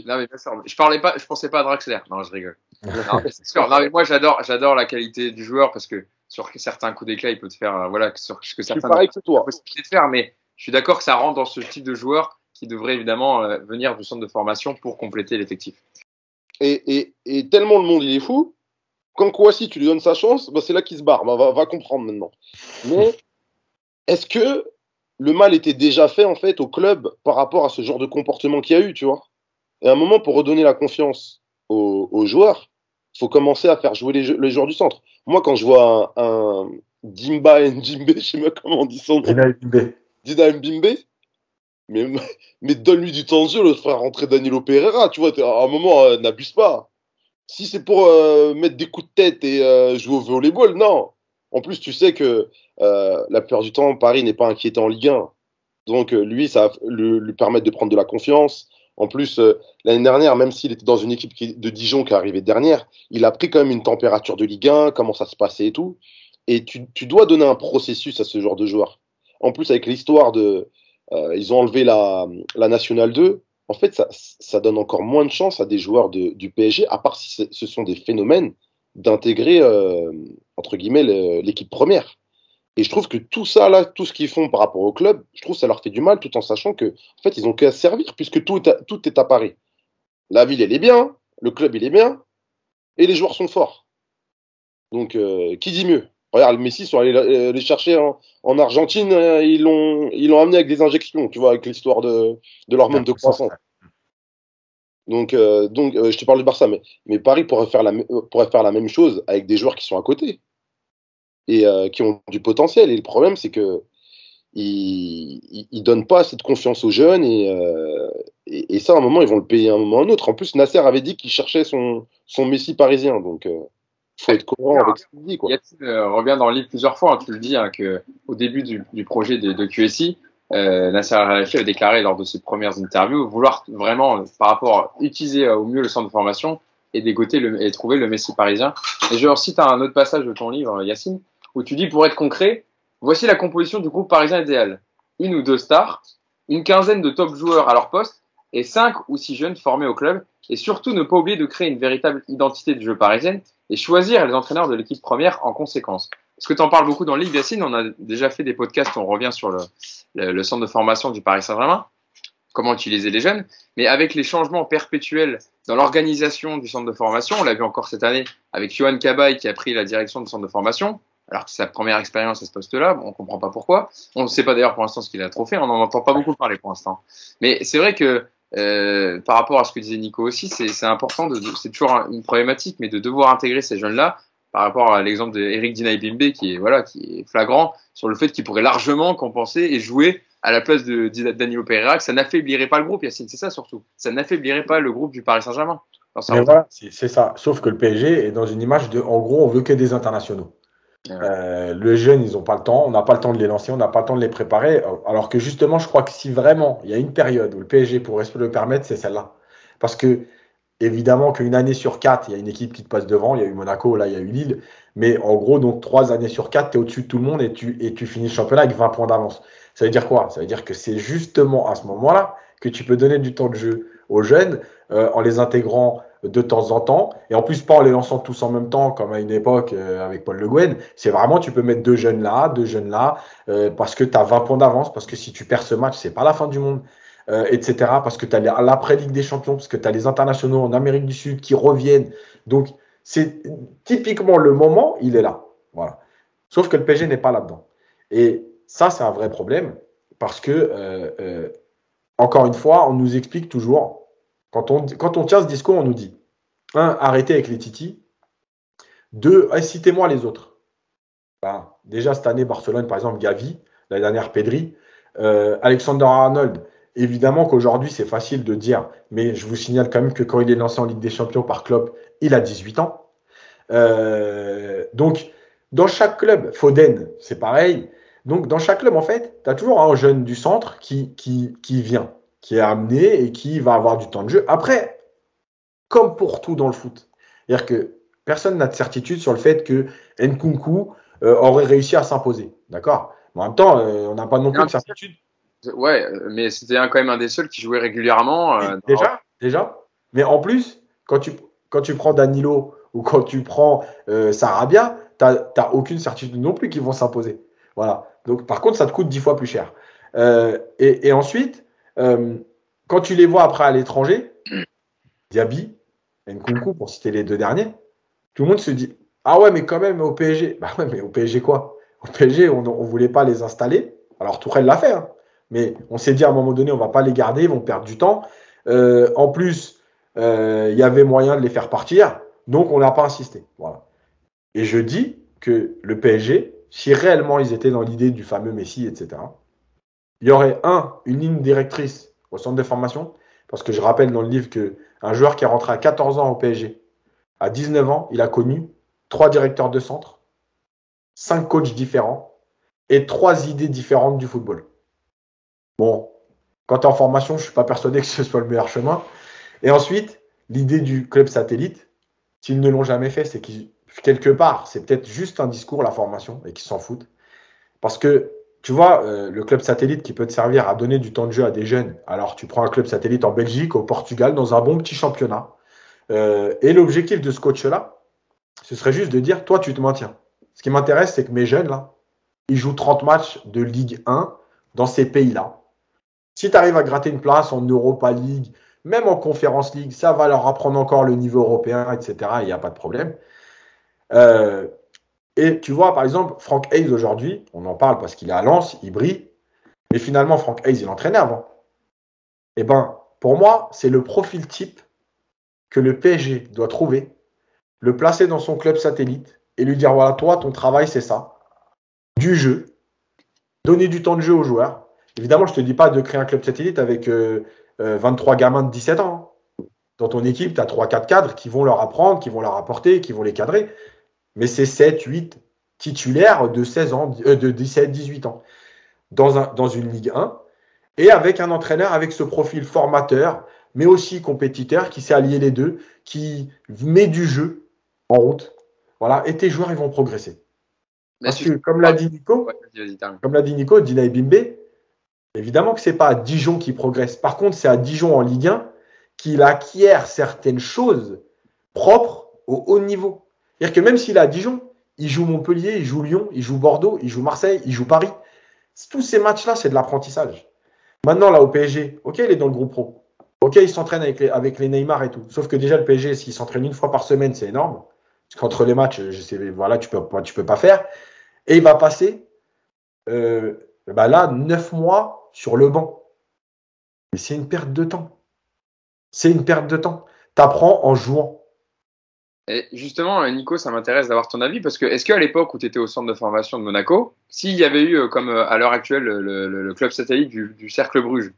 Non, mais je parlais pas, je pensais pas à Draxler. Non, je rigole. non, c'est sûr. Non, mais moi, j'adore, j'adore la qualité du joueur parce que sur certains coups d'éclat, il peut te faire, euh, voilà, sur ce que certains. pareil que toi. De faire, mais je suis d'accord que ça rentre dans ce type de joueur qui devrait évidemment euh, venir du centre de formation pour compléter l'effectif. Et, et, et, tellement le monde il est fou quand Kouassi, tu lui donnes sa chance, bah, c'est là qu'il se barre. Bah, va, va, comprendre maintenant. Mais est-ce que le mal était déjà fait en fait au club par rapport à ce genre de comportement qu'il y a eu, tu vois? Et à un moment, pour redonner la confiance aux, joueurs, il faut commencer à faire jouer les, joueurs du centre. Moi, quand je vois un, un Dimba Njimbe, je sais pas comment on dit son nom. Dina Mbimbe. Dina Mbimbe. Mais, mais donne-lui du temps de jeu, le frère rentrer Danilo Pereira, tu vois, à un moment, euh, n'abuse pas. Si c'est pour euh, mettre des coups de tête et euh, jouer au volleyball, non. En plus, tu sais que euh, la plupart du temps, Paris n'est pas inquiété en Ligue 1. Donc, lui, ça va lui permettre de prendre de la confiance. En plus, l'année dernière, même s'il était dans une équipe de Dijon qui est arrivée dernière, il a pris quand même une température de Ligue 1, comment ça se passait et tout. Et tu, tu dois donner un processus à ce genre de joueur. En plus, avec l'histoire de. ils ont enlevé la, la Nationale 2 en fait, ça, donne encore moins de chance à des joueurs du PSG, à part si ce sont des phénomènes, d'intégrer, euh, entre guillemets, l'équipe première. Et je trouve que tout ça, là, tout ce qu'ils font par rapport au club, je trouve que ça leur fait du mal, tout en sachant que, en fait, ils ont qu'à servir, puisque tout est, à, tout est à Paris. La ville, elle est bien, le club, il est bien, et les joueurs sont forts. Donc, euh, qui dit mieux? Regarde, Messi sont allés euh, les chercher en, Argentine, euh, ils l'ont ils l'ont amené avec des injections, tu vois, avec l'histoire de, de l'hormone de croissance. Donc, euh, donc je te parle du Barça, mais, mais Paris pourrait faire, la, pourrait faire la même chose avec des joueurs qui sont à côté et qui ont du potentiel. Et le problème, c'est que ils, donnent pas de confiance aux jeunes et, et, ça, à un moment, ils vont le payer à un moment à un autre. En plus, Nasser avait dit qu'il cherchait son, son Messi parisien, donc faut être courant avec ce dit. Quoi. Euh, revient dans le livre plusieurs fois, hein, tu le dis, hein, que au début du, du projet de, de QSI, euh, Nasser Al-Khelaifi a déclaré lors de ses premières interviews vouloir vraiment, euh, par rapport utiliser euh, au mieux le centre de formation et dégoter le, et trouver le Messi parisien. Et je cite un autre passage de ton livre, Yacine, où tu dis, pour être concret, voici la composition du groupe parisien idéal. Une ou deux stars, une quinzaine de top joueurs à leur poste et cinq ou six jeunes formés au club. Et surtout, ne pas oublier de créer une véritable identité du jeu parisienne et choisir les entraîneurs de l'équipe première en conséquence. Parce que tu en parles beaucoup dans le livre, Yacine, on a déjà fait des podcasts, on revient sur le, le, centre de formation du Paris Saint-Germain, comment utiliser les jeunes, mais avec les changements perpétuels dans l'organisation du centre de formation, on l'a vu encore cette année avec Johan Cabaye qui a pris la direction du centre de formation, alors que c'est sa première expérience à ce poste-là, on comprend pas pourquoi. On ne sait pas d'ailleurs pour l'instant ce qu'il a trop fait, on n'en entend pas beaucoup parler pour l'instant. Mais c'est vrai que euh, par rapport à ce que disait Nico aussi, c'est important, de, c'est toujours une problématique, mais de devoir intégrer ces jeunes-là par rapport à l'exemple d'Eric Dinaï-Bimbe qui est, voilà, qui est flagrant sur le fait qu'il pourrait largement compenser et jouer à la place de, Danilo Pereira, que ça n'affaiblirait pas le groupe, Yacine, c'est ça surtout. Ça n'affaiblirait pas le groupe du Paris Saint-Germain. Voilà, c'est ça. Sauf que le PSG est dans une image de, en gros, on veut que des internationaux. Euh, le jeune, ils n'ont pas le temps, on n'a pas le temps de les lancer, on n'a pas le temps de les préparer. Alors que justement, je crois que si vraiment il y a une période où le PSG pourrait se le permettre, c'est celle-là. Parce que Évidemment qu'une année sur quatre, il y a une équipe qui te passe devant. Il y a eu Monaco, là, il y a eu Lille. Mais en gros, donc trois années sur quatre, tu es au-dessus de tout le monde et tu, finis le championnat avec 20 points d'avance. Ça veut dire quoi? Ça veut dire que c'est justement à ce moment-là que tu peux donner du temps de jeu aux jeunes euh, en les intégrant de temps en temps. Et en plus, pas en les lançant tous en même temps, comme à une époque euh, avec Paul Le Guen. C'est vraiment, tu peux mettre deux jeunes là, deux jeunes là, euh, parce que tu as 20 points d'avance, parce que si tu perds ce match, c'est pas la fin du monde. etc. Parce que tu as l'après-Ligue des Champions, parce que tu as les internationaux en Amérique du Sud qui reviennent. Donc, c'est typiquement le moment, il est là. Voilà. Sauf que le PSG n'est pas là-dedans. Et ça, c'est un vrai problème parce que, euh, euh, encore une fois, on nous explique toujours, quand on, tient ce discours, on nous dit, un, arrêtez avec les titis. Deux, citez-moi les autres. Ben, déjà, cette année, Barcelone, par exemple, Gavi, la dernière Pedri, euh, Alexander Arnold. Évidemment qu'aujourd'hui, c'est facile de dire, mais je vous signale quand même que quand il est lancé en Ligue des Champions par club, il a 18 ans. donc, dans chaque club, Foden, c'est pareil. Donc, dans chaque club, en fait, tu as toujours un jeune du centre qui, qui, qui vient, qui est amené et qui va avoir du temps de jeu. Après, comme pour tout dans le foot, c'est-à-dire que personne n'a de certitude sur le fait que Nkunku euh, aurait réussi à s'imposer. D'accord? En même temps, euh, on n'a pas non plus de certitude. Ouais, mais c'était quand même un des seuls qui jouait régulièrement. Euh, déjà, déjà. Mais en plus, quand tu, quand tu prends Danilo ou quand tu prends Sarabia, tu n'as aucune certitude non plus qu'ils vont s'imposer. Voilà. Donc, par contre, ça te coûte dix fois plus cher. Et, ensuite, euh, quand tu les vois après à l'étranger, Diaby, Nkunku, pour citer les deux derniers, tout le monde se dit Ah ouais, mais quand même au PSG. Bah ouais, mais au PSG quoi? Au PSG, on ne voulait pas les installer. Alors Tourelle l'a fait, hein. mais on s'est dit à un moment donné, on va pas les garder, ils vont perdre du temps. Euh, en plus, il y avait moyen de les faire partir, donc on n'a pas insisté. Voilà. Et je dis que le PSG, si réellement ils étaient dans l'idée du fameux Messi, etc., il y aurait un, une ligne directrice au centre de formation, parce que je rappelle dans le livre qu'un joueur qui est rentré à 14 ans au PSG, à 19 ans, il a connu trois directeurs de centre, cinq coachs différents et trois idées différentes du football. Bon, quand tu es en formation, je ne suis pas persuadé que ce soit le meilleur chemin. Et ensuite, l'idée du club satellite, s'ils ne l'ont jamais fait, c'est qu'ils quelque part, c'est peut-être juste un discours, la formation, et qui s'en foutent. Parce que, tu vois, euh, le club satellite qui peut te servir à donner du temps de jeu à des jeunes. Alors, tu prends un club satellite en Belgique, au Portugal, dans un bon petit championnat. Euh, et l'objectif de ce coach-là, ce serait juste de dire, toi, tu te maintiens. Ce qui m'intéresse, c'est que mes jeunes, là, ils jouent 30 matchs de Ligue 1 dans ces pays-là. Si tu arrives à gratter une place en Europa League, même en Conference League, ça va leur apprendre encore le niveau européen, etc. Il n'y a pas de problème. Euh, et tu vois, par exemple, Frank Hayes aujourd'hui, on en parle parce qu'il est à Lens, il brille, mais finalement, Frank Hayes, il entraînait avant. Eh ben, pour moi, c'est le profil type que le PSG doit trouver, le placer dans son club satellite et lui dire voilà, toi, ton travail, c'est ça. Du jeu, donner du temps de jeu aux joueurs. Évidemment, je ne te dis pas de créer un club satellite avec 23 euh, euh, gamins de 17 ans. Dans ton équipe, tu as 3-4 cadres qui vont leur apprendre, qui vont leur apporter, qui vont les cadrer mais c'est 7, 8 titulaires de 16 ans, euh, de 17, 18 ans dans, un, dans une Ligue 1 et avec un entraîneur avec ce profil formateur, mais aussi compétiteur qui sait allier les deux, qui met du jeu en route. Voilà, et tes joueurs ils vont progresser. Parce que comme l'a dit Nico, comme l'a dit Nico, Dina Bimbe, évidemment que c'est pas à Dijon qui progresse. Par contre, c'est à Dijon en Ligue 1 qu'il acquiert certaines choses propres au haut niveau. C'est-à-dire que même s'il est à Dijon, il joue Montpellier, il joue Lyon, il joue Bordeaux, il joue Marseille, il joue Paris. Tous ces matchs-là, c'est de l'apprentissage. Maintenant, là, au PSG, ok, il est dans le groupe pro. Ok, il s'entraîne avec les, Neymar et tout. Sauf que déjà, le PSG, s'il s'entraîne une fois par semaine, c'est énorme. Parce qu'entre les matchs, voilà, tu tu peux pas faire. Et il va passer, euh, bah là, neuf mois sur le banc. Mais c'est une perte de temps. C'est une perte de temps. Tu apprends en jouant. Et justement, Nico, ça m'intéresse d'avoir ton avis parce que est-ce qu'à l'époque où tu étais au centre de formation de Monaco, s'il y avait eu, euh, comme euh, à l'heure actuelle, le, club satellite du, Cercle Bruges,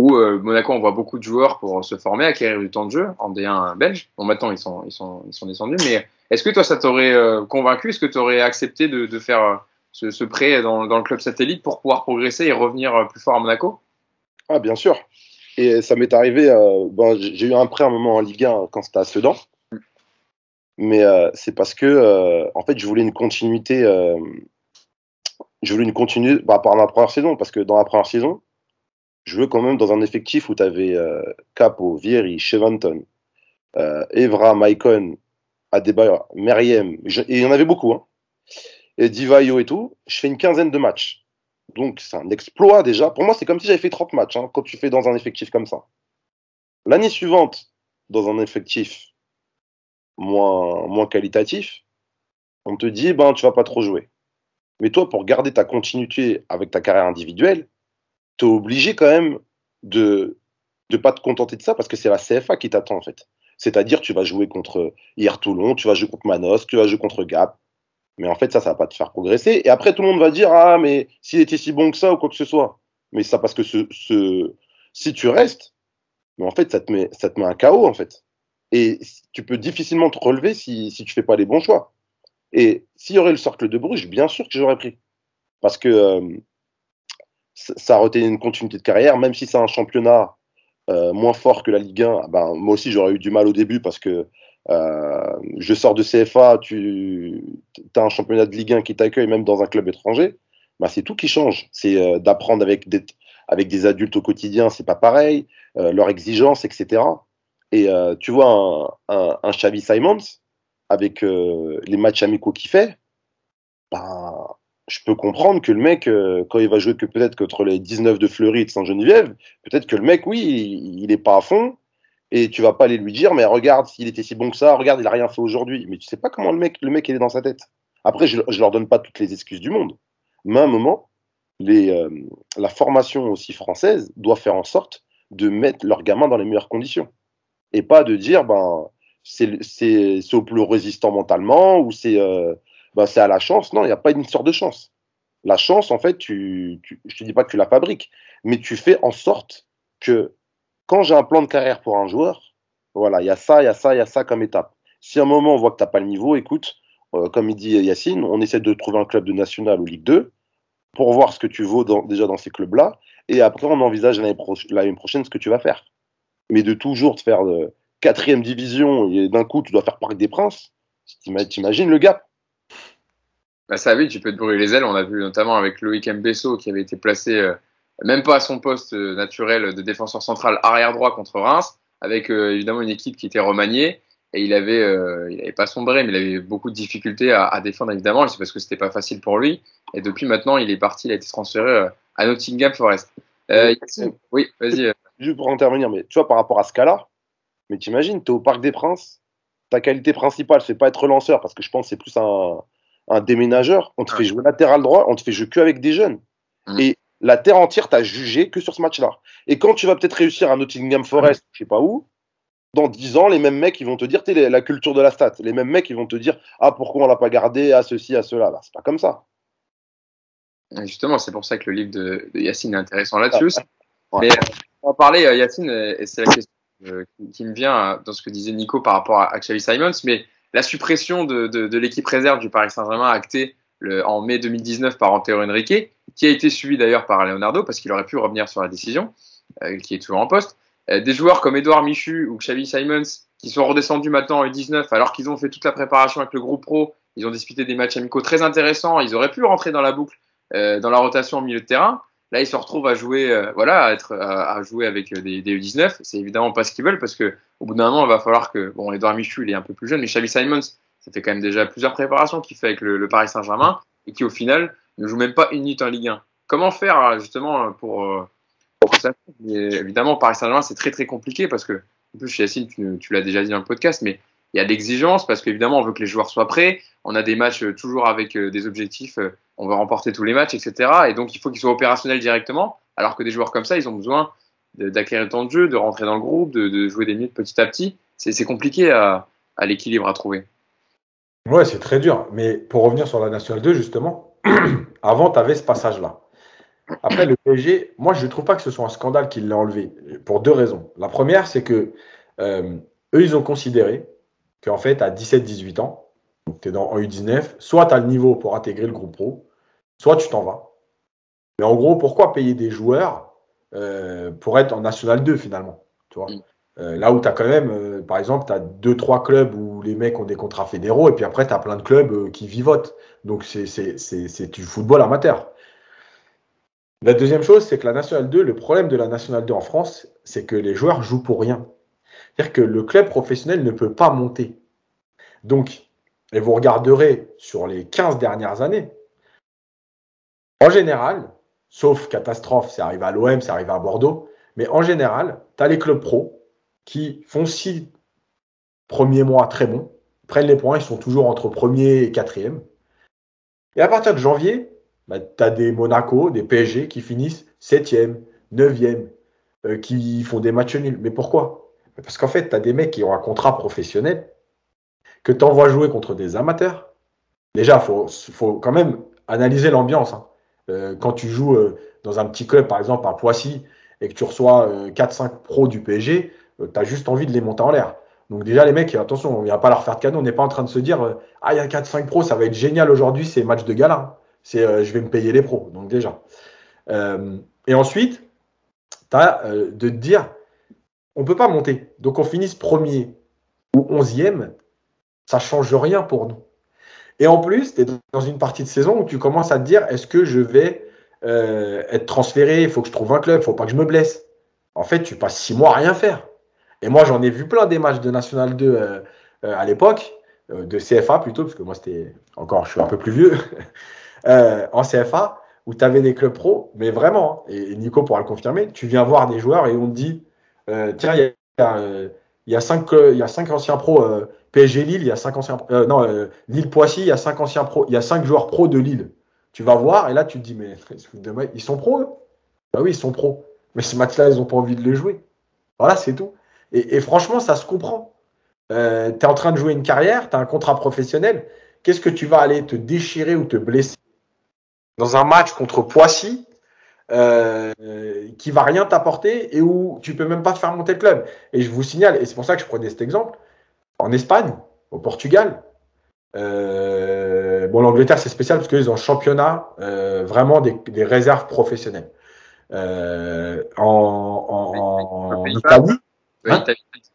où euh, Monaco envoie beaucoup de joueurs pour se former, acquérir du temps de jeu en D1 belge, bon maintenant ils sont, ils sont, ils sont descendus, mais est-ce que toi ça t'aurait convaincu, est-ce que tu aurais accepté de, faire ce, prêt dans, le club satellite pour pouvoir progresser et revenir plus fort à Monaco? Ah bien sûr, Et ça m'est arrivé, bon, j'ai eu un prêt un moment en Ligue 1 quand c'était à Sedan. Mais c'est parce que, en fait, je voulais une continuité. je voulais une continuité par rapport à ma première saison. Parce que dans la première saison, je veux quand même dans un effectif où tu avais Capo, Vieri, Chevanton, Evra, Maicon, Adebayor, Meriem, et il y en avait beaucoup, hein, et Divayo et tout, je fais une quinzaine de matchs. Donc c'est un exploit déjà. Pour moi, c'est comme si j'avais fait 30 matchs hein, quand tu fais dans un effectif comme ça. L'année suivante, dans un effectif moins, moins qualitatif, on te dit, ben, tu vas pas trop jouer. Mais toi, pour garder ta continuité avec ta carrière individuelle, tu es obligé quand même de ne pas te contenter de ça parce que c'est la CFA qui t'attend en fait. C'est-à-dire, tu vas jouer contre hier Toulon, tu vas jouer contre Manos, tu vas jouer contre Gap. Mais en fait, ça, ça va pas te faire progresser. Et après, tout le monde va dire, ah, mais s'il était si bon que ça ou quoi que ce soit. Mais ça, parce que ce, ce, si tu restes, mais en fait, ça te met, ça te met un chaos, en fait. Et tu peux difficilement te relever si, si tu fais pas les bons choix. Et s'il y aurait le cercle de Bruges, bien sûr que j'aurais pris. Parce que euh, ça aurait été une continuité de carrière, même si c'est un championnat euh, moins fort que la Ligue 1, ben, moi aussi j'aurais eu du mal au début parce que euh, je sors de CFA, tu as un championnat de Ligue 1 qui t'accueille même dans un club étranger, ben, c'est tout qui change. C'est d'apprendre avec des, avec des adultes au quotidien, c'est pas pareil, leur exigence, etc. Et tu vois un, un, Xavi Simons avec les matchs amicaux qu'il fait, ben, je peux comprendre que le mec, euh, quand il va jouer que peut-être contre les 19 de Fleury et de Saint-Geneviève, peut-être que le mec, oui, il, est pas à fond, et tu vas pas aller lui dire, mais regarde, s'il était si bon que ça, regarde, il a rien fait aujourd'hui. Mais tu sais pas comment le mec, le mec, est dans sa tête. Après, je, je leur donne pas toutes les excuses du monde. Mais à un moment, euh, la formation aussi française doit faire en sorte de mettre leurs gamins dans les meilleures conditions. Et pas de dire, ben, c'est au plus résistant mentalement, ou c'est euh, bah, c'est à la chance. Non, il n'y a pas une sorte de chance. La chance, en fait, tu, tu je te dis pas que tu la fabriques, mais tu fais en sorte que quand j'ai un plan de carrière pour un joueur, voilà, il y a ça, il y a ça, il y a ça comme étape. Si à un moment on voit que tu n'as pas le niveau, écoute, euh, comme il dit Yacine, on essaie de trouver un club de national ou Ligue 2 pour voir ce que tu vaux déjà dans ces clubs-là, et après on envisage l'année prochaine ce que tu vas faire. Mais de toujours te faire de quatrième division et d'un coup tu dois faire Parc des Princes, t'imagines le gap? Bah, ça oui, tu peux te brûler les ailes. On a vu notamment avec Loïc Mbesso qui avait été placé euh, même pas à son poste euh, naturel de défenseur central arrière droit contre Reims, avec euh, évidemment une équipe qui était remaniée et il avait, il avait pas sombré, mais il avait beaucoup de difficultés à, à défendre évidemment. C'est parce que c'était pas facile pour lui. Et depuis maintenant, il est parti, il a été transféré à Nottingham Forest. oui, vas-y. Juste pour intervenir, mais tu vois par rapport à ce cas-là, mais t'imagines, t'es au Parc des Princes, ta qualité principale, c'est pas être lanceur, parce que je pense que c'est plus un, un déménageur, on te fait jouer latéral droit, on te fait jouer que avec des jeunes. Mm. Et la terre entière t'a jugé que sur ce match-là. Et quand tu vas peut-être réussir à Nottingham Forest, je sais pas où, dans 10 ans, les mêmes mecs, ils vont te dire, tu la culture de la stat. Les mêmes mecs, ils vont te dire, ah, pourquoi on l'a pas gardé, à ceci, à cela. Bah, c'est pas comme ça. Justement, c'est pour ça que le livre de, Yacine est intéressant là-dessus. Euh, on va parler, euh, Yacine, et c'est la question euh, qui, me vient dans ce que disait Nico par rapport à, Xavi Simons, mais la suppression de, l'équipe réserve du Paris Saint-Germain actée en mai 2019 par Antero Henrique, qui a été suivi d'ailleurs par Leonardo parce qu'il aurait pu revenir sur la décision, euh, qui est toujours en poste. Euh, des joueurs comme Edouard Michu ou Xavi Simons qui sont redescendus maintenant en U19 alors qu'ils ont fait toute la préparation avec le groupe pro, ils ont disputé des matchs amicaux très intéressants, ils auraient pu rentrer dans la boucle euh, dans la rotation au milieu de terrain. Là, ils se retrouvent à jouer, euh, voilà, à être, à, jouer avec euh, des, des U19. C'est évidemment pas ce qu'ils veulent parce que au bout d'un moment, il va falloir que, bon, Edouard Michu, il est un peu plus jeune, mais Xavi Simons, ça fait quand même déjà plusieurs préparations qu'il fait avec le, Paris Saint-Germain et qui au final ne joue même pas une minute en Ligue 1. Comment faire euh, justement pour, pour ça? Évidemment, Paris Saint-Germain, c'est très très compliqué parce que, en plus, Yacine, tu, tu l'as déjà dit dans le podcast, mais il y a l'exigence parce qu'évidemment, on veut que les joueurs soient prêts. On a des matchs toujours avec des objectifs. On veut remporter tous les matchs, etc. Et donc, il faut qu'ils soient opérationnels directement. Alors que des joueurs comme ça, ils ont besoin d'acquérir le temps de jeu, de rentrer dans le groupe, de, jouer des minutes petit à petit. C'est compliqué à, l'équilibre à trouver. Ouais, c'est très dur. Mais pour revenir sur la Nationale 2, justement, avant, tu avais ce passage-là. Après, le PSG, moi, je ne trouve pas que ce soit un scandale qu'il l'ait enlevé, pour deux raisons. La première, c'est que euh, eux, ils ont considéré qu'en fait, à 17-18 ans, tu es dans en U19, soit tu as le niveau pour intégrer le groupe pro, soit tu t'en vas. Mais en gros, pourquoi payer des joueurs euh, pour être en National 2 finalement. Tu vois? Euh, là où tu as quand même, par exemple, tu as deux, trois clubs où les mecs ont des contrats fédéraux et puis après, tu as plein de clubs qui vivotent. Donc, c'est du football amateur. La deuxième chose, c'est que la National 2, le problème de la National 2 en France, c'est que les joueurs jouent pour rien. C'est-à-dire que le club professionnel ne peut pas monter. Donc, et vous regarderez sur les 15 dernières années, en général, sauf catastrophe, c'est arrivé à l'OM, c'est arrivé à Bordeaux, mais en général, tu as les clubs pro qui font six premiers mois très bons, prennent les points, ils sont toujours entre premier et quatrième. Et à partir de janvier, bah, tu as des Monaco, des PSG qui finissent septième, neuvième, euh, qui font des matchs nuls. Mais pourquoi? Parce qu'en fait, tu as des mecs qui ont un contrat professionnel que tu envoies jouer contre des amateurs. Déjà, il faut, quand même analyser l'ambiance. Hein. Euh, quand tu joues euh, dans un petit club, par exemple à Poissy, et que tu reçois 4-5 pros du PSG, tu as juste envie de les monter en l'air. Donc déjà, les mecs, attention, on ne va pas leur faire de cadeau. On n'est pas en train de se dire, ah, il y a 4-5 pros, ça va être génial aujourd'hui, c'est match de gala. C'est, je vais me payer les pros. Donc déjà. et ensuite, euh, de te dire, on ne peut pas monter. Donc on finisse premier ou onzième, ça change rien pour nous. Et en plus, tu es dans une partie de saison où tu commences à te dire, est-ce que je vais euh, être transféré? Il faut que je trouve un club, il faut pas que je me blesse. En fait, tu passes six mois à rien faire. Et moi, j'en ai vu plein des matchs de National 2 euh, à l'époque, de CFA plutôt, parce que moi, c'était encore, je suis un peu plus vieux, en CFA où tu avais des clubs pro, mais vraiment, hein, et Nico pourra le confirmer, tu viens voir des joueurs et on te dit, euh, tiens, il y a, y, cinq, il y a cinq anciens pros euh, PSG Lille, il y a cinq anciens euh, non Lille Poissy, il y a cinq joueurs pros de Lille. Tu vas voir et là tu te dis mais ils sont pros eux Bah oui, ils sont pros. Mais ce match-là, ils n'ont pas envie de le jouer. Voilà, c'est tout. Et, franchement, ça se comprend. tu es en train de jouer une carrière, tu as un contrat professionnel. Qu'est-ce que tu vas aller te déchirer ou te blesser dans un match contre Poissy euh, qui va rien t'apporter et où tu peux même pas faire monter le club? Et je vous signale, et c'est pour ça que je prenais cet exemple, en Espagne, au Portugal, euh, bon l'Angleterre c'est spécial parce qu'ils ont championnat euh, vraiment des, des, réserves professionnelles. Euh, en, en, en Italie, hein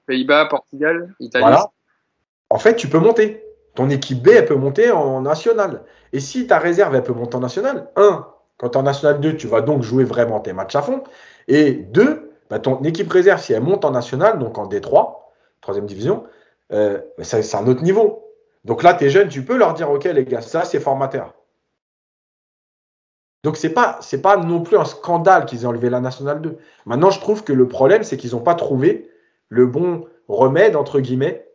Pays-Bas, Portugal, Italie. Voilà. En fait, tu peux monter. Ton équipe B, elle peut monter en national. Et si ta réserve, elle peut monter en national, un, quand tu es en national 2, tu vas donc jouer vraiment tes matchs à fond. Et deux, bah, ton équipe réserve, si elle monte en national, donc en D3, troisième division, euh, c'est un autre niveau. Donc là, tu es jeune, tu peux leur dire, OK, les gars, ça, c'est formateur. Donc c'est pas pas non plus un scandale qu'ils aient enlevé la nationale 2. Maintenant, je trouve que le problème c'est qu'ils n'ont pas trouvé le bon remède entre guillemets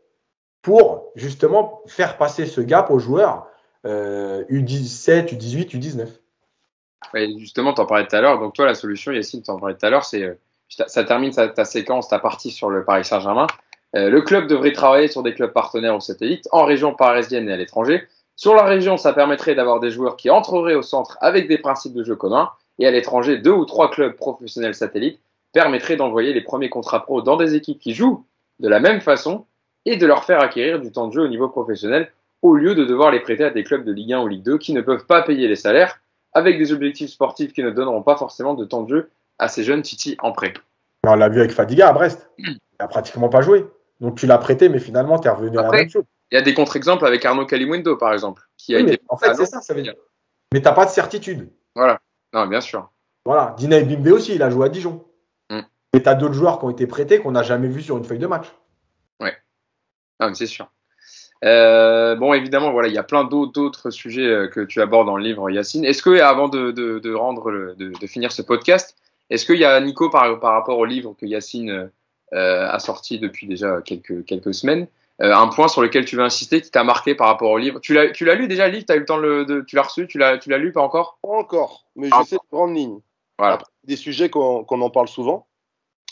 pour justement faire passer ce gap aux joueurs U17, U18, U19. justement, tu en parlais tout à l'heure. Donc, toi, la solution, Yacine, tu parlais tout à l'heure, c'est euh, ça termine ta, séquence, ta partie sur le Paris Saint-Germain. Euh, le club devrait travailler sur des clubs partenaires ou satellites en région parisienne et à l'étranger. Sur la région, ça permettrait d'avoir des joueurs qui entreraient au centre avec des principes de jeu communs. Et à l'étranger, deux ou trois clubs professionnels satellites permettraient d'envoyer les premiers contrats pro dans des équipes qui jouent de la même façon et de leur faire acquérir du temps de jeu au niveau professionnel au lieu de devoir les prêter à des clubs de Ligue 1 ou Ligue 2 qui ne peuvent pas payer les salaires avec des objectifs sportifs qui ne donneront pas forcément de temps de jeu à ces jeunes Titi en prêt. On l'a vu avec Fadiga à Brest. Il n'a pratiquement pas joué. Donc tu l'as prêté, mais finalement tu es revenu à la même chose. Il y a des contre-exemples avec Arnaud Calimundo, par exemple, qui a été. En fait, c'est ça, ça veut dire. Mais tu n'as pas de certitude. Voilà. Non, bien sûr. Voilà. Dina Bimbe aussi, il a joué à Dijon. Mm. Mais tu as d'autres joueurs qui ont été prêtés qu'on n'a jamais vus sur une feuille de match. Ah, c'est sûr. Euh, bon, évidemment, voilà, il y a plein d'autres sujets euh, que tu abordes dans le livre, Yacine. Est-ce que, avant de, de, de rendre, de, de, finir ce podcast, est-ce qu'il y a Nico par, par, rapport au livre que Yacine euh, a sorti depuis déjà quelques, quelques semaines, euh, un point sur lequel tu veux insister qui t'a marqué par rapport au livre Tu l'as, tu l'as lu déjà le livre? Tu as eu le temps de, tu l'as reçu? Tu l'as, tu l'as lu pas encore? Pas encore, mais je sais de grandes lignes. Voilà. des sujets qu'on, qu'on en parle souvent.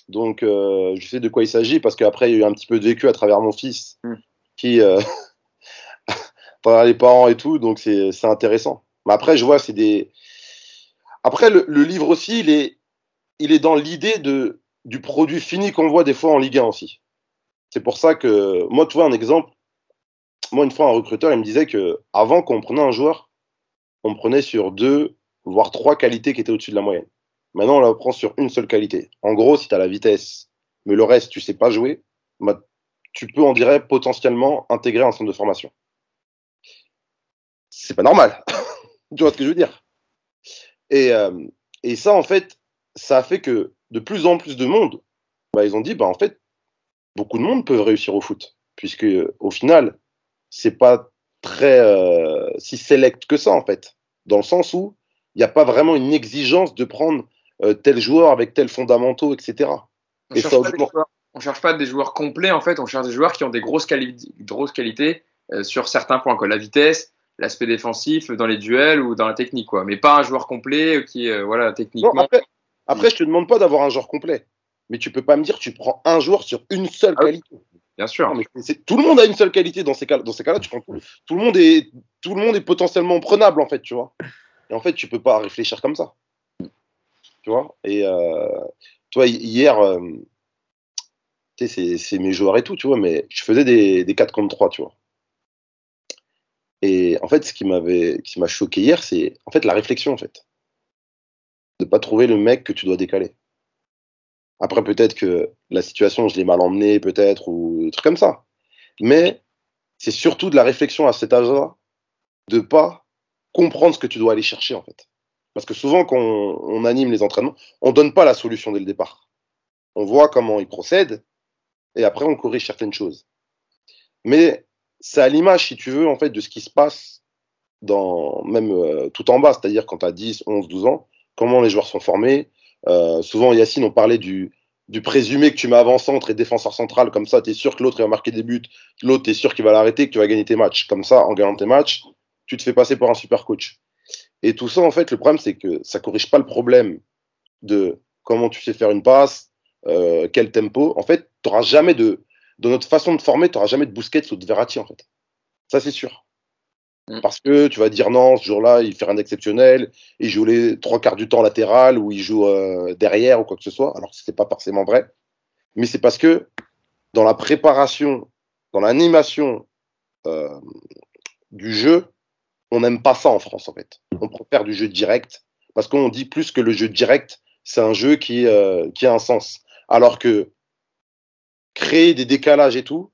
Donc, euh, je sais de quoi il s'agit parce qu'après, il y a eu un petit peu de vécu à travers mon fils mm. qui, euh, travers les parents et tout, donc c'est intéressant. Mais après, je vois, c'est des. Après, le, le, livre aussi, il est, il est dans l'idée de du produit fini qu'on voit des fois en Ligue 1 aussi. C'est pour ça que, moi, tu vois, un exemple. Moi, une fois, un recruteur, il me disait que avant qu'on prenait un joueur, on prenait sur deux, voire trois qualités qui étaient au-dessus de la moyenne. Maintenant, on la prend sur une seule qualité. En gros, si tu as la vitesse, mais le reste, tu sais pas jouer, bah, tu peux, on dirait, potentiellement intégrer un centre de formation. C'est pas normal. tu vois ce que je veux dire? Et, euh, et ça, en fait, ça a fait que de plus en plus de monde, bah, ils ont dit, bah, en fait, beaucoup de monde peuvent réussir au foot, puisque au final, c'est pas très euh, si select que ça, en fait, dans le sens où il n'y a pas vraiment une exigence de prendre euh, tel joueur avec tel fondamentaux, etc. On cherche, cherche pas des joueurs complets, en fait, on cherche des joueurs qui ont des grosses, grosses qualités euh, sur certains points, quoi. La vitesse, l'aspect défensif dans les duels ou dans la technique, quoi. Mais pas un joueur complet qui, euh, voilà, techniquement. après, je te demande pas d'avoir un joueur complet, mais tu peux pas me dire tu prends un joueur sur une seule ah qualité. Bien sûr. tout le monde a une seule qualité dans ces cas. Dans ces cas-là, tu prends tout, tout, le monde est tout le monde est potentiellement prenable en fait, tu vois. Et en fait, tu peux pas réfléchir comme ça. Tu vois? Et euh, toi, hier, euh, c'est mes joueurs et tout, tu vois, mais je faisais des, des 4 contre 3, tu vois. Et en fait, ce qui m'avait, qui m'a choqué hier, c'est en fait la réflexion, en fait, de pas trouver le mec que tu dois décaler. Après, peut-être que la situation, je l'ai mal emmenée, peut-être, ou des trucs comme ça. Mais c'est surtout de la réflexion à cet âge-là, de pas comprendre ce que tu dois aller chercher, en fait. Parce que souvent, quand on, anime les entraînements, on donne pas la solution dès le départ. On voit comment ils procèdent, et après, on corrige certaines choses. Mais c'est à l'image, si tu veux, en fait, de ce qui se passe dans, même euh, tout en bas, c'est-à-dire quand tu as 10, 11, 12 ans, comment les joueurs sont formés. Euh, souvent, Yacine, on parlait du, présumé que tu mets avant-centre et défenseur central, comme ça, tu es sûr que l'autre va marquer des buts, l'autre, tu es sûr qu'il va l'arrêter, que tu vas gagner tes matchs. Comme ça, en gagnant tes matchs, tu te fais passer pour un super coach. Et tout ça, en fait, le problème, c'est que ça corrige pas le problème de comment tu sais faire une passe, euh, quel tempo. En fait, tu n'auras jamais de, dans notre façon de former, tu n'auras jamais de Busquets ou de Verratti, en fait. Ça, c'est sûr. Mm. Parce que tu vas dire non, ce jour-là, il fait rien d'exceptionnel, il joue les trois quarts du temps latéral ou il joue euh, derrière ou quoi que ce soit, alors que ce n'est pas forcément vrai. Mais c'est parce que dans la préparation, dans l'animation euh, du jeu, on n'aime pas ça en France, en fait. On préfère du jeu direct parce qu'on dit plus que le jeu direct, c'est un jeu qui, euh, qui a un sens. Alors que créer des décalages et tout,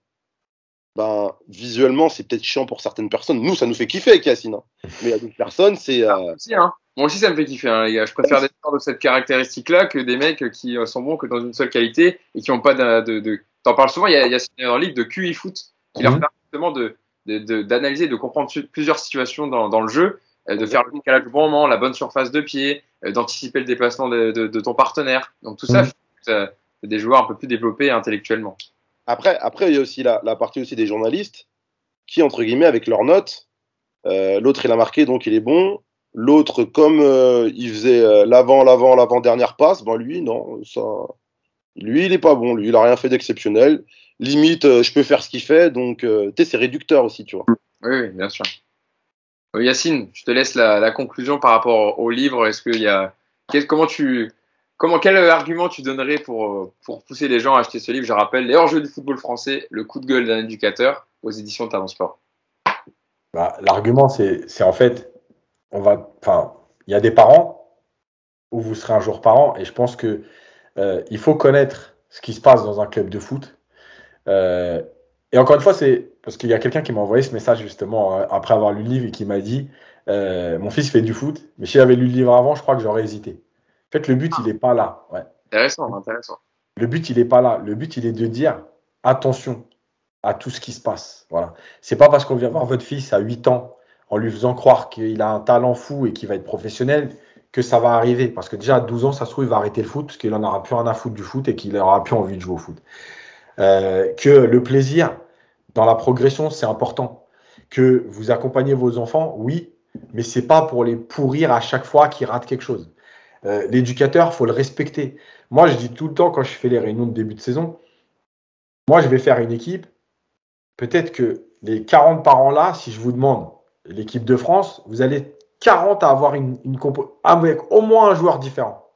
ben, visuellement, c'est peut-être chiant pour certaines personnes. Nous, ça nous fait kiffer avec Yacine. Hein. Mais a d'autres personnes, c'est. Euh... Ah, hein. Moi aussi, ça me fait kiffer, hein, les gars. Je préfère des joueurs de cette caractéristique-là que des mecs qui euh, sont bons que dans une seule qualité et qui n'ont pas de. de, T'en parles souvent, il y a Yacine dans le de QI foot qui leur mhm. permet justement de d'analyser, de, de, comprendre plusieurs situations dans, dans le jeu, euh, de faire le décalage au bon moment, la bonne surface de pied, euh, d'anticiper le déplacement de, de, ton partenaire. Donc tout ça, mhm des joueurs un peu plus développés intellectuellement. Après, après il y a aussi la, partie aussi des journalistes qui, entre guillemets, avec leurs notes, euh, l'autre il a marqué donc il est bon. L'autre, comme euh, il faisait euh, l'avant, l'avant, l'avant dernière passe, ben lui, non, ça, lui, il est pas bon. Lui, il a rien fait d'exceptionnel. Limite, je peux faire ce qu'il fait, donc tu c'est réducteur aussi, tu vois. Oui, bien sûr. Yacine, je te laisse la, la conclusion par rapport au livre. Est-ce qu'il y a, comment tu, Comment, quel argument tu donnerais pour, pour pousser les gens à acheter ce livre? Je rappelle, Les hors-jeux du football français, le coup de gueule d'un éducateur aux éditions Talent Sport. Bah, L'argument, c'est en fait, on va, enfin, il y a des parents où vous serez un jour parent, et je pense que euh, il faut connaître ce qui se passe dans un club de foot. Euh, et encore une fois, c'est parce qu'il y a quelqu'un qui m'a envoyé ce message justement euh, après avoir lu le livre et qui m'a dit Mon fils fait du foot, mais si j'avais lu le livre avant, je crois que j'aurais hésité. En fait, le but, il n'est pas là. Ouais. Intéressant, intéressant. Le but, il n'est pas là. Le but, il est de dire attention à tout ce qui se passe. Voilà. C'est pas parce qu'on vient voir votre fils à 8 ans en lui faisant croire qu'il a un talent fou et qu'il va être professionnel que ça va arriver. Parce que déjà, à 12 ans, ça se trouve, il va arrêter le foot parce qu'il en aura plus rien à foutre du foot et qu'il aura plus envie de jouer au foot. Euh, que le plaisir dans la progression, c'est important. Que vous accompagnez vos enfants, oui, mais c'est pas pour les pourrir à chaque fois qu'ils ratent quelque chose. Euh, l'éducateur, faut le respecter. Moi, je dis tout le temps quand je fais les réunions de début de saison, moi, je vais faire une équipe. Peut-être que les 40 parents là, si je vous demande l'équipe de France, vous allez 40 à avoir avec au moins un joueur différent.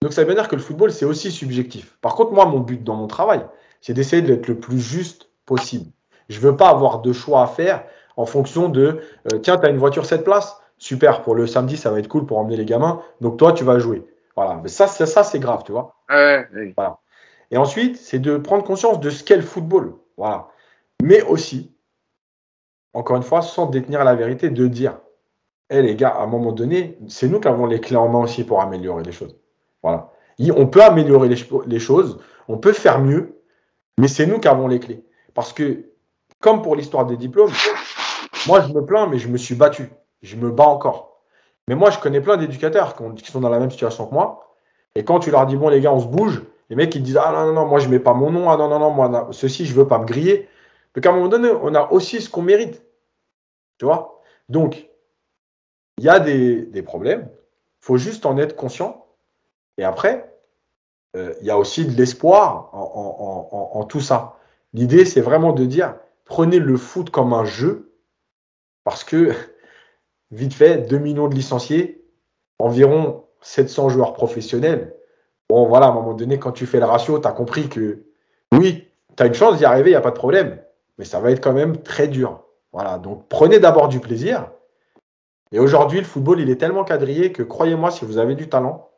Donc ça veut dire que le football, c'est aussi subjectif. Par contre, moi, mon but dans mon travail, c'est d'essayer d'être le plus juste possible. Je ne veux pas avoir de choix à faire en fonction de, euh, tiens, tu as une voiture 7 places, super, pour le samedi, ça va être cool pour emmener les gamins. Donc toi, tu vas jouer. Voilà, mais ça, c'est ça, c'est grave, tu vois. Ouais, oui. Voilà. Et ensuite, c'est de prendre conscience de ce qu'est le football. Voilà. Mais aussi, encore une fois, sans détenir la vérité, de dire, hé les gars, à un moment donné, c'est nous qui avons les clés en main aussi pour améliorer les choses. Voilà. Il- On peut améliorer les choses, on peut faire mieux, mais c'est nous qui avons les clés. Parce que, comme pour l'histoire des diplômes, moi je me plains, mais je me suis battu. Je me bats encore. Mais moi, je connais plein d'éducateurs qui, ont- qui sont dans la même situation que moi. Et quand tu leur dis, bon, les gars, on se bouge, les mecs, ils disent, ah non, non, non, moi, je mets pas mon nom, ah non, non, non, moi, ceci, je veux pas me griller. Donc, à un moment donné, on a aussi ce qu'on mérite. Tu vois? Donc, il y a des, des problèmes. Il faut juste en être conscient. Et après, euh, il y a aussi de l'espoir en, en- en- en tout ça. L'idée, c'est vraiment de dire, prenez le foot comme un jeu, parce que, vite fait, 2 millions de licenciés, environ 700 joueurs professionnels. Bon, voilà, à un moment donné, quand tu fais le ratio, tu as compris que, oui, tu as une chance d'y arriver, il n'y a pas de problème, mais ça va être quand même très dur. Voilà, donc prenez d'abord du plaisir. Et aujourd'hui, le football, il est tellement quadrillé que croyez-moi, si vous avez du talent,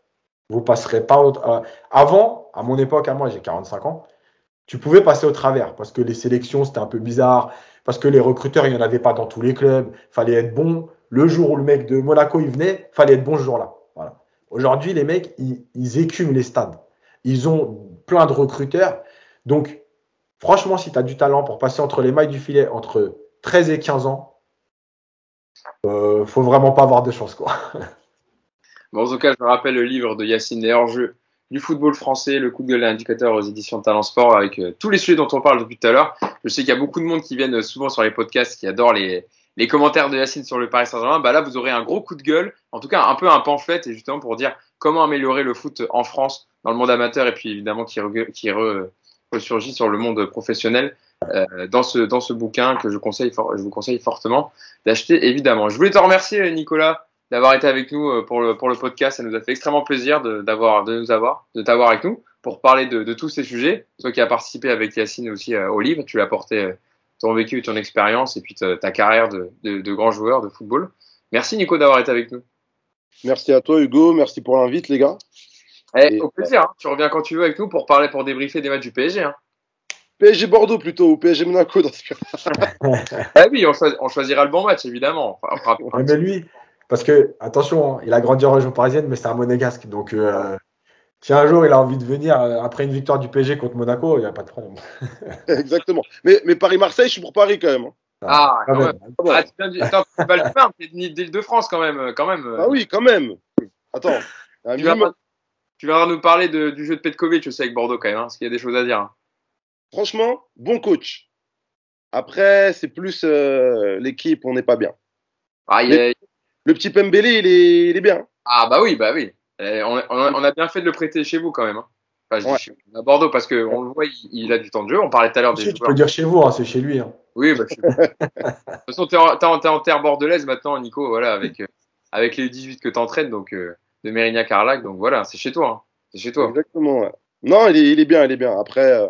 vous passerez pas au. euh, avant, à mon époque, à moi, j'ai 45 ans, tu pouvais passer au travers parce que les sélections, c'était un peu bizarre, parce que les recruteurs, il n'y en avait pas dans tous les clubs, fallait être bon. Le jour où le mec de Monaco, il venait, fallait être bon ce jour-là. Voilà. Aujourd'hui, les mecs, ils, écument les stades. Ils ont plein de recruteurs. Donc, franchement, si tu as du talent pour passer entre les mailles du filet entre 13 et 15 ans, euh, faut vraiment pas avoir de chance, quoi. Bon, en tout cas, je me rappelle le livre de Yacine Les du football français, le coup de gueule indicateur aux éditions Talent Sport, avec euh, tous les sujets dont on parle depuis tout à l'heure. Je sais qu'il y a beaucoup de monde qui viennent souvent sur les podcasts, qui adore les, les commentaires de Yacine sur le Paris Saint-Germain. Bah là, vous aurez un gros coup de gueule, en tout cas un peu un pamphlet, et justement pour dire comment améliorer le foot en France, dans le monde amateur, et puis évidemment qui, re- ressurgit sur le monde professionnel. euh, dans ce dans ce bouquin que je vous conseille fortement d'acheter évidemment. Je voulais te remercier Nicolas d'avoir été avec nous euh, pour le, pour le podcast. Ça nous a fait extrêmement plaisir de, d'avoir, de nous avoir, de t'avoir avec nous pour parler de, tous ces sujets. Toi qui as participé avec Yacine aussi euh, au livre, tu l'as apporté euh, ton vécu et ton expérience et puis ta, ta carrière de, de, de grand joueur de football. Merci Nico d'avoir été avec nous. Merci à toi, Hugo. Merci pour l'invite, les gars. Eh, Et- au plaisir, hein. tu reviens quand tu veux avec nous pour parler, pour débriefer des matchs du PSG. Hein. PSG Bordeaux plutôt, ou PSG Monaco dans ce cas. Ah oui, on, choisi- on choisira le bon match évidemment. Enfin, on mais lui, parce que, attention, hein, il a grandi en région parisienne, mais c'est un monégasque. Donc, euh, si un jour il a envie de venir euh, après une victoire du PSG contre Monaco, il n'y a pas de problème. Exactement. Mais, mais Paris-Marseille, je suis pour Paris quand même. hein. Ah, quand même. Ah bon. Ah, tu viens du... Attends, tu vas le faire, t'es d'Île-de-France quand même. euh, Quand même. euh. Ah oui, quand même. Attends. Un Tu viendras nous parler de- du jeu de Petkovic aussi avec Bordeaux quand même, hein, parce qu'il y a des choses à dire. hein. Franchement, bon coach. Après, c'est plus euh, l'équipe, on n'est pas bien. Ah, a- Le petit Pembele, il est, il est bien. ah, bah oui, bah oui. Eh, on, on- on a bien fait de le prêter chez vous quand même. Hein. Enfin, je dis Ouais. chez vous, à Bordeaux parce que on le voit, il, il a du temps de jeu. On parlait tout à l'heure des tu joueurs. peux dire chez vous, hein, c'est chez lui. hein. Oui, bah, chez vous. de toute façon, t'es en, en- terre bordelaise maintenant, Nico, voilà, avec, euh, avec les 18 que t'entraînes, donc euh, de Mérignac à Arlac, donc voilà, c'est chez toi. hein. C'est chez toi. Exactement. ouais. Non, il est, il est bien, il est bien. Après, euh,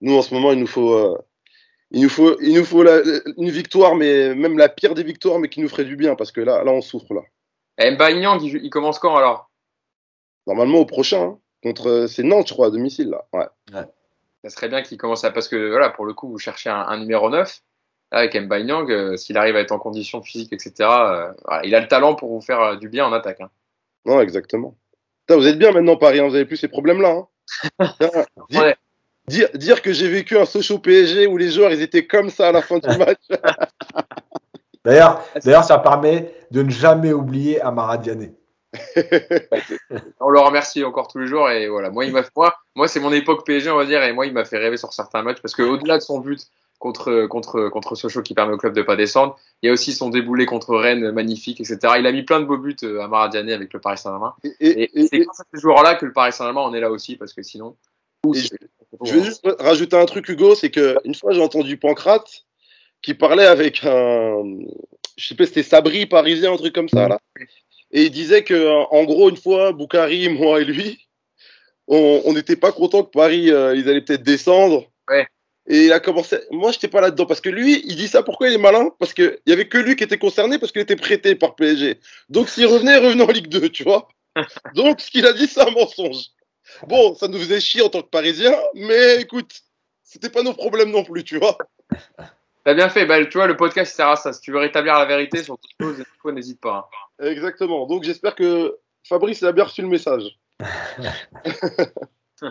nous, en ce moment, il nous faut, euh, il nous faut, il nous faut la- une victoire, mais même la pire des victoires, mais qui nous ferait du bien, parce que là, là, on souffre là. Eh, Mba Nyang, il, il commence quand alors? Normalement, au prochain, hein, contre, c'est Nantes, je crois, à domicile là. Ouais. Ça serait bien qu'il commence à. Parce que voilà, pour le coup, vous cherchez un, un numéro 9. Là, avec Mba Nyang, euh, s'il arrive à être en condition physique, etc., euh, voilà, il a le talent pour vous faire euh, du bien en attaque. hein. Non, exactement. Putain, vous êtes bien maintenant, Paris, hein, vous avez plus ces problèmes-là. Hein. Putain, dire, Ouais. dire, dire que j'ai vécu un Sochaux PSG où les joueurs ils étaient comme ça à la fin du match. D'ailleurs, d'ailleurs, ça permet de ne jamais oublier Amara Diané. On le remercie encore tous les jours. Et voilà, moi, il m'a moi, moi c'est mon époque PSG, on va dire, et moi, il m'a fait rêver sur certains matchs parce que au-delà de son but contre contre contre Sochaux qui permet au club de pas descendre, il y a aussi son déboulé contre Rennes magnifique, etc. Il a mis plein de beaux buts euh, à Maradiané avec le Paris Saint-Germain. Et, Et, et- et- c'est grâce à ces joueurs-là que le Paris Saint-Germain on est là aussi parce que sinon. Je vais juste rajouter un truc, Hugo, c'est que une fois j'ai entendu Pancrate qui parlait avec un, je sais pas, c'était Sabri parisien, un truc comme ça là, et il disait que en gros une fois, Boukari, moi et lui, on n'était pas content que Paris, euh, ils allaient peut-être descendre. Ouais. Et il a commencé. Moi, j'étais pas là-dedans parce que lui, il dit ça. Pourquoi il est malin? Parce que il y avait que lui qui était concerné parce qu'il était prêté par PSG. Donc s'il revenait, il revenait en Ligue 2, tu vois. Donc, ce qu'il a dit, c'est un mensonge. Bon, ça nous faisait chier en tant que Parisiens, mais écoute, c'était pas nos problèmes non plus, tu vois. T'as bien fait, bah, tu vois, le podcast sert à ça. Si tu veux rétablir la vérité sur toutes choses, n'hésite pas. Hein. Exactement. Donc, j'espère que Fabrice a bien reçu le message.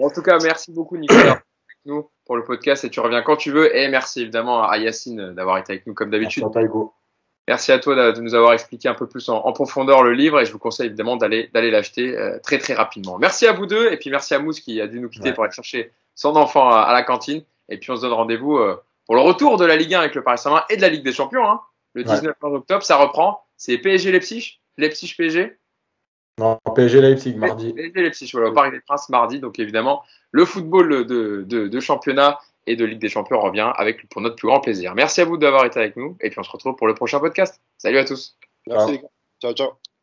en tout cas, merci beaucoup, Nicolas, avec nous pour le podcast et tu reviens quand tu veux. Et merci évidemment à Yacine d'avoir été avec nous comme d'habitude. Merci à toi de nous avoir expliqué un peu plus en, profondeur le livre et je vous conseille évidemment d'aller d'aller l'acheter euh, très très rapidement. Merci à vous deux et puis merci à Mousse qui a dû nous quitter pour aller chercher son enfant à, la cantine et puis on se donne rendez-vous euh, pour le retour de la Ligue 1 avec le Paris Saint-Germain et de la Ligue des Champions. Hein. Le 19 octobre, ça reprend. C'est PSG Leipzig, Leipzig PSG. Non, PSG Leipzig mardi. PSG Leipzig, voilà, au Paris des Princes mardi. Donc évidemment, le football de, de, de championnat et de Ligue des Champions revient avec pour notre plus grand plaisir. Merci à vous d'avoir été avec nous et puis on se retrouve pour le prochain podcast. Salut à tous. Merci. ciao. ciao.